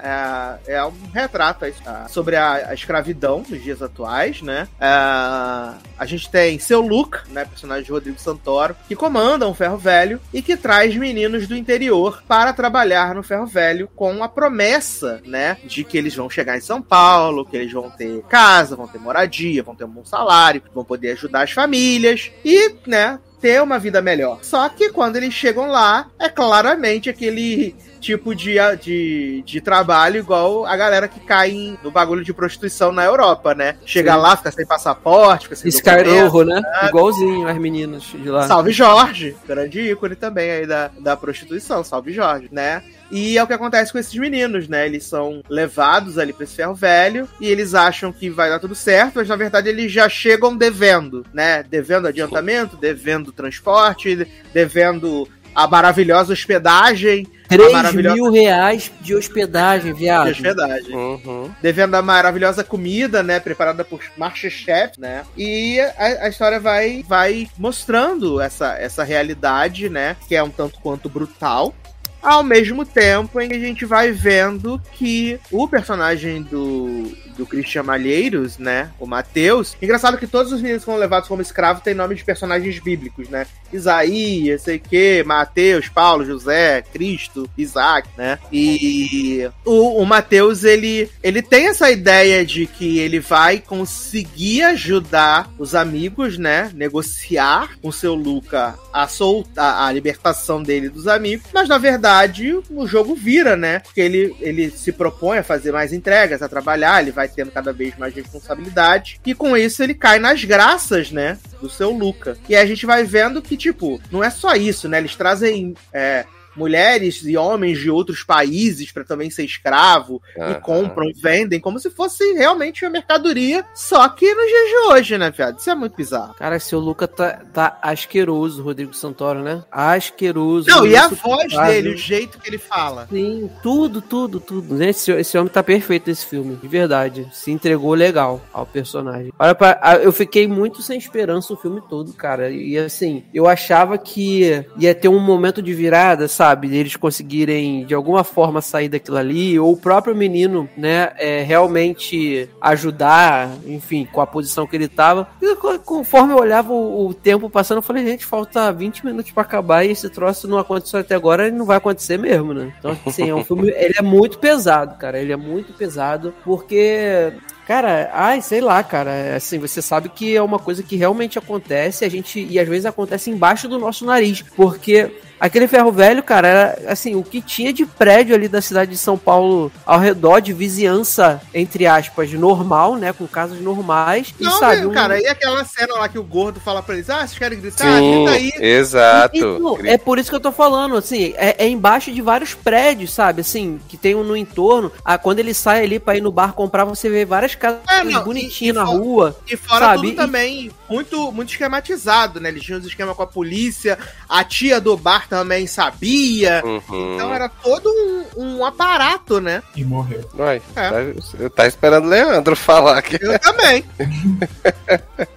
É, é um retrato aí, ah, sobre a, a escravidão nos dias atuais, né? É, a gente tem seu Luke, né? Personagem de Rodrigo Santoro, que comanda um ferro velho e que traz meninos do interior para trabalhar no ferro velho com a promessa, né? De que eles vão chegar em São Paulo, que eles vão ter casa, vão ter moradia, vão ter um bom salário, vão poder ajudar as famílias e, né? Ter uma vida melhor. Só que quando eles chegam lá, é claramente aquele tipo de, de, de trabalho igual a galera que cai em- no bagulho de prostituição na Europa, né? Chega Sim. lá, fica sem passaporte, fica sem documento. Scarrow, né? Igualzinho as meninas de lá. Salve Jorge, grande ícone também aí da, da prostituição, salve Jorge, né? E é o que acontece com esses meninos, né? Eles são levados ali pra esse ferro velho e eles acham que vai dar tudo certo, mas na verdade eles já chegam devendo, né? Devendo adiantamento, devendo transporte, devendo a maravilhosa hospedagem, 3 maravilhosa- mil reais de hospedagem, de viado. hospedagem. Uhum. devendo a maravilhosa comida, né, preparada por Masterchef, né? E a, a história vai, vai mostrando essa, essa realidade, né, que é um tanto quanto brutal. Ao mesmo tempo em que a gente vai vendo que o personagem do, do Christian Malheiros, né? O Mateus. Engraçado que todos os meninos que foram levados como escravos têm nome de personagens bíblicos, né? Isaías, sei que, Mateus, Paulo, José, Cristo, Isaac, né? E o, o Mateus, ele, ele tem essa ideia de que ele vai conseguir ajudar os amigos, né? Negociar com seu Luca a solta a libertação dele dos amigos, mas na verdade o jogo vira, né? Porque ele, ele se propõe a fazer mais entregas, a trabalhar, ele vai tendo cada vez mais responsabilidade, e com isso ele cai nas graças, né? Do seu Luca. E aí a gente vai vendo que, tipo, não é só isso, né? Eles trazem. é, mulheres e homens de outros países para também ser escravo e Aham. compram, vendem, como se fosse realmente uma mercadoria, só que nos dias de hoje, né, viado? Isso é muito bizarro. Cara, seu Luca tá, tá asqueroso, Rodrigo Santoro, né? Asqueroso. Não, e a voz dele, o jeito que ele fala. Sim, tudo, tudo, tudo. Esse, esse homem tá perfeito nesse filme, de verdade. Se entregou legal ao personagem. Olha, pra, eu fiquei muito sem esperança o filme todo, cara. E assim, eu achava que ia ter um momento de virada, sabe? Eles conseguirem de alguma forma sair daquilo ali, ou o próprio menino, né, é, realmente ajudar, enfim, com a posição que ele tava. E co- conforme eu olhava o, o tempo passando, eu falei, gente, falta 20 minutos pra acabar e esse troço não aconteceu até agora e não vai acontecer mesmo, né? Então, assim, é um filme, ele é muito pesado, cara. Ele é muito pesado, porque Cara, ai, sei lá, cara. é Assim, você sabe que é uma coisa que realmente acontece, a gente e às vezes acontece embaixo do nosso nariz, porque aquele ferro velho, cara, era assim, o que tinha de prédio ali da cidade de São Paulo ao redor de vizinhança entre aspas normal, né, com casas normais e Não, sabe, meu, um- cara, e aquela cena lá que o gordo fala pra eles: ah, vocês querem gritar? Sim, Grita aí. exato. Então, é por isso que eu tô falando, assim, é, é embaixo de vários prédios, sabe? Assim, que tem um no entorno. Ah, quando ele sai ali pra ir no bar comprar, você vê várias casas É, não, bonitinhas e- e na fora- rua. E fora Sabe? tudo E- também muito, muito esquematizado, né? Eles tinham os esquemas com a polícia, a tia do bar também sabia. Uhum. Então era todo um, um aparato, né? E morreu. Uai, É. tá, eu tá esperando o Leandro falar aqui. Eu também.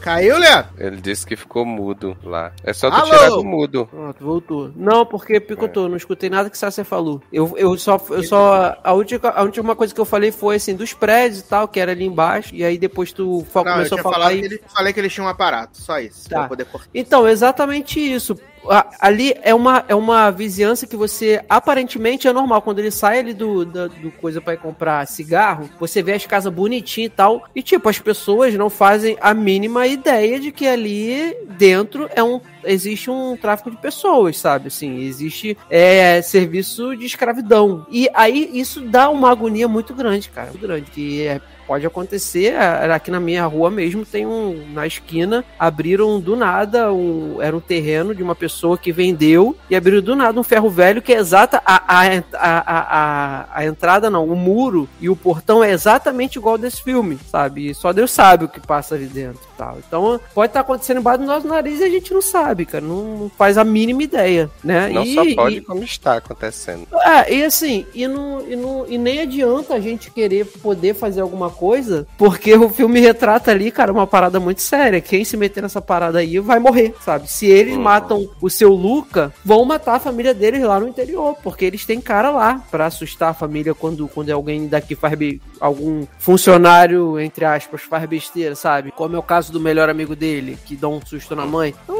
Caiu, Leandro? Ele disse que ficou mudo lá. É só tu Alô? tirar do mudo. Pronto, voltou. Não, porque picotou, não escutei nada que você falou. Eu, eu só. Eu só a, última, a última coisa que eu falei foi assim, dos prédios e tal, que era ali embaixo. E aí depois tu Não, eu começou tinha a falar e. que ele, falei que eles tinham um aparato, só isso. Tá. Pra poder cortar. Então, exatamente isso. Ali é uma, é uma vizinhança que você aparentemente é normal. Quando ele sai ali do, da- do coisa ir comprar cigarro, você vê as casas bonitinhas e tal. E tipo, as pessoas não fazem a mínima ideia de que ali dentro é um. Existe um tráfico de pessoas, sabe? Assim, existe é, serviço de escravidão. E aí isso dá uma agonia muito grande, cara. Muito grande. Que é, pode acontecer. a- Aqui na minha rua mesmo tem um. Na esquina, abriram do nada. Um, era um terreno de uma pessoa que vendeu. E abriram do nada um ferro velho que é exata. A, a, a, a, a, entrada, não. O muro e o portão é exatamente igual desse filme, sabe? E só Deus sabe o que passa ali dentro tal. Então pode estar acontecendo embaixo do nosso nariz e a gente não sabe, cara. Não, não faz a mínima ideia, né? Não e, só pode, e- como está acontecendo. é, e assim, e, não, e, não, e nem adianta a gente querer poder fazer alguma coisa, porque o filme retrata ali, cara, uma parada muito séria. Quem se meter nessa parada aí vai morrer, sabe? Se eles Uhum. matam o seu Luca, vão matar a família deles lá no interior, porque eles têm cara lá pra assustar a família quando, quando alguém daqui faz algum funcionário, entre aspas, faz besteira, sabe? Como é o caso do melhor amigo dele, que dá um susto na mãe. Então,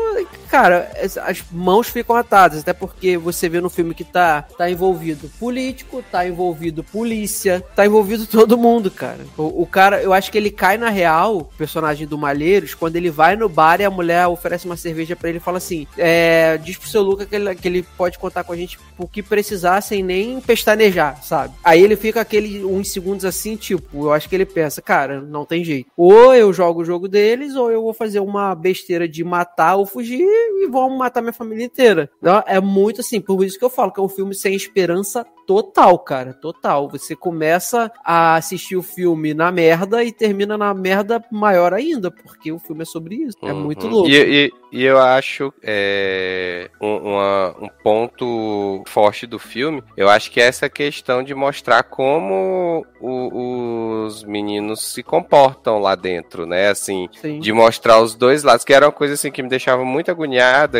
cara, as, mãos ficam atadas, até porque você vê no filme que tá, tá envolvido político, tá envolvido polícia, tá envolvido todo mundo, cara. O, o cara, eu acho que ele cai na real, o personagem do Malheiros, quando ele vai no bar e a mulher oferece uma cerveja pra ele e fala assim: é, diz pro seu Luca que ele, que ele pode contar com a gente o que precisar sem nem pestanejar, sabe? Aí ele fica aquele uns segundos assim, tipo, eu acho que ele pensa, cara, não tem jeito. Ou eu jogo o jogo deles, ou eu vou fazer uma besteira de matar ou fugir e vão matar minha família inteira. Então, é muito assim, por isso que eu falo que é um filme sem esperança total, cara, total. Você começa a assistir o filme na merda e termina na merda maior ainda, porque o filme é sobre isso. É Uhum. muito louco. E, e- e eu acho é, um, uma- um ponto forte do filme, eu acho que é essa questão de mostrar como o- os meninos se comportam lá dentro, né? Assim, Sim. de mostrar os dois lados, que era uma coisa assim que me deixava muito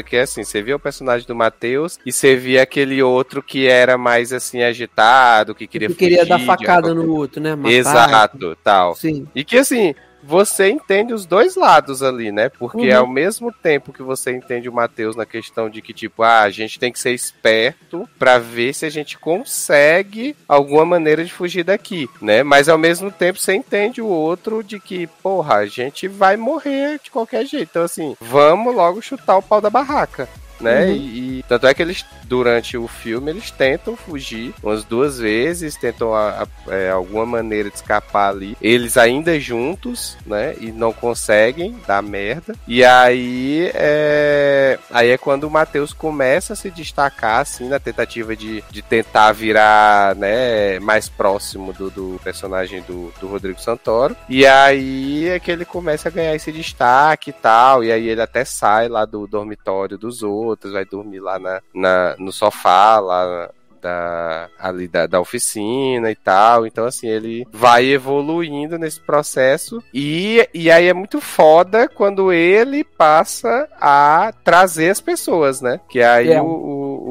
que é assim, você via o personagem do Matheus e você via aquele outro que era mais assim agitado, que queria Que queria dar fugir de facada no outro, né? Matar. Exato, tal. Sim. E que assim, você entende os dois lados ali, né? Porque Uhum. ao mesmo tempo que você entende o Matheus na questão de que, tipo, ah, a gente tem que ser esperto pra ver se a gente consegue alguma maneira de fugir daqui, né? Mas ao mesmo tempo você entende o outro de que, porra, a gente vai morrer de qualquer jeito. Então, assim, vamos logo chutar o pau da barraca. Né? Uhum. E, e Tanto é que eles, durante o filme, eles tentam fugir umas duas vezes, tentam a, a, é, alguma maneira de escapar ali. Eles ainda juntos, né? E não conseguem, dá merda. E aí é, aí é quando o Matheus começa a se destacar, assim, na tentativa de, de tentar virar, né, mais próximo do, do personagem do, do Rodrigo Santoro. E aí é que ele começa a ganhar esse destaque e tal. E aí ele até sai lá do dormitório dos outros, vai dormir lá na, na no sofá, lá da, ali da, da oficina e tal. Então, assim, ele vai evoluindo nesse processo. E, e aí é muito foda quando ele passa a trazer as pessoas, né? Que aí É. o, o,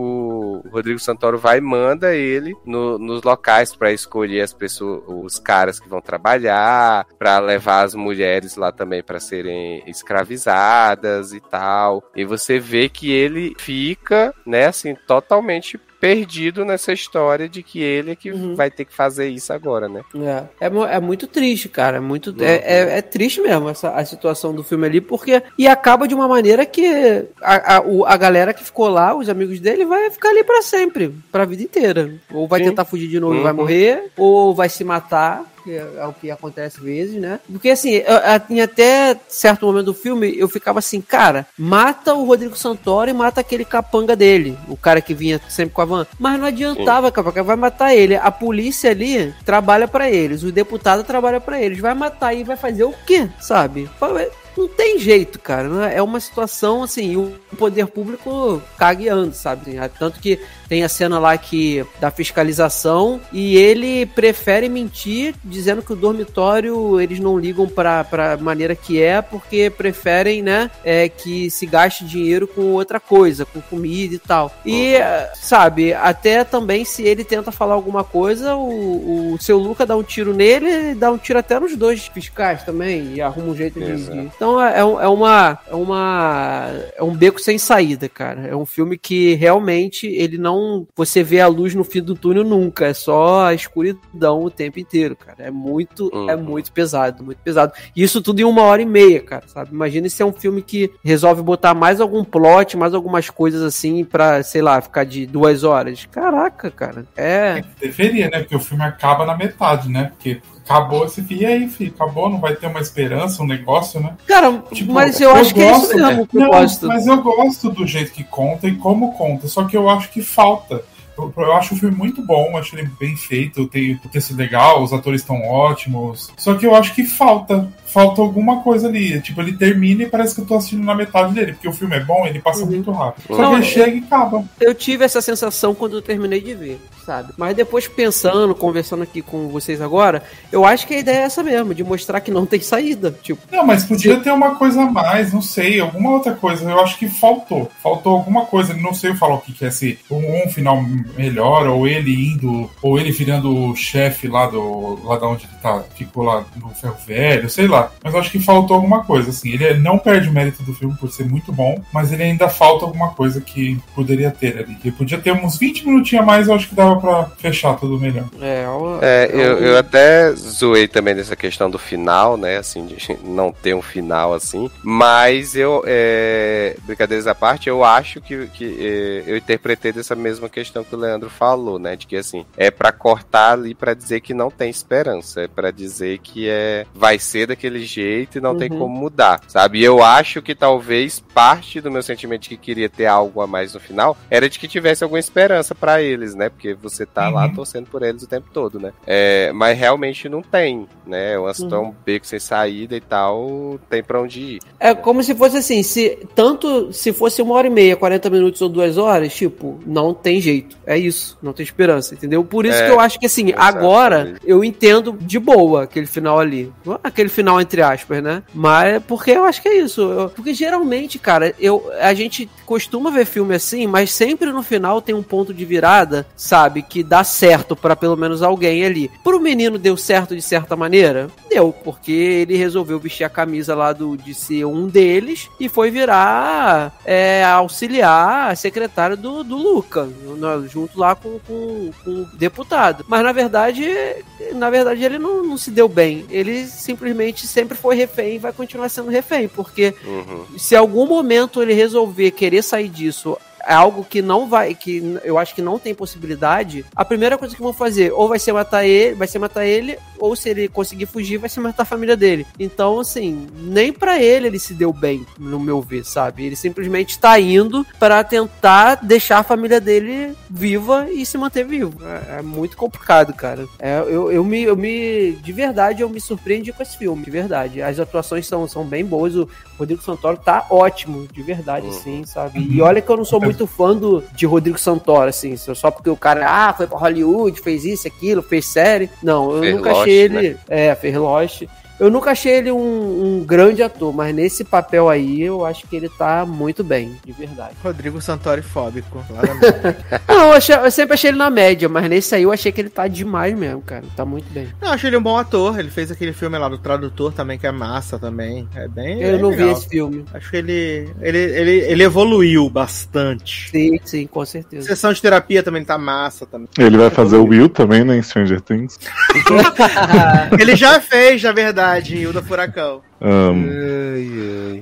o Rodrigo Santoro vai e manda ele no- nos locais para escolher as pessoas, os caras que vão trabalhar, para levar as mulheres lá também para serem escravizadas e tal. E você vê que ele fica, né, assim, totalmente perdido nessa história de que ele é que Uhum. vai ter que fazer isso agora, né? É, é, é muito triste, cara. É, muito, é, é, é triste mesmo essa, a situação do filme ali, porque. E acaba de uma maneira que a, a, a galera que ficou lá, os amigos dele, vai ficar ali pra sempre, pra vida inteira. Ou vai Sim. tentar fugir de novo e vai Uhum. morrer, ou vai se matar. Que é o que acontece às vezes, né? Porque assim, eu- eu- em até certo momento do filme, eu ficava assim, cara, mata o Rodrigo Santoro e mata aquele capanga dele, o cara que vinha sempre com a van. Mas não adiantava, cara, porque vai matar ele. A polícia ali trabalha pra eles, o deputado trabalha pra eles. Vai matar e vai fazer o quê, sabe? Não tem jeito, cara. né? É uma situação assim, o poder público cagueando, sabe? Assim, Tanto que tem a cena lá que da fiscalização e ele prefere mentir dizendo que o dormitório eles não ligam pra, pra maneira que é porque preferem, né, é, que se gaste dinheiro com outra coisa, com comida e tal. E, eh, sabe, até também se ele tenta falar alguma coisa, o, o seu Luca dá um tiro nele e dá um tiro até nos dois fiscais também e arruma um jeito Exato. de. Então é, um- é uma. É uma. É um beco sem saída, cara. É um filme que realmente ele não. Você vê a luz no fim do túnel nunca. É só a escuridão o tempo inteiro, cara. É muito. É Uhum. muito pesado, muito pesado. E isso tudo em uma hora e meia, cara, sabe? Imagina se é um filme que resolve botar mais algum plot, mais algumas coisas assim pra, sei lá, ficar de duas horas. Caraca, cara. É. Deveria, né? Porque o filme acaba na metade, né? Porque acabou esse filme. E aí, filho? Acabou, não vai ter uma esperança, um negócio, né? Cara, Tipo, mas eu acho que é isso mesmo, Não, mas eu gosto do jeito que conta e como conta, só que eu acho que falta. Eu, eu acho o filme muito bom, acho ele bem feito, tem o texto legal, os atores estão ótimos. Só que eu acho que falta. Falta alguma coisa ali. Tipo, ele termina e parece que eu tô assistindo na metade dele, porque o filme é bom, ele passa Uhum. muito rápido. Só Não, que ele eu- chega e acaba. Eu tive essa sensação quando eu terminei de ver, sabe? Mas depois pensando, conversando aqui com vocês agora, eu acho que a ideia é essa mesmo, de mostrar que não tem saída. Tipo, Não, mas podia ter uma coisa a mais, não sei, alguma outra coisa. Eu acho que faltou. Faltou alguma coisa. Não sei falar o que quer ser um, um final melhor, ou ele indo, ou ele virando o chefe lá do. lá da onde ele tá, ficou lá no ferro velho, sei lá. Mas eu acho que faltou alguma coisa, assim. Ele não perde o mérito do filme por ser muito bom, mas ele ainda falta alguma coisa que poderia ter ali. Ele podia ter uns 20 minutinhos a mais, eu acho que dava pra fechar tudo melhor. é. o- É, eu, o- eu até zoei também nessa questão do final, né? Assim, de não ter um final assim. Mas eu, é, brincadeiras à parte, eu acho que, que é, eu interpretei dessa mesma questão que o Leandro falou, né? De que assim, é pra cortar ali pra dizer que não tem esperança. É pra dizer que é, vai ser daquele jeito e não tem Uhum. como mudar, sabe? E eu acho que talvez parte do meu sentimento de que queria ter algo a mais no final era de que tivesse alguma esperança pra eles, né? Porque você tá lá Uhum. torcendo por eles o tempo todo, né? É, mas realmente não tem, né? Uma situação um beco sem saída e tal, tem pra onde ir. É como se fosse assim, se tanto se fosse uma hora e meia, 40 minutos ou duas horas, tipo, não tem jeito. É isso, não tem esperança, entendeu? Por isso É, que eu acho que assim, exatamente. agora eu entendo de boa aquele final ali. É Aquele final entre aspas, né? Mas porque eu acho que é isso. Eu- porque geralmente, cara, eu a gente costuma ver filme assim, mas sempre no final tem um ponto de virada, sabe, que dá certo pra pelo menos alguém ali. Pro menino deu certo de certa maneira? Deu, porque ele resolveu vestir a camisa lá do, de ser um deles e foi virar é, auxiliar secretário do, do Luca, no- junto lá com, com, com o deputado. Mas na verdade, na verdade ele não, não se deu bem. Ele simplesmente sempre foi refém e vai continuar sendo refém, porque Uhum. se algum momento ele resolver querer sair disso é algo que não vai, que eu acho que não tem possibilidade, a primeira coisa que vão fazer, ou vai ser matar ele, vai ser matar ele, ou se ele conseguir fugir, vai ser matar a família dele. Então, assim, nem pra ele ele se deu bem, no meu ver, sabe? Ele simplesmente tá indo pra tentar deixar a família dele viva e se manter vivo. É, é muito complicado, cara. É, eu, eu, me, eu me. De verdade, eu me surpreendi com esse filme, de verdade. As atuações são, são bem boas. O Rodrigo Santoro tá ótimo, de verdade, Uhum. sim, sabe? E olha que eu não sou muito fã do, de Rodrigo Santoro, assim, só porque o cara, ah, foi pra Hollywood, fez isso, aquilo, fez série. Não, eu nunca Lost, achei ele. né? É, fez Lost. Eu nunca achei ele um, um grande ator, mas nesse papel aí eu acho que ele tá muito bem, de verdade. Rodrigo Santoro fóbico, claramente. Não, eu, achei- eu sempre achei ele na média, mas nesse aí eu achei que ele tá demais mesmo, cara. Tá muito bem. Não, eu achei ele um bom ator. Ele fez aquele filme lá do Tradutor também, que é massa também. É bem. Eu bem não vi legal. esse filme. Acho que ele, ele, ele, ele evoluiu bastante. Sim, sim, com certeza. Sessão de terapia também tá massa também. Ele vai fazer o Will também, né, em Stranger Things. Ele já fez, na verdade, o da Furacão. Amo.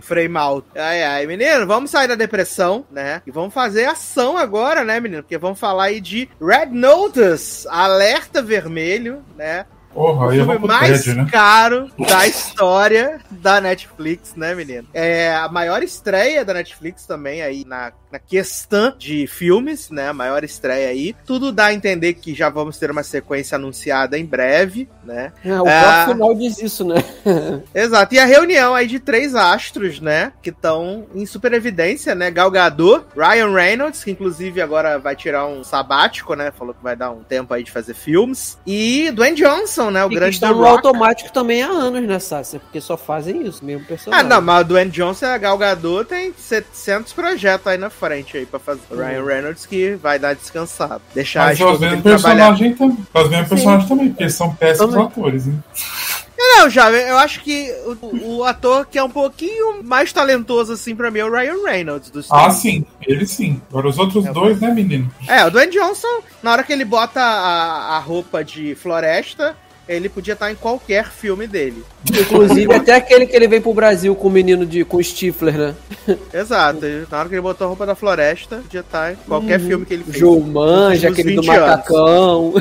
Frame out. Ai, ai, menino, vamos sair da depressão, né? E vamos fazer ação agora, né, menino? Porque vamos falar aí de Red Notice, Alerta Vermelho, né? Porra, O filme mais tédio, né? caro da história da Netflix, né, menino? É a maior estreia da Netflix também aí na, na questão de filmes, né? A maior estreia aí. Tudo dá a entender que já vamos ter uma sequência anunciada em breve, né? É, o É. próprio final diz isso, né? Exato. E a reunião aí de três astros, né? Que estão em super evidência, né? Gal Gadot, Ryan Reynolds, que inclusive agora vai tirar um sabático, né? Falou que vai dar um tempo aí de fazer filmes. E Dwayne Johnson, né? O e grande estão The no Rock. automático também há anos, né, Sácia? Porque só fazem isso, mesmo Ah, personagem. não, mas o Dwayne Johnson e a Gal Gadot tem 700 projetos aí na frente aí pra fazer. O Ryan Reynolds que vai dar descansado. Deixar a Mas os esposa personagens também. Os mesmos personagens também, porque eles são péssimos Também. atores, né? Não, já, eu acho que o, o ator que é um pouquinho mais talentoso assim pra mim é o Ryan Reynolds dos Ah, sim, ele sim. Agora os outros É, dois, né, menino? É, o Dwayne Johnson, na hora que ele bota a, a roupa de floresta, ele podia estar em qualquer filme dele. Inclusive, até aquele que ele veio pro Brasil com o menino de. com o Stifler, né? Exato. Na hora que ele botou a roupa da floresta, podia estar em qualquer filme que ele fez. Dos aquele do 20 anos. macacão.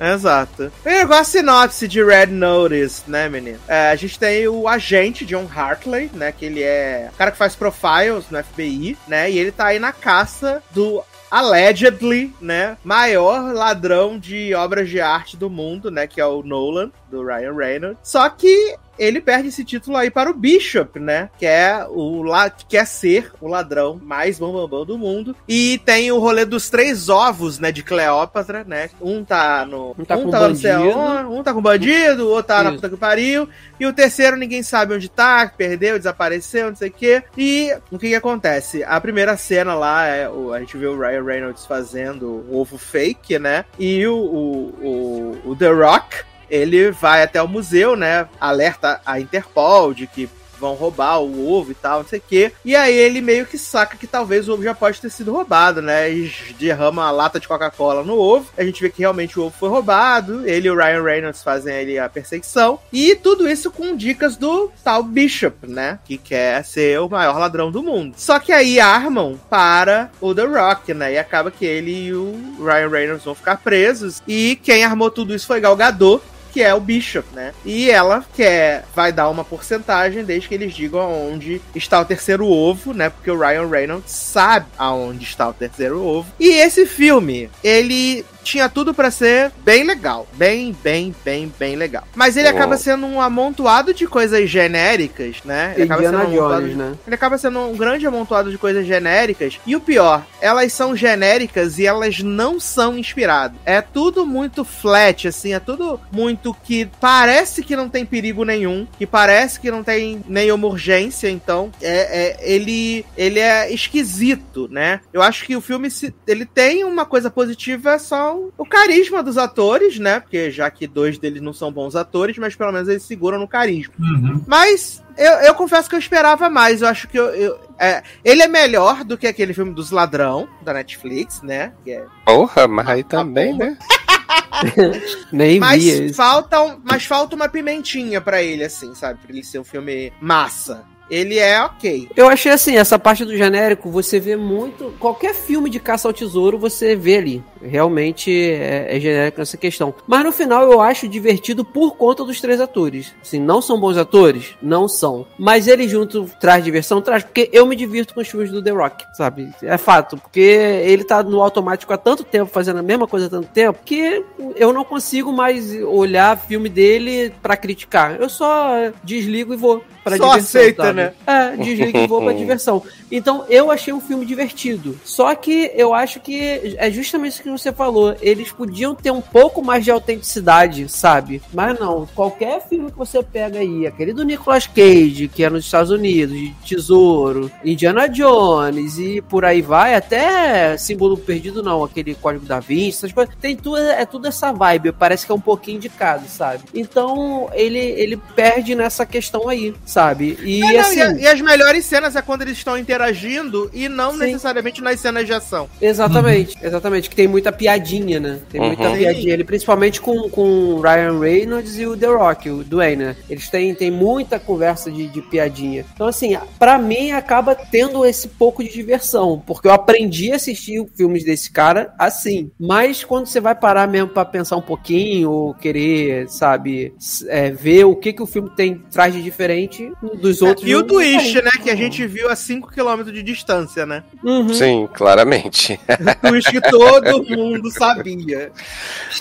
Exato. E agora a sinopse de Red Notice, né, menino? É, a gente tem o agente John Hartley, né? Que ele é o cara que faz profiles no FBI, né? E ele tá aí na caça do allegedly, né, maior ladrão de obras de arte do mundo, né, que é o Nolan, do Ryan Reynolds. Só que ele perde esse título aí para o Bishop, né, que é o la que quer ser o ladrão mais bambambam do mundo. E tem o rolê dos três ovos, né, de Cleópatra, né? Um tá no Um tá com não sei bandido. aonde, um tá com bandido, o outro tá na Isso. puta que pariu, e o terceiro ninguém sabe onde tá, perdeu, desapareceu, não sei o quê. E o que que acontece? A primeira cena lá é o, a gente vê o Ryan Reynolds fazendo o ovo fake, né? E o, o, o, o The Rock, ele vai até o museu, né? Alerta a Interpol de que vão roubar o ovo e tal, não sei o quê. E aí ele meio que saca que talvez o ovo já pode ter sido roubado, né? E derrama a lata de Coca-Cola no ovo. A gente vê que realmente o ovo foi roubado. Ele e o Ryan Reynolds fazem ali a perseguição. E tudo isso com dicas do tal Bishop, né? Que quer ser o maior ladrão do mundo. Só que aí armam para o The Rock, né? E acaba que ele e o Ryan Reynolds vão ficar presos. E quem armou tudo isso foi Gal Gadot que é o Bishop, né? E ela quer, vai dar uma porcentagem desde que eles digam aonde está o terceiro ovo, né? Porque o Ryan Reynolds sabe aonde está o terceiro ovo. E esse filme, ele tinha tudo pra ser bem legal, bem, bem, bem, bem legal. Mas ele Oh. acaba sendo um amontoado de coisas genéricas, né? Ele acaba sendo um Jones, de- né? ele acaba sendo um grande amontoado de coisas genéricas. E o pior, elas são genéricas e elas não são inspiradas. É tudo muito flat, assim, é tudo muito que parece que não tem perigo nenhum, que parece que não tem nenhuma urgência, então é, é- ele, ele é esquisito, né? Eu acho que o filme ele tem uma coisa positiva, só o, o carisma dos atores, né? Porque já que dois deles não são bons atores, mas pelo menos eles seguram no carisma. Uhum. Mas eu, eu confesso que eu esperava mais. Eu acho que eu, eu- é, ele é melhor do que aquele filme dos ladrão da Netflix, né? Que é- Porra, mas aí também, né? Nem mas vi falta, um- mas falta uma pimentinha pra ele, assim, sabe? Pra ele ser um filme massa. Ele é ok. Eu achei assim, essa parte do genérico, você vê muito. Qualquer filme de caça ao tesouro, você vê ali. Realmente é, é genérico nessa questão. Mas no final eu acho divertido por conta dos três atores. Assim, não são bons atores? Não são. Mas ele junto traz diversão, traz. Porque eu me divirto com os filmes do The Rock, sabe? É fato. Porque ele tá no automático há tanto tempo, fazendo a mesma coisa há tanto tempo, que eu não consigo mais olhar filme dele pra criticar. Eu só desligo e vou pra Só diversão. aceita, sabe? né? É, desligo e vou pra diversão. Então eu achei um filme divertido. Só que eu acho que é justamente isso que você falou. Eles podiam ter um pouco mais de autenticidade, sabe? Mas não. Qualquer filme que você pega aí, aquele do Nicolas Cage, que é nos Estados Unidos, de Tesouro, Indiana Jones e por aí vai, até Símbolo Perdido não, aquele Código da Vinci, essas coisas. Tem tudo, é tudo essa vibe. Parece que é um pouquinho indicado, sabe? Então ele, ele perde nessa questão aí, sabe? E É, não, assim. e, a- e as melhores cenas é quando eles estão interagindo e não Sim. necessariamente nas cenas de ação. Exatamente, exatamente, que tem muita piadinha, né? Tem muita Uhum. piadinha ali, principalmente com, com o Ryan Reynolds e o The Rock, o Dwayne, né? Eles têm, têm muita conversa de, de piadinha. Então, assim, pra mim acaba tendo esse pouco de diversão, porque eu aprendi a assistir filmes desse cara assim. Mas quando você vai parar mesmo pra pensar um pouquinho, ou querer, sabe, é, ver o que, que o filme tem traz de diferente dos outros. e o não- twist, né? Que a gente viu a 5km de distância, né? Uhum. Sim, claramente. O twist que todo mundo sabia.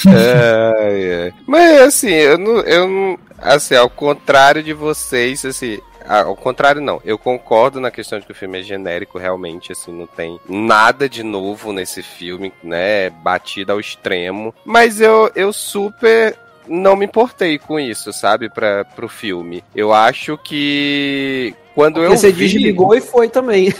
Ai, ai. Mas assim, eu não, eu não. Assim, ao contrário de vocês, assim. ah, Ao contrário, não. Eu concordo na questão de que o filme é genérico, realmente, assim, não tem nada de novo nesse filme, né? Batido ao extremo. Mas eu, eu super não me importei com isso, sabe? Pra, pro filme. Eu acho que. Quando Porque eu você vi... desligou e foi também.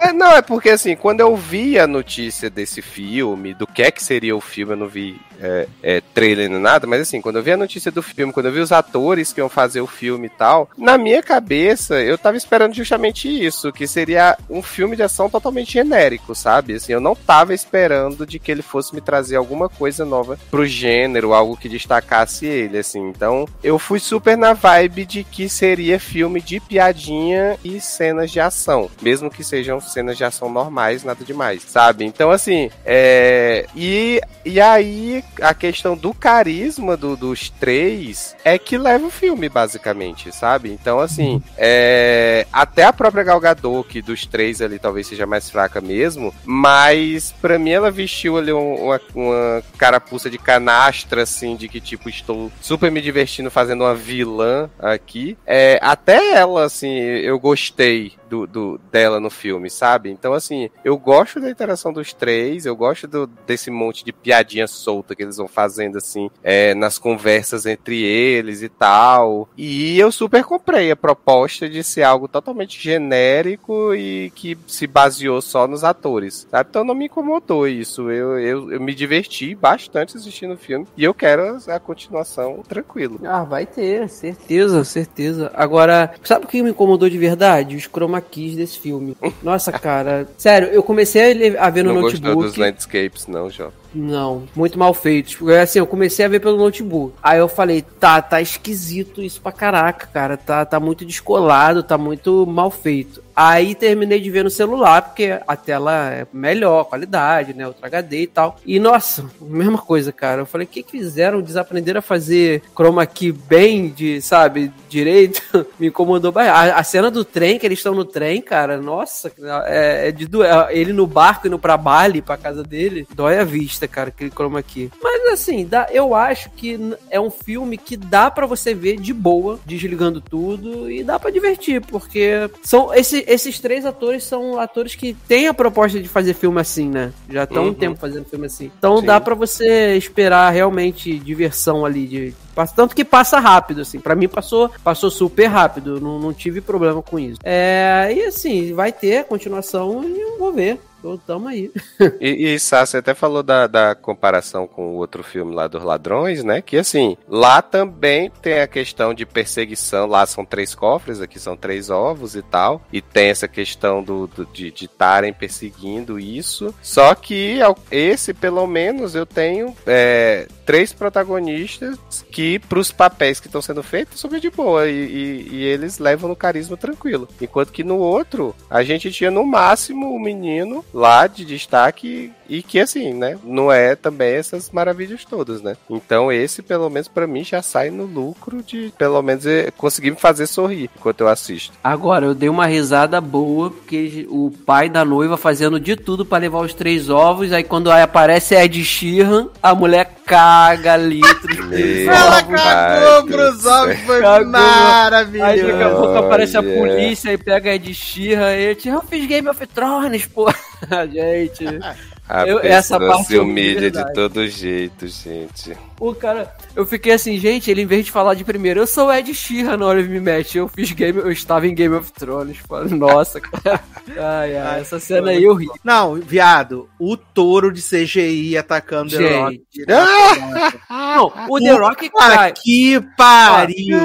É, não, é porque assim, quando eu vi a notícia desse filme, do que é que seria o filme, eu não vi é, é, trailer nem nada, mas assim, quando eu vi a notícia do filme, quando eu vi os atores que iam fazer o filme e tal, na minha cabeça, eu tava esperando justamente isso, que seria um filme de ação totalmente genérico, sabe? Assim, eu não tava esperando de que ele fosse me trazer alguma coisa nova pro gênero, algo que destacasse ele, assim. Então, eu fui super na vibe de que seria filme de piadinha e cenas de ação, mesmo que sejam cenas de ação normais, nada demais, sabe? Então, assim, é. E, e aí, a questão do carisma do- dos três é que leva o filme, basicamente, sabe? Então, assim, é. Até a própria Gal Gadot, que dos três ali talvez seja mais fraca mesmo, mas pra mim ela vestiu ali um- uma, uma carapuça de canastra, assim, de que, tipo, estou super me divertindo fazendo uma vilã aqui. É, até ela, assim, eu gostei do, do- dela no filme, sabe? Então, assim, eu gosto da interação dos três, eu gosto do- desse monte de piadinha solta que eles vão fazendo, assim, é, nas conversas entre eles e tal. E eu super comprei a proposta de ser algo totalmente genérico e que se baseou só nos atores, sabe? Então não me incomodou isso. Eu, eu, eu me diverti bastante assistindo o filme e eu quero a continuação tranquilo. Ah, vai ter, certeza, certeza. Agora, sabe o que me incomodou de verdade? Os chroma keys desse filme. Nossa, cara. Sério, eu comecei a ver no não gostou notebook. dos landscapes, não, Jó. Não, muito mal feito. Tipo, é Assim, eu comecei a ver pelo notebook. Aí eu falei, tá, tá esquisito isso pra caraca, cara. Tá, tá muito descolado, tá muito mal feito. Aí terminei de ver no celular, porque a tela é melhor, qualidade, né? Ultra HD e tal. E nossa, mesma coisa, cara. Eu falei, o que que fizeram? Desaprenderam a fazer chroma key bem, de, sabe, direito? Me incomodou. ba- A, a cena do trem, que eles estão no trem, cara, nossa, é, é de doer. Ele no barco indo pra Bali, pra casa dele, dói a vista, cara, aquele chroma key. Mas assim, dá, eu acho que é um filme que dá pra você ver de boa, desligando tudo, e dá pra divertir, porque são esse- esses três atores são atores que têm a proposta de fazer filme assim, né? Já estão Uhum. um tempo fazendo filme assim. Então Sim. dá pra você esperar realmente diversão ali de tanto que passa rápido assim. Pra mim passou, passou super rápido, não, não tive problema com isso. É, e assim, vai ter continuação e eu vou ver. Então tamo aí. E, e Sá, você até falou da, da comparação com o outro filme lá dos ladrões, né? Que assim, lá também tem a questão de perseguição. Lá são três cofres, aqui são três ovos e tal. E tem essa questão do, do- de estarem perseguindo isso. Só que esse, pelo menos, eu tenho. é, três protagonistas que, pros papéis que estão sendo feitos, super de boa. E, e- e eles levam no carisma tranquilo. Enquanto que no outro, a gente tinha no máximo o menino lá de destaque. E que assim, né? Não é também essas maravilhas todas, né? Então esse, pelo menos pra mim, já sai no lucro de pelo menos eh, conseguir me fazer sorrir enquanto eu assisto. Agora, eu dei uma risada boa, porque o pai da noiva fazendo de tudo pra levar os três ovos, aí quando aí aparece Ed Sheeran, a mulher caga litros Ela cagou pros ovos, foi Cagou. Aí maravilhoso. daqui a pouco aparece a polícia e pega Ed Sheeran e ele, eu fiz Game of Thrones, pô. Gente, A Eu- essa parte se eu de humilha de todo jeito, gente. O cara, eu fiquei assim, gente, ele em vez de falar de primeiro, eu sou o Ed Sheeran na hora ele me mete, eu fiz Game, eu estava em Game of Thrones, pô. nossa, cara. Ai, ai, essa cena aí eu ri. Não, viado, o touro de CGI atacando The Rock. Não, o The Rock cai. que pariu!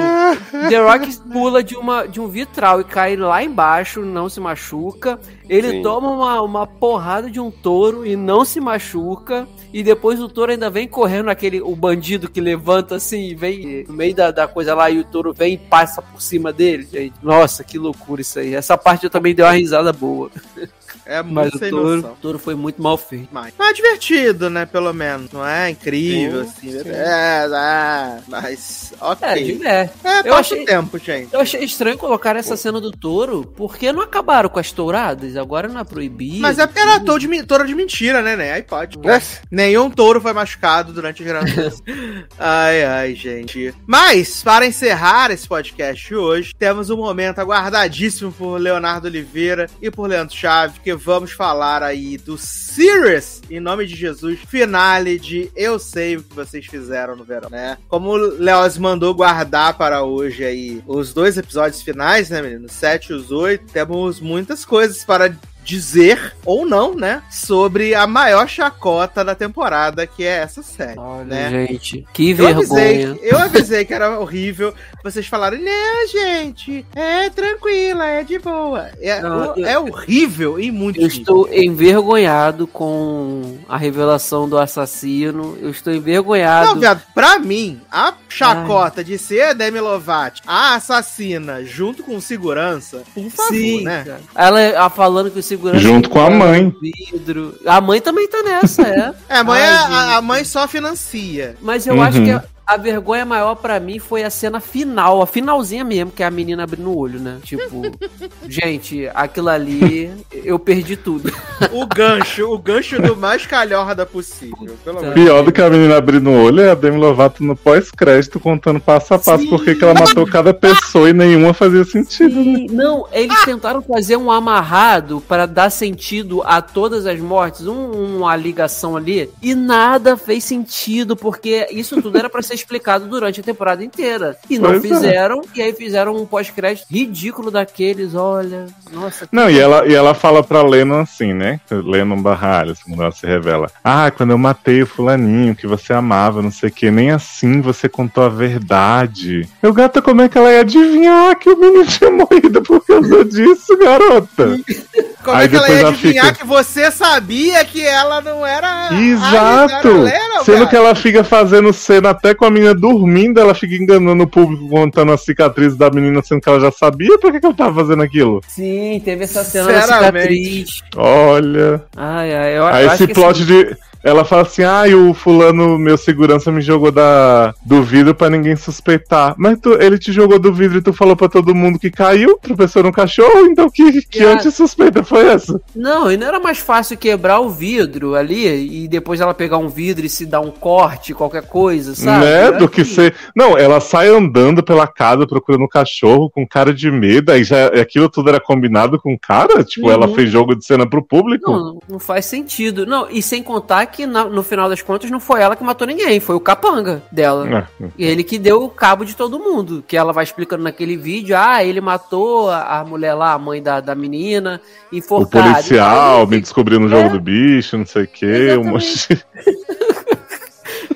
The Rock pula de, uma, de um vitral e cai lá embaixo, não se machuca. Ele Sim. toma uma, uma porrada de um touro e não se machuca. E depois o touro ainda vem correndo aquele o bandido que levanta assim e vem no meio da, da coisa lá e o touro vem e passa por cima dele, gente. Nossa, que loucura isso aí. Essa parte eu também dei uma risada boa. É Mas muito o sem touro, noção. o touro foi muito mal feito. Mas, mas é divertido, né? Pelo menos. Não é incrível, Sim, assim. sim. É, é, mas. Ok. É, diverte. É, Eu achei- o tempo, gente. Eu achei estranho colocar essa cena do touro, porque não acabaram com as touradas, agora não é proibido. Mas é porque era touro de, touro de mentira, né, né? Aí pode. Né? Nenhum touro foi machucado durante a gravação. ai, ai, gente. Mas, para encerrar esse podcast de hoje, temos um momento aguardadíssimo por Leonardo Oliveira e por Leandro Chaves, porque vamos falar aí do Sirius, em nome de Jesus, finale de Eu Sei o que vocês fizeram no verão, né? Como o Leoz mandou guardar para hoje aí os dois episódios finais, né, menino? Os 7 e os 8, temos muitas coisas para dizer, ou não, né, sobre a maior chacota da temporada, que é essa série, Olha, né? gente, que Eu avisei, vergonha. eu avisei que era horrível. Vocês falaram, não, gente, é tranquila, é de boa. É, Não, eu- é horrível e muito Eu estou envergonhado com a revelação do assassino. Eu estou envergonhado. Não, viado, pra mim, a chacota de ser a Demi Lovato, a assassina, junto com segurança, por favor, Sim, né? Ela ela falando que o segurança. Junto com a mãe. Vidro. A mãe também tá nessa, é. É, a mãe, Ai, a- a, a mãe só financia. Mas eu Uhum. acho que a, vergonha maior pra mim foi a cena final, a finalzinha mesmo, que é a menina abrindo o olho, né? Tipo, gente, aquilo ali, eu perdi tudo. O gancho, o gancho do mais calhorda possível, Pior do que a menina abrindo o olho é a Demi Lovato no pós-crédito contando passo a passo Sim. por que que ela matou cada pessoa e nenhuma fazia sentido, né? Não, eles tentaram fazer um amarrado para dar sentido a todas as mortes, um- uma ligação ali, e nada fez sentido, porque isso tudo era para ser explicado durante a temporada inteira. E não Pois é. fizeram, e aí fizeram um pós-crédito ridículo daqueles, olha, nossa. Não, e ela, e ela fala pra Lennon assim, né? Lennon barra Alice, quando ela se revela. Ah, quando eu matei o fulaninho que você amava, não sei o que, nem assim você contou a verdade. Eu, gata, como é que ela ia adivinhar que o menino tinha morrido por causa disso, garota? Como Aí é que ela depois ia ela adivinhar fica- que você sabia que ela não era. Exato! Ah, era Sendo cara. que ela fica fazendo cena até com a menina dormindo, ela fica enganando o público contando as cicatrizes da menina, sendo que ela já sabia pra que, que ela tava fazendo aquilo. Sim, teve essa cena da cicatriz. Olha. Ai, ai, eu, Aí eu esse acho que plot assim, de. Ela fala assim, ah, e o fulano, meu segurança, me jogou da, do vidro pra ninguém suspeitar. Mas tu- ele te jogou do vidro e tu falou pra todo mundo que caiu, tropeçou no cachorro, então que, que Ah. anti-suspeita foi essa? Não, e não era mais fácil quebrar o vidro ali e depois ela pegar um vidro e se dar um corte, qualquer coisa, sabe? né? Do que ser. Não, ela sai andando pela casa procurando o cachorro com cara de medo, aí já aquilo tudo era combinado com cara? Tipo, Uhum. ela fez jogo de cena pro público? Não, não faz sentido. Não, e sem contar que na- no final das contas não foi ela que matou ninguém, foi o capanga dela. É. E ele que deu o cabo de todo mundo. Que ela vai explicando naquele vídeo: ah, ele matou a, a mulher lá, a mãe da, da menina, O enforcada. policial Então, me descobriu no jogo É. do bicho, não sei o quê, um monte de...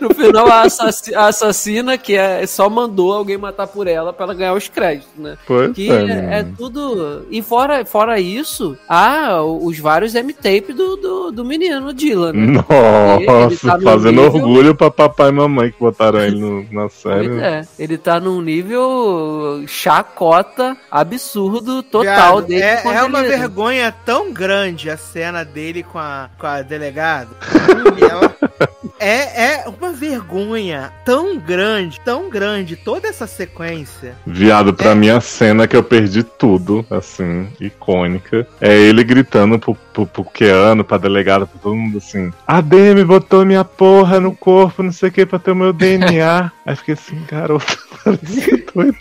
No final a, assass- a assassina que é, só mandou alguém matar por ela pra ela ganhar os créditos, né? Pois Que é, é, é tudo. E fora, fora isso, há os vários M-tape do, do, do menino Dylan, né? Nossa, Ele tá fazendo nível- orgulho pra papai e mamãe que botaram ele no- na série. Pois é, ele tá num nível chacota absurdo total Viado, dele. é, é uma ele- vergonha tão grande a cena dele com a, com a delegada. Ela- é, é uma vergonha tão grande, tão grande, toda essa sequência. Viado, É. pra mim a cena que eu perdi tudo, assim, icônica, é ele gritando pro, pro, pro Keanu, pra delegada, pra todo mundo assim: A Demi botou minha porra no corpo, não sei o que, pra ter o meu DNA. Aí fiquei assim, garoto, parece doido.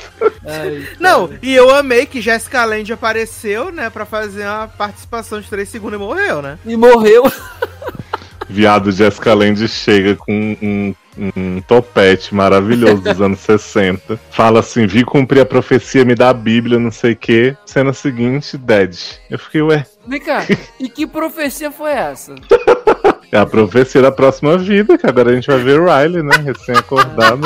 Ai, Não, e eu amei que Jessica Lange apareceu, né, pra fazer uma participação de 3 segundos e morreu, né? E morreu. Viado, Jessica Lange chega com um, um topete maravilhoso dos anos 60. Fala assim: vi cumprir a profecia, me dá a Bíblia, não sei o que. Cena seguinte, dead. Eu fiquei, ué, Vem cá, e que profecia foi essa? é a profecia da próxima vida, que agora a gente vai ver Riley, né? Recém-acordado.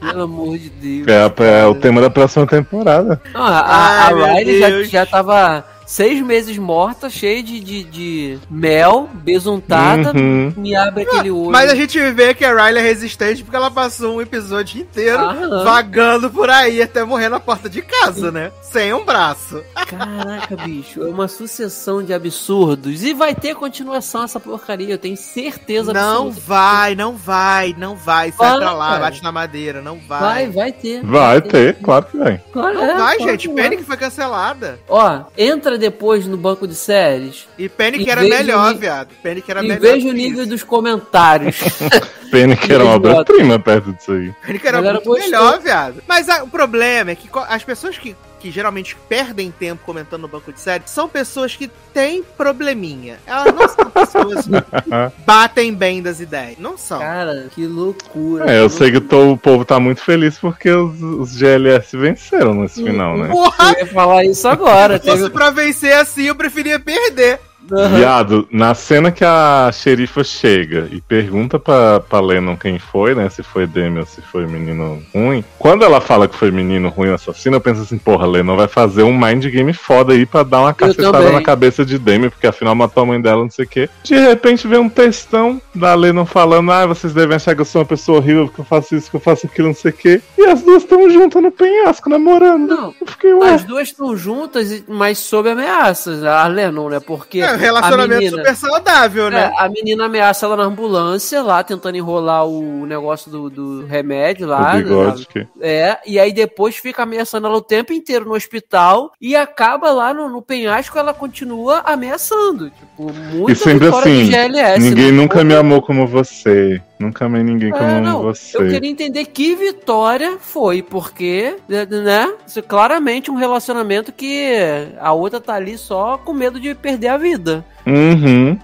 Pelo amor de Deus. É, é o tema da próxima temporada. Não, a, a, Riley já, já tava seis meses morta, cheia de, de, de mel, besuntada. Uhum. Me abre aquele olho. Mas a gente vê que a Riley é resistente porque ela passou um episódio inteiro Aham. vagando por aí até morrer na porta de casa, né? Sem um braço. Caraca, bicho, é uma sucessão de absurdos. E vai ter continuação essa porcaria, eu tenho certeza Não absoluta. vai, não vai, não vai. Sai Vai, pra lá, cara. bate na madeira, não vai. Vai, vai ter. Vai ter, claro que vai. Claro, Não é, vai, gente. que vai. Panic foi cancelada. Ó, entra depois no banco de séries E Panic E era melhor, o ni- viado. Panic era e melhor. veja o que nível dos comentários. Panic era uma obra-prima perto disso aí. Panic era A galera muito melhor, viado. Mas ah, o problema é que as pessoas que, que geralmente perdem tempo comentando no banco de série são pessoas que têm probleminha. Elas não são pessoas que batem bem das ideias. Não são. Cara, que loucura. É, eu sei que tô- o povo tá muito feliz porque os, os GLS venceram nesse final, né? Porra! Eu ia falar isso agora. Se fosse Teve... pra vencer assim, eu preferia perder. Aham. Viado, na cena que a xerifa chega e pergunta pra, pra Lennon quem foi, né? Se foi Demi ou se foi menino ruim. Quando ela fala que foi menino ruim o assassino, eu penso assim, porra, Lennon vai fazer um mind game foda aí pra dar uma cacetada na cabeça de Demi, porque afinal matou a mãe dela, não sei o quê. De repente vem um textão da Lennon falando, ah, vocês devem achar que eu sou uma pessoa horrível, que eu faço isso, que eu faço aquilo, não sei o quê. E as duas estão juntas no penhasco, namorando. Não, Eu fiquei, as duas estão juntas, mas sob ameaças. A Lennon, né? Porque. É um relacionamento menina, super saudável, né? É, a menina ameaça ela na ambulância, lá tentando enrolar o negócio do, do remédio lá. o bigode que... É, e aí depois fica ameaçando ela o tempo inteiro no hospital e acaba lá no, no penhasco ela continua ameaçando. Tipo, muito E sempre fora assim, de GLS. Ninguém né? nunca me amou como você. Nunca amei ninguém como É, não, você. eu queria entender que vitória foi, porque, né, isso é claramente um relacionamento que a outra tá ali só com medo de perder a vida. Uhum.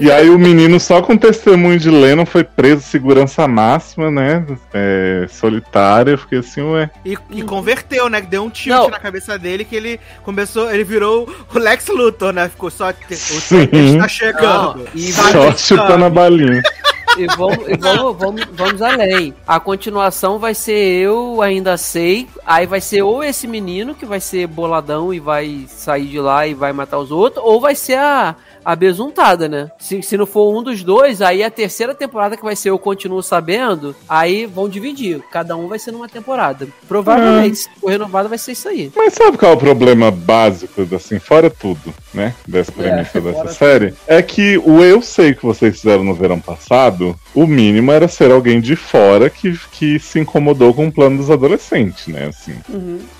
E aí o menino, só com testemunho de Lennon, foi preso, segurança máxima, né? É, solitária. Eu fiquei assim, ué. E, e converteu, né? Que deu um tilt Não. na cabeça dele que ele começou, ele virou o Lex Luthor, né? Ficou só. O Sim. Tá chegando. Não, e Só chutando a balinha. E vamos, e vamos, vamos, vamos além. A continuação vai ser eu ainda sei. Aí vai ser ou esse menino que vai ser boladão e vai sair de lá e vai matar os outros, ou vai ser a, a besuntada, né? Se, se não for um dos dois, aí a terceira temporada que vai ser Eu Continuo Sabendo, aí vão dividir. Cada um vai ser numa temporada. Provavelmente, se for renovado, vai ser isso aí. Mas sabe qual é o problema básico, assim, fora tudo, né? Dessa premissa dessa fora série? É que o Eu Sei que vocês fizeram no verão passado, o mínimo era ser alguém de fora que, que se incomodou com o plano dos adolescentes, né? Assim.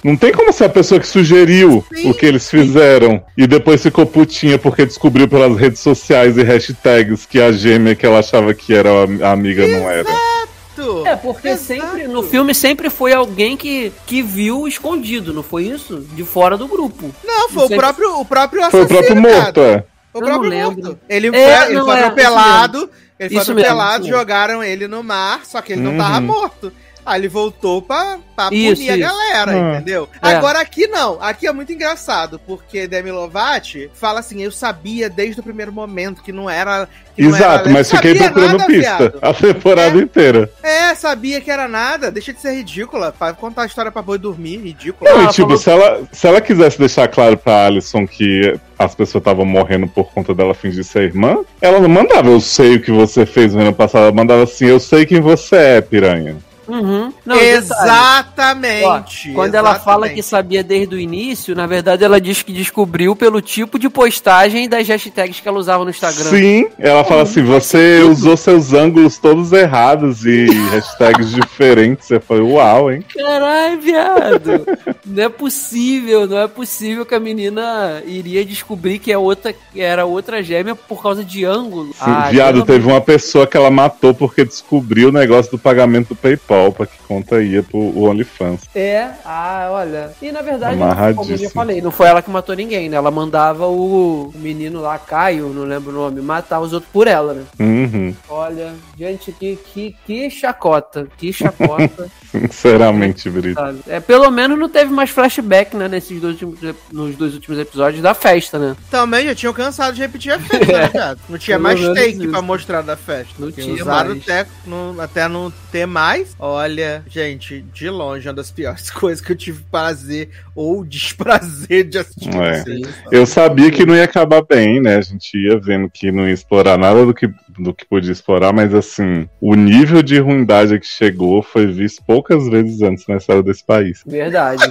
Não tem como ser a pessoa que sugeriu Sim. o que eles fizeram e depois ficou putinha porque descobriu pelas redes sociais e hashtags que a gêmea que ela achava que era a amiga não era. Exato. É, porque Exato. sempre, no filme sempre foi alguém que, que viu escondido, não foi isso? De fora do grupo. Não, foi Não o sei- próprio, o próprio Foi o assassino. próprio morto, é. O Eu próprio não lembro. morto. Ele, É, foi, ele não, foi é, atropelado. Ele foi Isso atropelado, mesmo. jogaram ele no mar, só que ele não Uhum. tava morto. Aí ele voltou pra, pra Isso, punir a isso. galera, Hum. entendeu? É. Agora aqui não. Aqui é muito engraçado, porque Demi Lovato fala assim: eu sabia desde o primeiro momento que não era. Que não era Exato, mas fiquei procurando nada, pista viado. a temporada É. inteira. É, sabia que era nada. Deixa de ser ridícula. Vai contar a história pra boi dormir, ridícula. Não, e tipo, falou- se, ela, se ela quisesse deixar claro pra Alison que as pessoas estavam morrendo por conta dela fingir ser irmã, ela não mandava eu sei o que você fez no ano passado, ela mandava assim, eu sei quem você é, piranha. Uhum. Não. Exatamente. Ó, quando ela fala exatamente. que sabia desde o início, na verdade ela diz que descobriu pelo tipo de postagem das hashtags que ela usava no Instagram. Sim, ela fala assim, você usou seus ângulos todos errados e hashtags diferentes. Você foi uau, hein? Caralho, viado. não é possível, não é possível que a menina iria descobrir que é outra, que era outra gêmea por causa de ângulo. Sim, Ah, viado, teve uma pessoa que ela matou porque descobriu o negócio do pagamento do PayPal, pra que conta ia pro OnlyFans. É, ah, olha. E na verdade, como eu já falei, não foi ela que matou ninguém, né? Ela mandava o menino lá, Caio, não lembro o nome, matar os outros por ela, né? Uhum, Olha, gente, que, que, que chacota, que chacota. sinceramente, Brito. É, pelo menos não teve mais flashback, né, nesses dois últimos, nos dois últimos episódios da festa, né? Também já tinham cansado de repetir a festa, né, viado? Não tinha Pelo mais take isso. pra mostrar da festa. Não tinha usaram mais. Até, não, até não ter mais. Olha, gente, de longe, uma das piores coisas que eu tive prazer ou desprazer de assistir. É. vocês. Eu sabia que não ia acabar bem, né? A gente ia vendo que não ia explorar nada do que, do que podia explorar, mas assim, o nível de ruindade a que chegou foi visto poucas vezes antes na história desse país. Verdade.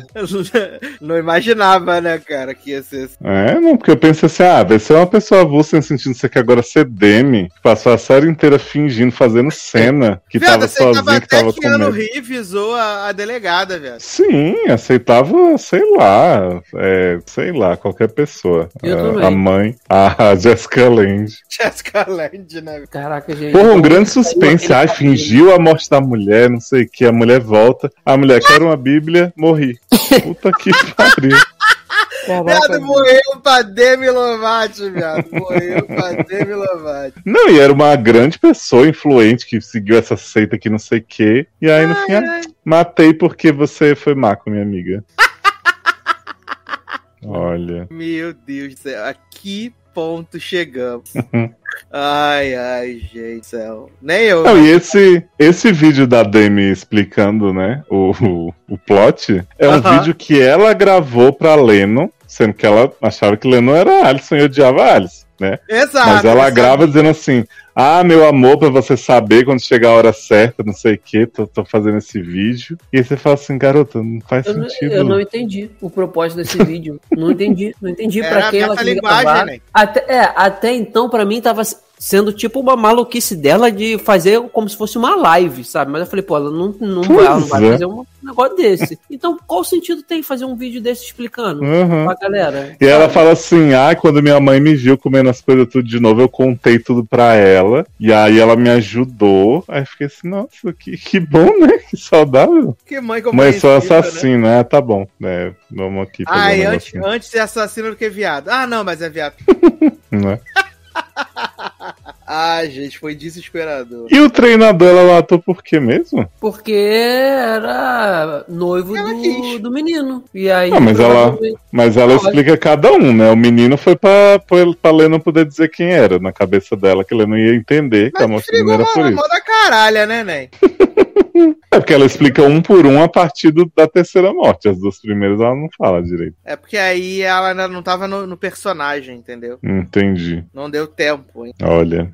não imaginava, né, cara, que ia ser assim. É, não, porque eu pensei assim, ah, vai ser uma pessoa avulsa de você que agora ser Demi, que passou a série inteira fingindo, fazendo cena, que Viado, tava sozinha, até tava que com Ano medo. Reeves ou a, a delegada, velho. Sim, aceitava, sei lá, é, sei lá, qualquer pessoa. Eu a, a mãe, a Jessica Lange. Jessica Lange, né? Caraca, gente. Porra, um grande suspense. Ai, fingiu a morte da mulher, não sei o que. A mulher volta. A mulher quer uma bíblia, morri. Puta que pariu. Caraca, Viado, morreu pra Demi Lovato, viado. Morreu pra Demi Lovato. Não, e era uma grande pessoa influente que seguiu essa seita que não sei o que. E aí, no fim, ah, matei porque você foi má com minha amiga. Olha. Meu Deus do céu, a que ponto chegamos? ai, ai, gente do céu. Nem eu. Não, e esse, esse vídeo da Demi explicando, né, o, o, o plot, é um Aham. vídeo que ela gravou pra Leno, sendo que ela achava que Leno era Alison e odiava Alison, né? Exato. Mas ela grava dizendo assim: Ah, meu amor, pra você saber quando chegar a hora certa, não sei o que, tô, tô fazendo esse vídeo. E aí você fala assim, garota, não faz Eu, não- sentido. eu não entendi o propósito desse vídeo. Não entendi. Não entendi Era pra quem ela queria gravar. né? Até, é, até então, pra mim, tava sendo tipo uma maluquice dela de fazer como se fosse uma live, sabe? Mas eu falei, pô, ela não, não, vai, ela não vai é. fazer um negócio desse. Então, qual sentido tem fazer um vídeo desse explicando Uhum. pra galera? E ela fala assim: ah, quando minha mãe me viu comendo as coisas tudo de novo, eu contei tudo pra ela. E aí ela me ajudou. Aí eu fiquei assim, nossa, que, que bom, né? Que saudável. Que mãe Mas sou compreensiva, né? assassino, né? Tá bom. É, vamos aqui Ai, um antes, antes ser assassino do que viado. Ah, não, mas é viado. né? Ai, gente, foi desesperador. E o treinador ela matou por quê mesmo? Porque era noivo do, do menino. E aí. Ah, mas ela- Mas ela explica cada um, né? O menino foi pra, pra, pra Lena poder dizer quem era, na cabeça dela, que ela não ia entender que a Mas do frigou menino era por uma isso. mão da caralha, né, Nen? É porque ela explica um por um a partir do- da terceira morte. As duas primeiras ela não fala direito. É porque aí ela ainda não tava no, no personagem, entendeu? Entendi. Não deu tempo, hein? Olha.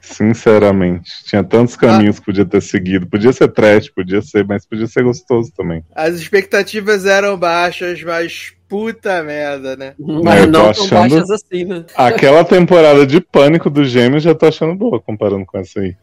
Sinceramente, tinha tantos caminhos que podia ter seguido. Podia ser trash, podia ser, mas podia ser gostoso também. As expectativas eram baixas, mas puta merda, né? Mas eu não tão achando- baixas assim, né? Aquela temporada de pânico dos gêmeos já tô achando boa comparando com essa aí.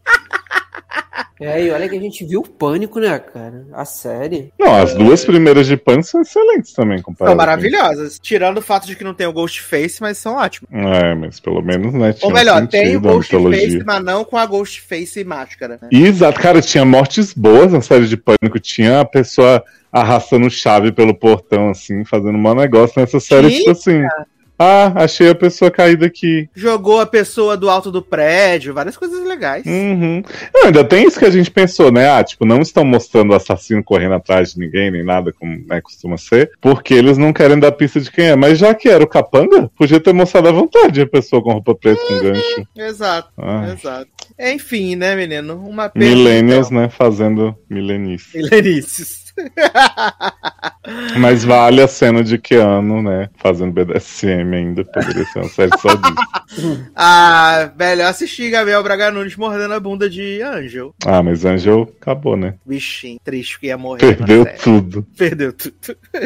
É, e olha que a gente viu o pânico, né, cara? A série. Não, as duas primeiras de pânico são excelentes também comparado. São maravilhosas. Tirando o fato de que não tem o Ghostface, mas são ótimas. É, mas pelo menos, né? Tinha Ou melhor, um tem o Ghostface, mas não com a Ghostface e máscara. Né? Exato, cara, tinha mortes boas na série de pânico. Tinha a pessoa arrastando chave pelo portão, assim, fazendo um mau negócio nessa série, Tinha, tipo assim. Ah, achei a pessoa caída aqui. Jogou a pessoa do alto do prédio, várias coisas legais. Uhum. Não, ainda tem isso que a gente pensou, né? Ah, tipo, não estão mostrando o assassino correndo atrás de ninguém, nem nada, como né, costuma ser, porque eles não querem dar pista de quem é. Mas já que era o capanga, podia ter mostrado à vontade a pessoa com roupa preta com gancho. Exato, Ah. exato. Enfim, né, menino? Uma pena. Millennials, né? Fazendo milenice. Milenices. Mas vale a cena de Keanu, né? Fazendo BDSM ainda. Poderia ser uma série só disso. ah, melhor assistir Gabriel Braga Nunes mordendo a bunda de Angel. Ah, mas Angel acabou, né? Bichinho, triste que ia morrer. Perdeu tudo. Perdeu tudo.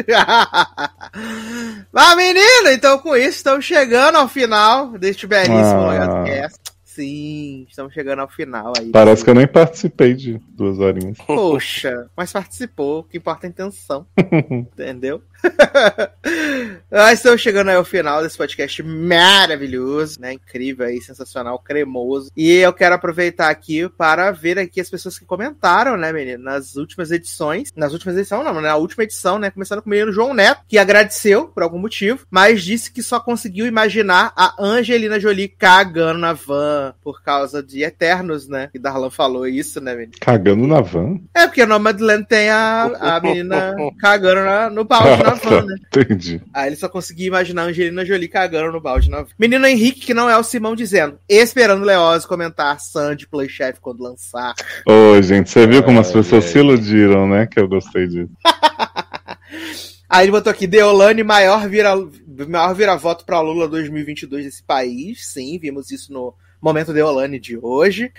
Mas, menino, então com isso estamos chegando ao final deste belíssimo Ah. Logado Cast. Sim, estamos chegando ao final aí. Parece que eu nem participei de duas horinhas. Poxa, mas participou, o que importa é a intenção. Entendeu? Nós estamos chegando aí ao final desse podcast maravilhoso, né? Incrível aí, sensacional, cremoso. E eu quero aproveitar aqui para ver aqui as pessoas que comentaram, né, menino? Nas últimas edições. Nas últimas edições, não, na última edição, né? Começando com o menino João Neto, que agradeceu por algum motivo, mas disse que só conseguiu imaginar a Angelina Jolie cagando na van por causa de Eternos, né? Que Darlan falou isso, né, menino? Cagando na van? É, porque no Nomadland tem a, a menina cagando na- no balde na van, né? Entendi. Aí ele só conseguia imaginar a Angelina Jolie cagando no balde na van. Menino Henrique, que não é o Simão, dizendo: esperando Leoz comentar Sandy Playchef quando lançar. Ô, gente, você viu como as pessoas ai. se iludiram, né? Que eu gostei disso. Aí ele botou aqui: Deolane, maior vira, maior vira voto pra Lula 2022 desse país. Sim, vimos isso no momento Deolane de hoje.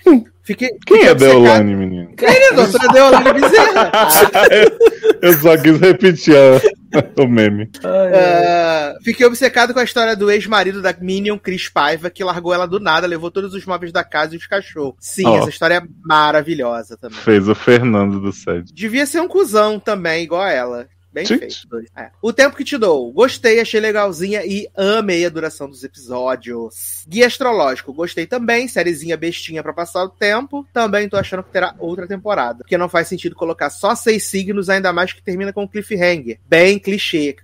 Fiquei, Quem fiquei é obcecado- Deolane, menino? Menino, doutora Deolane Bezerra. Eu só quis repetir a- o meme. Ah, fiquei obcecado com a história do ex-marido da Minion, Chris Paiva, que largou ela do nada, levou todos os móveis da casa e os cachorros. Sim, Ó. essa história é maravilhosa também. Fez o Fernando do set. Devia ser um cuzão também, igual a ela. Bem Gente. feito. dois. É. O tempo que te dou. Gostei, achei legalzinha e amei a duração dos episódios. Guia astrológico. Gostei também. Sériezinha bestinha pra passar o tempo. Também tô achando que terá outra temporada. Porque não faz sentido colocar só seis signos, ainda mais que termina com cliffhanger. Bem clichê.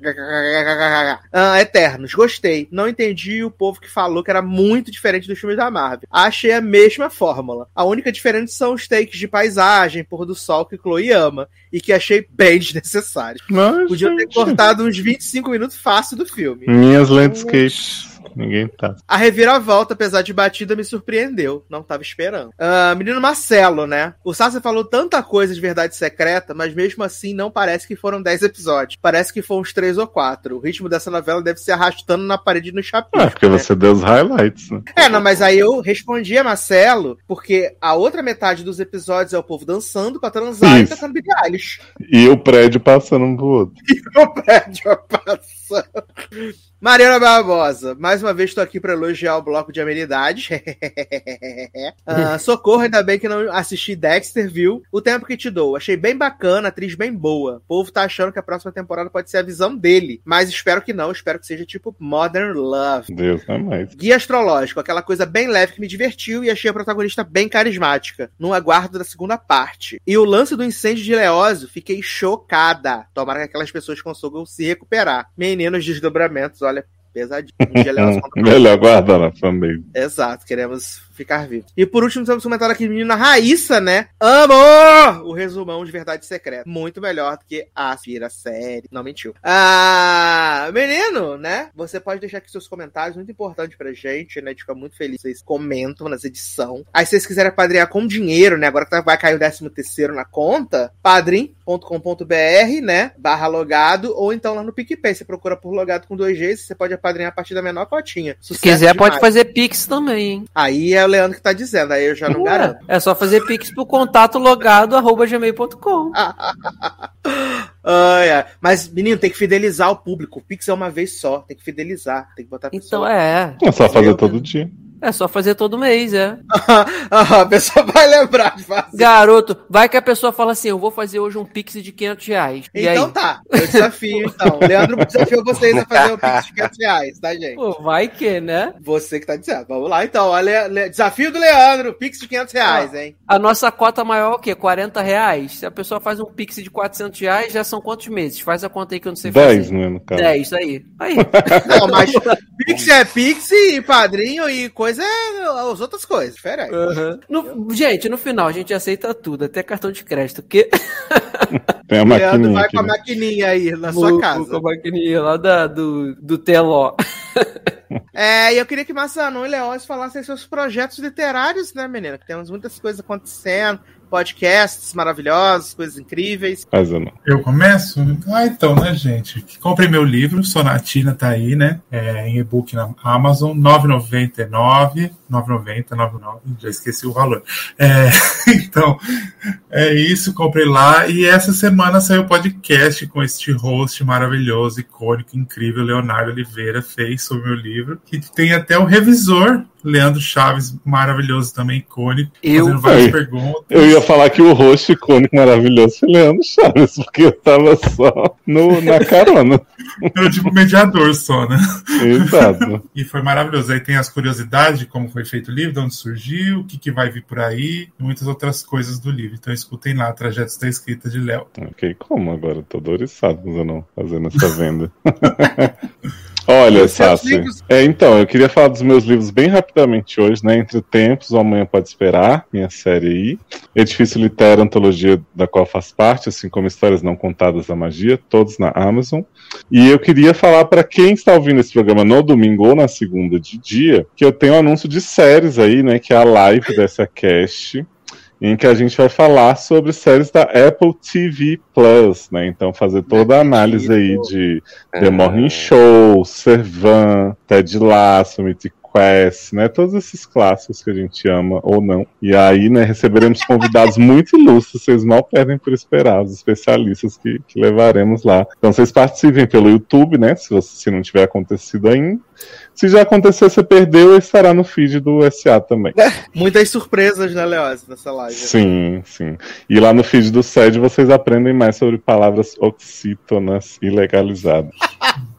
Ah, Eternos. Gostei. Não entendi o povo que falou que era muito diferente dos filmes da Marvel. Achei a mesma fórmula. A única diferença são os takes de paisagem, pôr do sol que Chloe ama. E que achei bem desnecessário. Mas, Podia ter cortado uns 25 minutos fácil do filme. Minhas landscapes. Ninguém tá. A reviravolta, apesar de batida, me surpreendeu. Não tava esperando. Ah, menino Marcelo, né? O Sassi falou tanta coisa de verdade secreta, mas mesmo assim não parece que foram 10 episódios. Parece que foram uns 3 ou 4. O ritmo dessa novela deve se arrastando na parede no chapisco. Ah, porque né? você deu os highlights, né? É, não, mas aí eu respondi a Marcelo, porque a outra metade dos episódios é o povo dançando pra transar Isso. e tocando Billie Eilish. E o prédio passando um pro outro. o prédio passando. Mariana Barbosa, mais uma vez estou aqui para elogiar o bloco de amenidades. Ah, socorro, ainda bem que não assisti Dexter, viu? O tempo que te dou. Achei bem bacana, atriz bem boa. O povo tá achando que a próxima temporada pode ser a visão dele. Mas espero que não, espero que seja tipo Modern Love. Deus não é mais. Guia astrológico, aquela coisa bem leve que me divertiu e achei a protagonista bem carismática. No aguardo da segunda parte. E o lance do incêndio de Leózio, fiquei chocada. Tomara que aquelas pessoas consigam se recuperar. Meninos desdobramentos, olha, pesadinho. Melhor guardar na fanbase. Exato, queremos ficar vivos. E por último, temos um comentário aqui, menina Raíssa, né? Amor! O resumão de Verdade Secreta. Muito melhor do que a Aspira série. Não mentiu. Ah, menino, né? Você pode deixar aqui seus comentários, muito importante pra gente, né? A gente fica muito feliz. Vocês comentam nas edições. Aí, se vocês quiserem padrinhar com dinheiro, né? Agora que tá- vai cair o 13 terceiro na conta, padrim.com.br, né? Barra logado, ou então lá no PicPay. Você procura por logado com dois Gs, você pode apadrinhar a partir da menor cotinha. Se Sucesso quiser, pode demais. fazer Pix também, hein? Aí é o Leandro que tá dizendo, aí eu já não garanto. É só fazer Pix pro contato logado arroba gmail.com. Ai, ai. Mas, menino, tem que fidelizar o público. O Pix é uma vez só, tem que fidelizar, tem que botar a Então pessoa. é. É só fazer todo dia. É só fazer todo mês, é. Ah, a pessoa vai lembrar de fazer. Garoto, vai que a pessoa fala assim, eu vou fazer hoje um pix de 500 reais. E Então aí? tá, eu desafio então. Leandro desafiou vocês a fazer o Pix de 500 reais, tá, gente? Pô, vai que, né? Você que tá dizendo. Vamos lá então, olha, desafio do Leandro, Pix de 500 reais, hein? A nossa cota maior é o quê? 40 reais? Se a pessoa faz um pix de 400 reais, já são quantos meses? Faz a conta aí que eu não sei 10, fazer. né, no caso. 10, aí. Aí. Não, mas Pix é Pix e padrinho e coisa é as outras coisas, diferente. No- gente, no final a gente aceita tudo, até cartão de crédito. Que... Tem a Leandro maquininha vai aqui. com a né? maquininha aí na Vou- sua casa. Com a maquininha lá da, do, do Teló. É, e eu queria que Massanu e Leóis falassem seus projetos literários, né, menina? Que temos muitas coisas acontecendo, podcasts maravilhosos, coisas incríveis. Mas eu não. Eu começo? Ah, então, né, gente? Comprei meu livro, Sonatina tá aí, né? É, em e-book na Amazon, R$ 9,99. 9,90, 9,99, já esqueci o valor. É, então, é isso, comprei lá. E essa semana saiu o podcast com este host maravilhoso, icônico, incrível, Leonardo Oliveira, fez sobre o meu livro. Que tem até o revisor, Leandro Chaves, maravilhoso também, icônico, Eu- fazendo várias Ei, perguntas. Eu ia falar que o rosto icônico maravilhoso foi Leandro Chaves, porque eu tava só no, na carona. Eu, tipo, mediador só, né? Exato. E foi maravilhoso. Aí tem as curiosidades de como foi feito o livro, de onde surgiu, o que, que vai vir por aí, e muitas outras coisas do livro. Então escutem lá, Trajetos da Escrita de Léo. Ok, como agora? Tô doriçado mas eu não fazendo essa venda. Olha, Sassi. livros? É, então, eu queria falar dos meus livros bem rapidamente hoje, né? Entre Tempos, o Amanhã Pode Esperar, minha série aí. Edifício Literário, antologia da qual faz parte, assim como Histórias Não Contadas da Magia, todos na Amazon. E eu queria falar para quem está ouvindo esse programa no domingo ou na segunda de dia, que eu tenho um anúncio de séries aí, né? Que é a live dessa cast em que a gente vai falar sobre séries da Apple TV Plus, né? Então fazer toda a análise aí de The Morning Show, Servan, Ted Lasso, Mythic Quest, né? Todos esses clássicos que a gente ama ou não. E aí, né, receberemos convidados muito ilustres, vocês mal perdem por esperar, os especialistas que, que levaremos lá. Então vocês participem pelo YouTube, né? Se, você, se não tiver acontecido ainda. Se já aconteceu, você perdeu, estará no feed do SA também. Muitas surpresas, né, Leóis, nessa live. Sim, sim. E lá no feed do SED vocês aprendem mais sobre palavras oxítonas e legalizadas.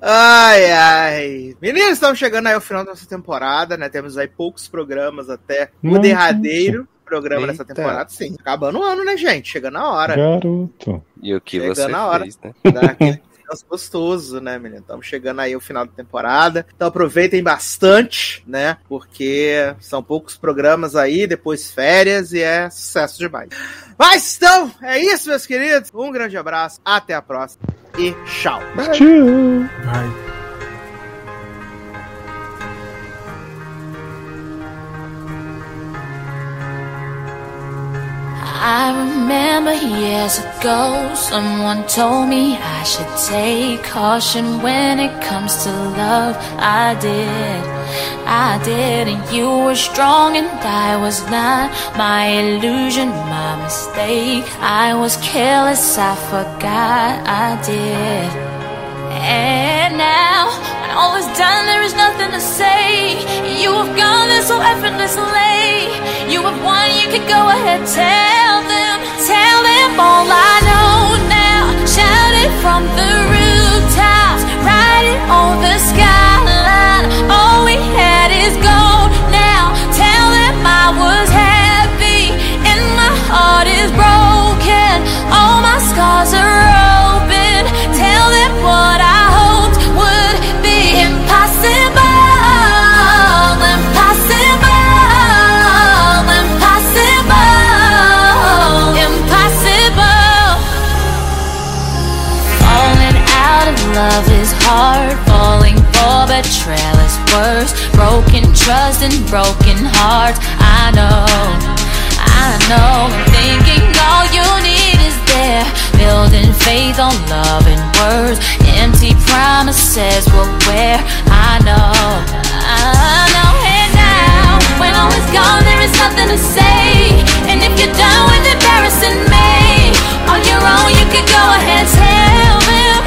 Ai, ai. Meninos, estamos chegando aí ao final da nossa temporada, né? Temos aí poucos programas até o derradeiro programa dessa Eita. temporada. Sim, acabando o ano, né, gente? Chegando a hora. Garoto. E o que Chegando você a hora. fez, né? Daquele descanso gostoso, né, menino? Estamos chegando aí ao final da temporada. Então aproveitem bastante, né? Porque são poucos programas aí, depois férias e é sucesso demais. Mas então, é isso, meus queridos. Um grande abraço, até a próxima e tchau. Tchau. Vai. I remember years ago, someone told me I should take caution when it comes to love. I did, I did, and you were strong and I was not. My illusion, my mistake. I was careless, I forgot I did. And now, when all is done, there is nothing to say. You have gone there so effortlessly. You have won, you can go ahead, tell them, tell them all I know now. Shout it from the rooftops, write it on the skyline. All we had is gold now. Tell them I was happy, and my heart is broken. All my scars are love is hard. Falling for betrayal is worse. Broken trust and broken hearts. I know, I know. Thinking all you need is there. Building faith on love and words. Empty promises will wear. I know, I know. And now, when all is gone, there is nothing to say. And if you're done with embarrassing me, on your own, you can go ahead, them, tell them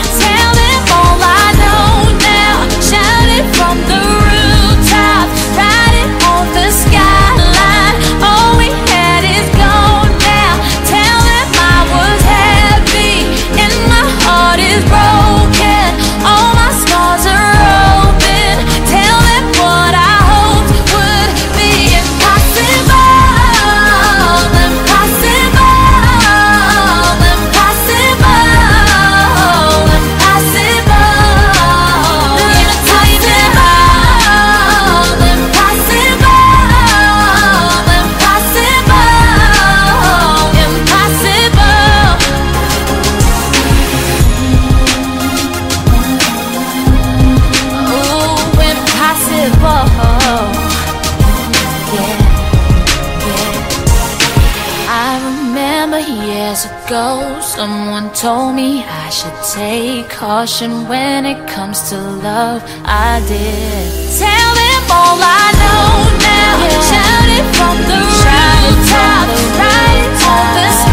told me I should take caution when it comes to love. I did. Tell them all I know now. Shout it from the rooftops, right into the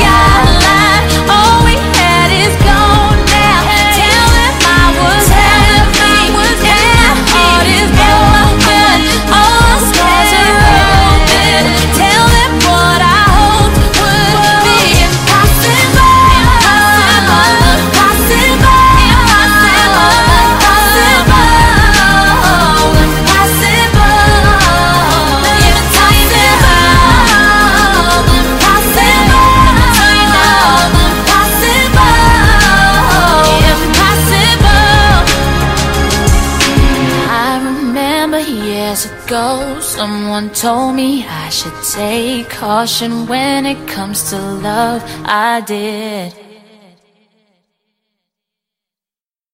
someone told me I should take caution when it comes to love. I did.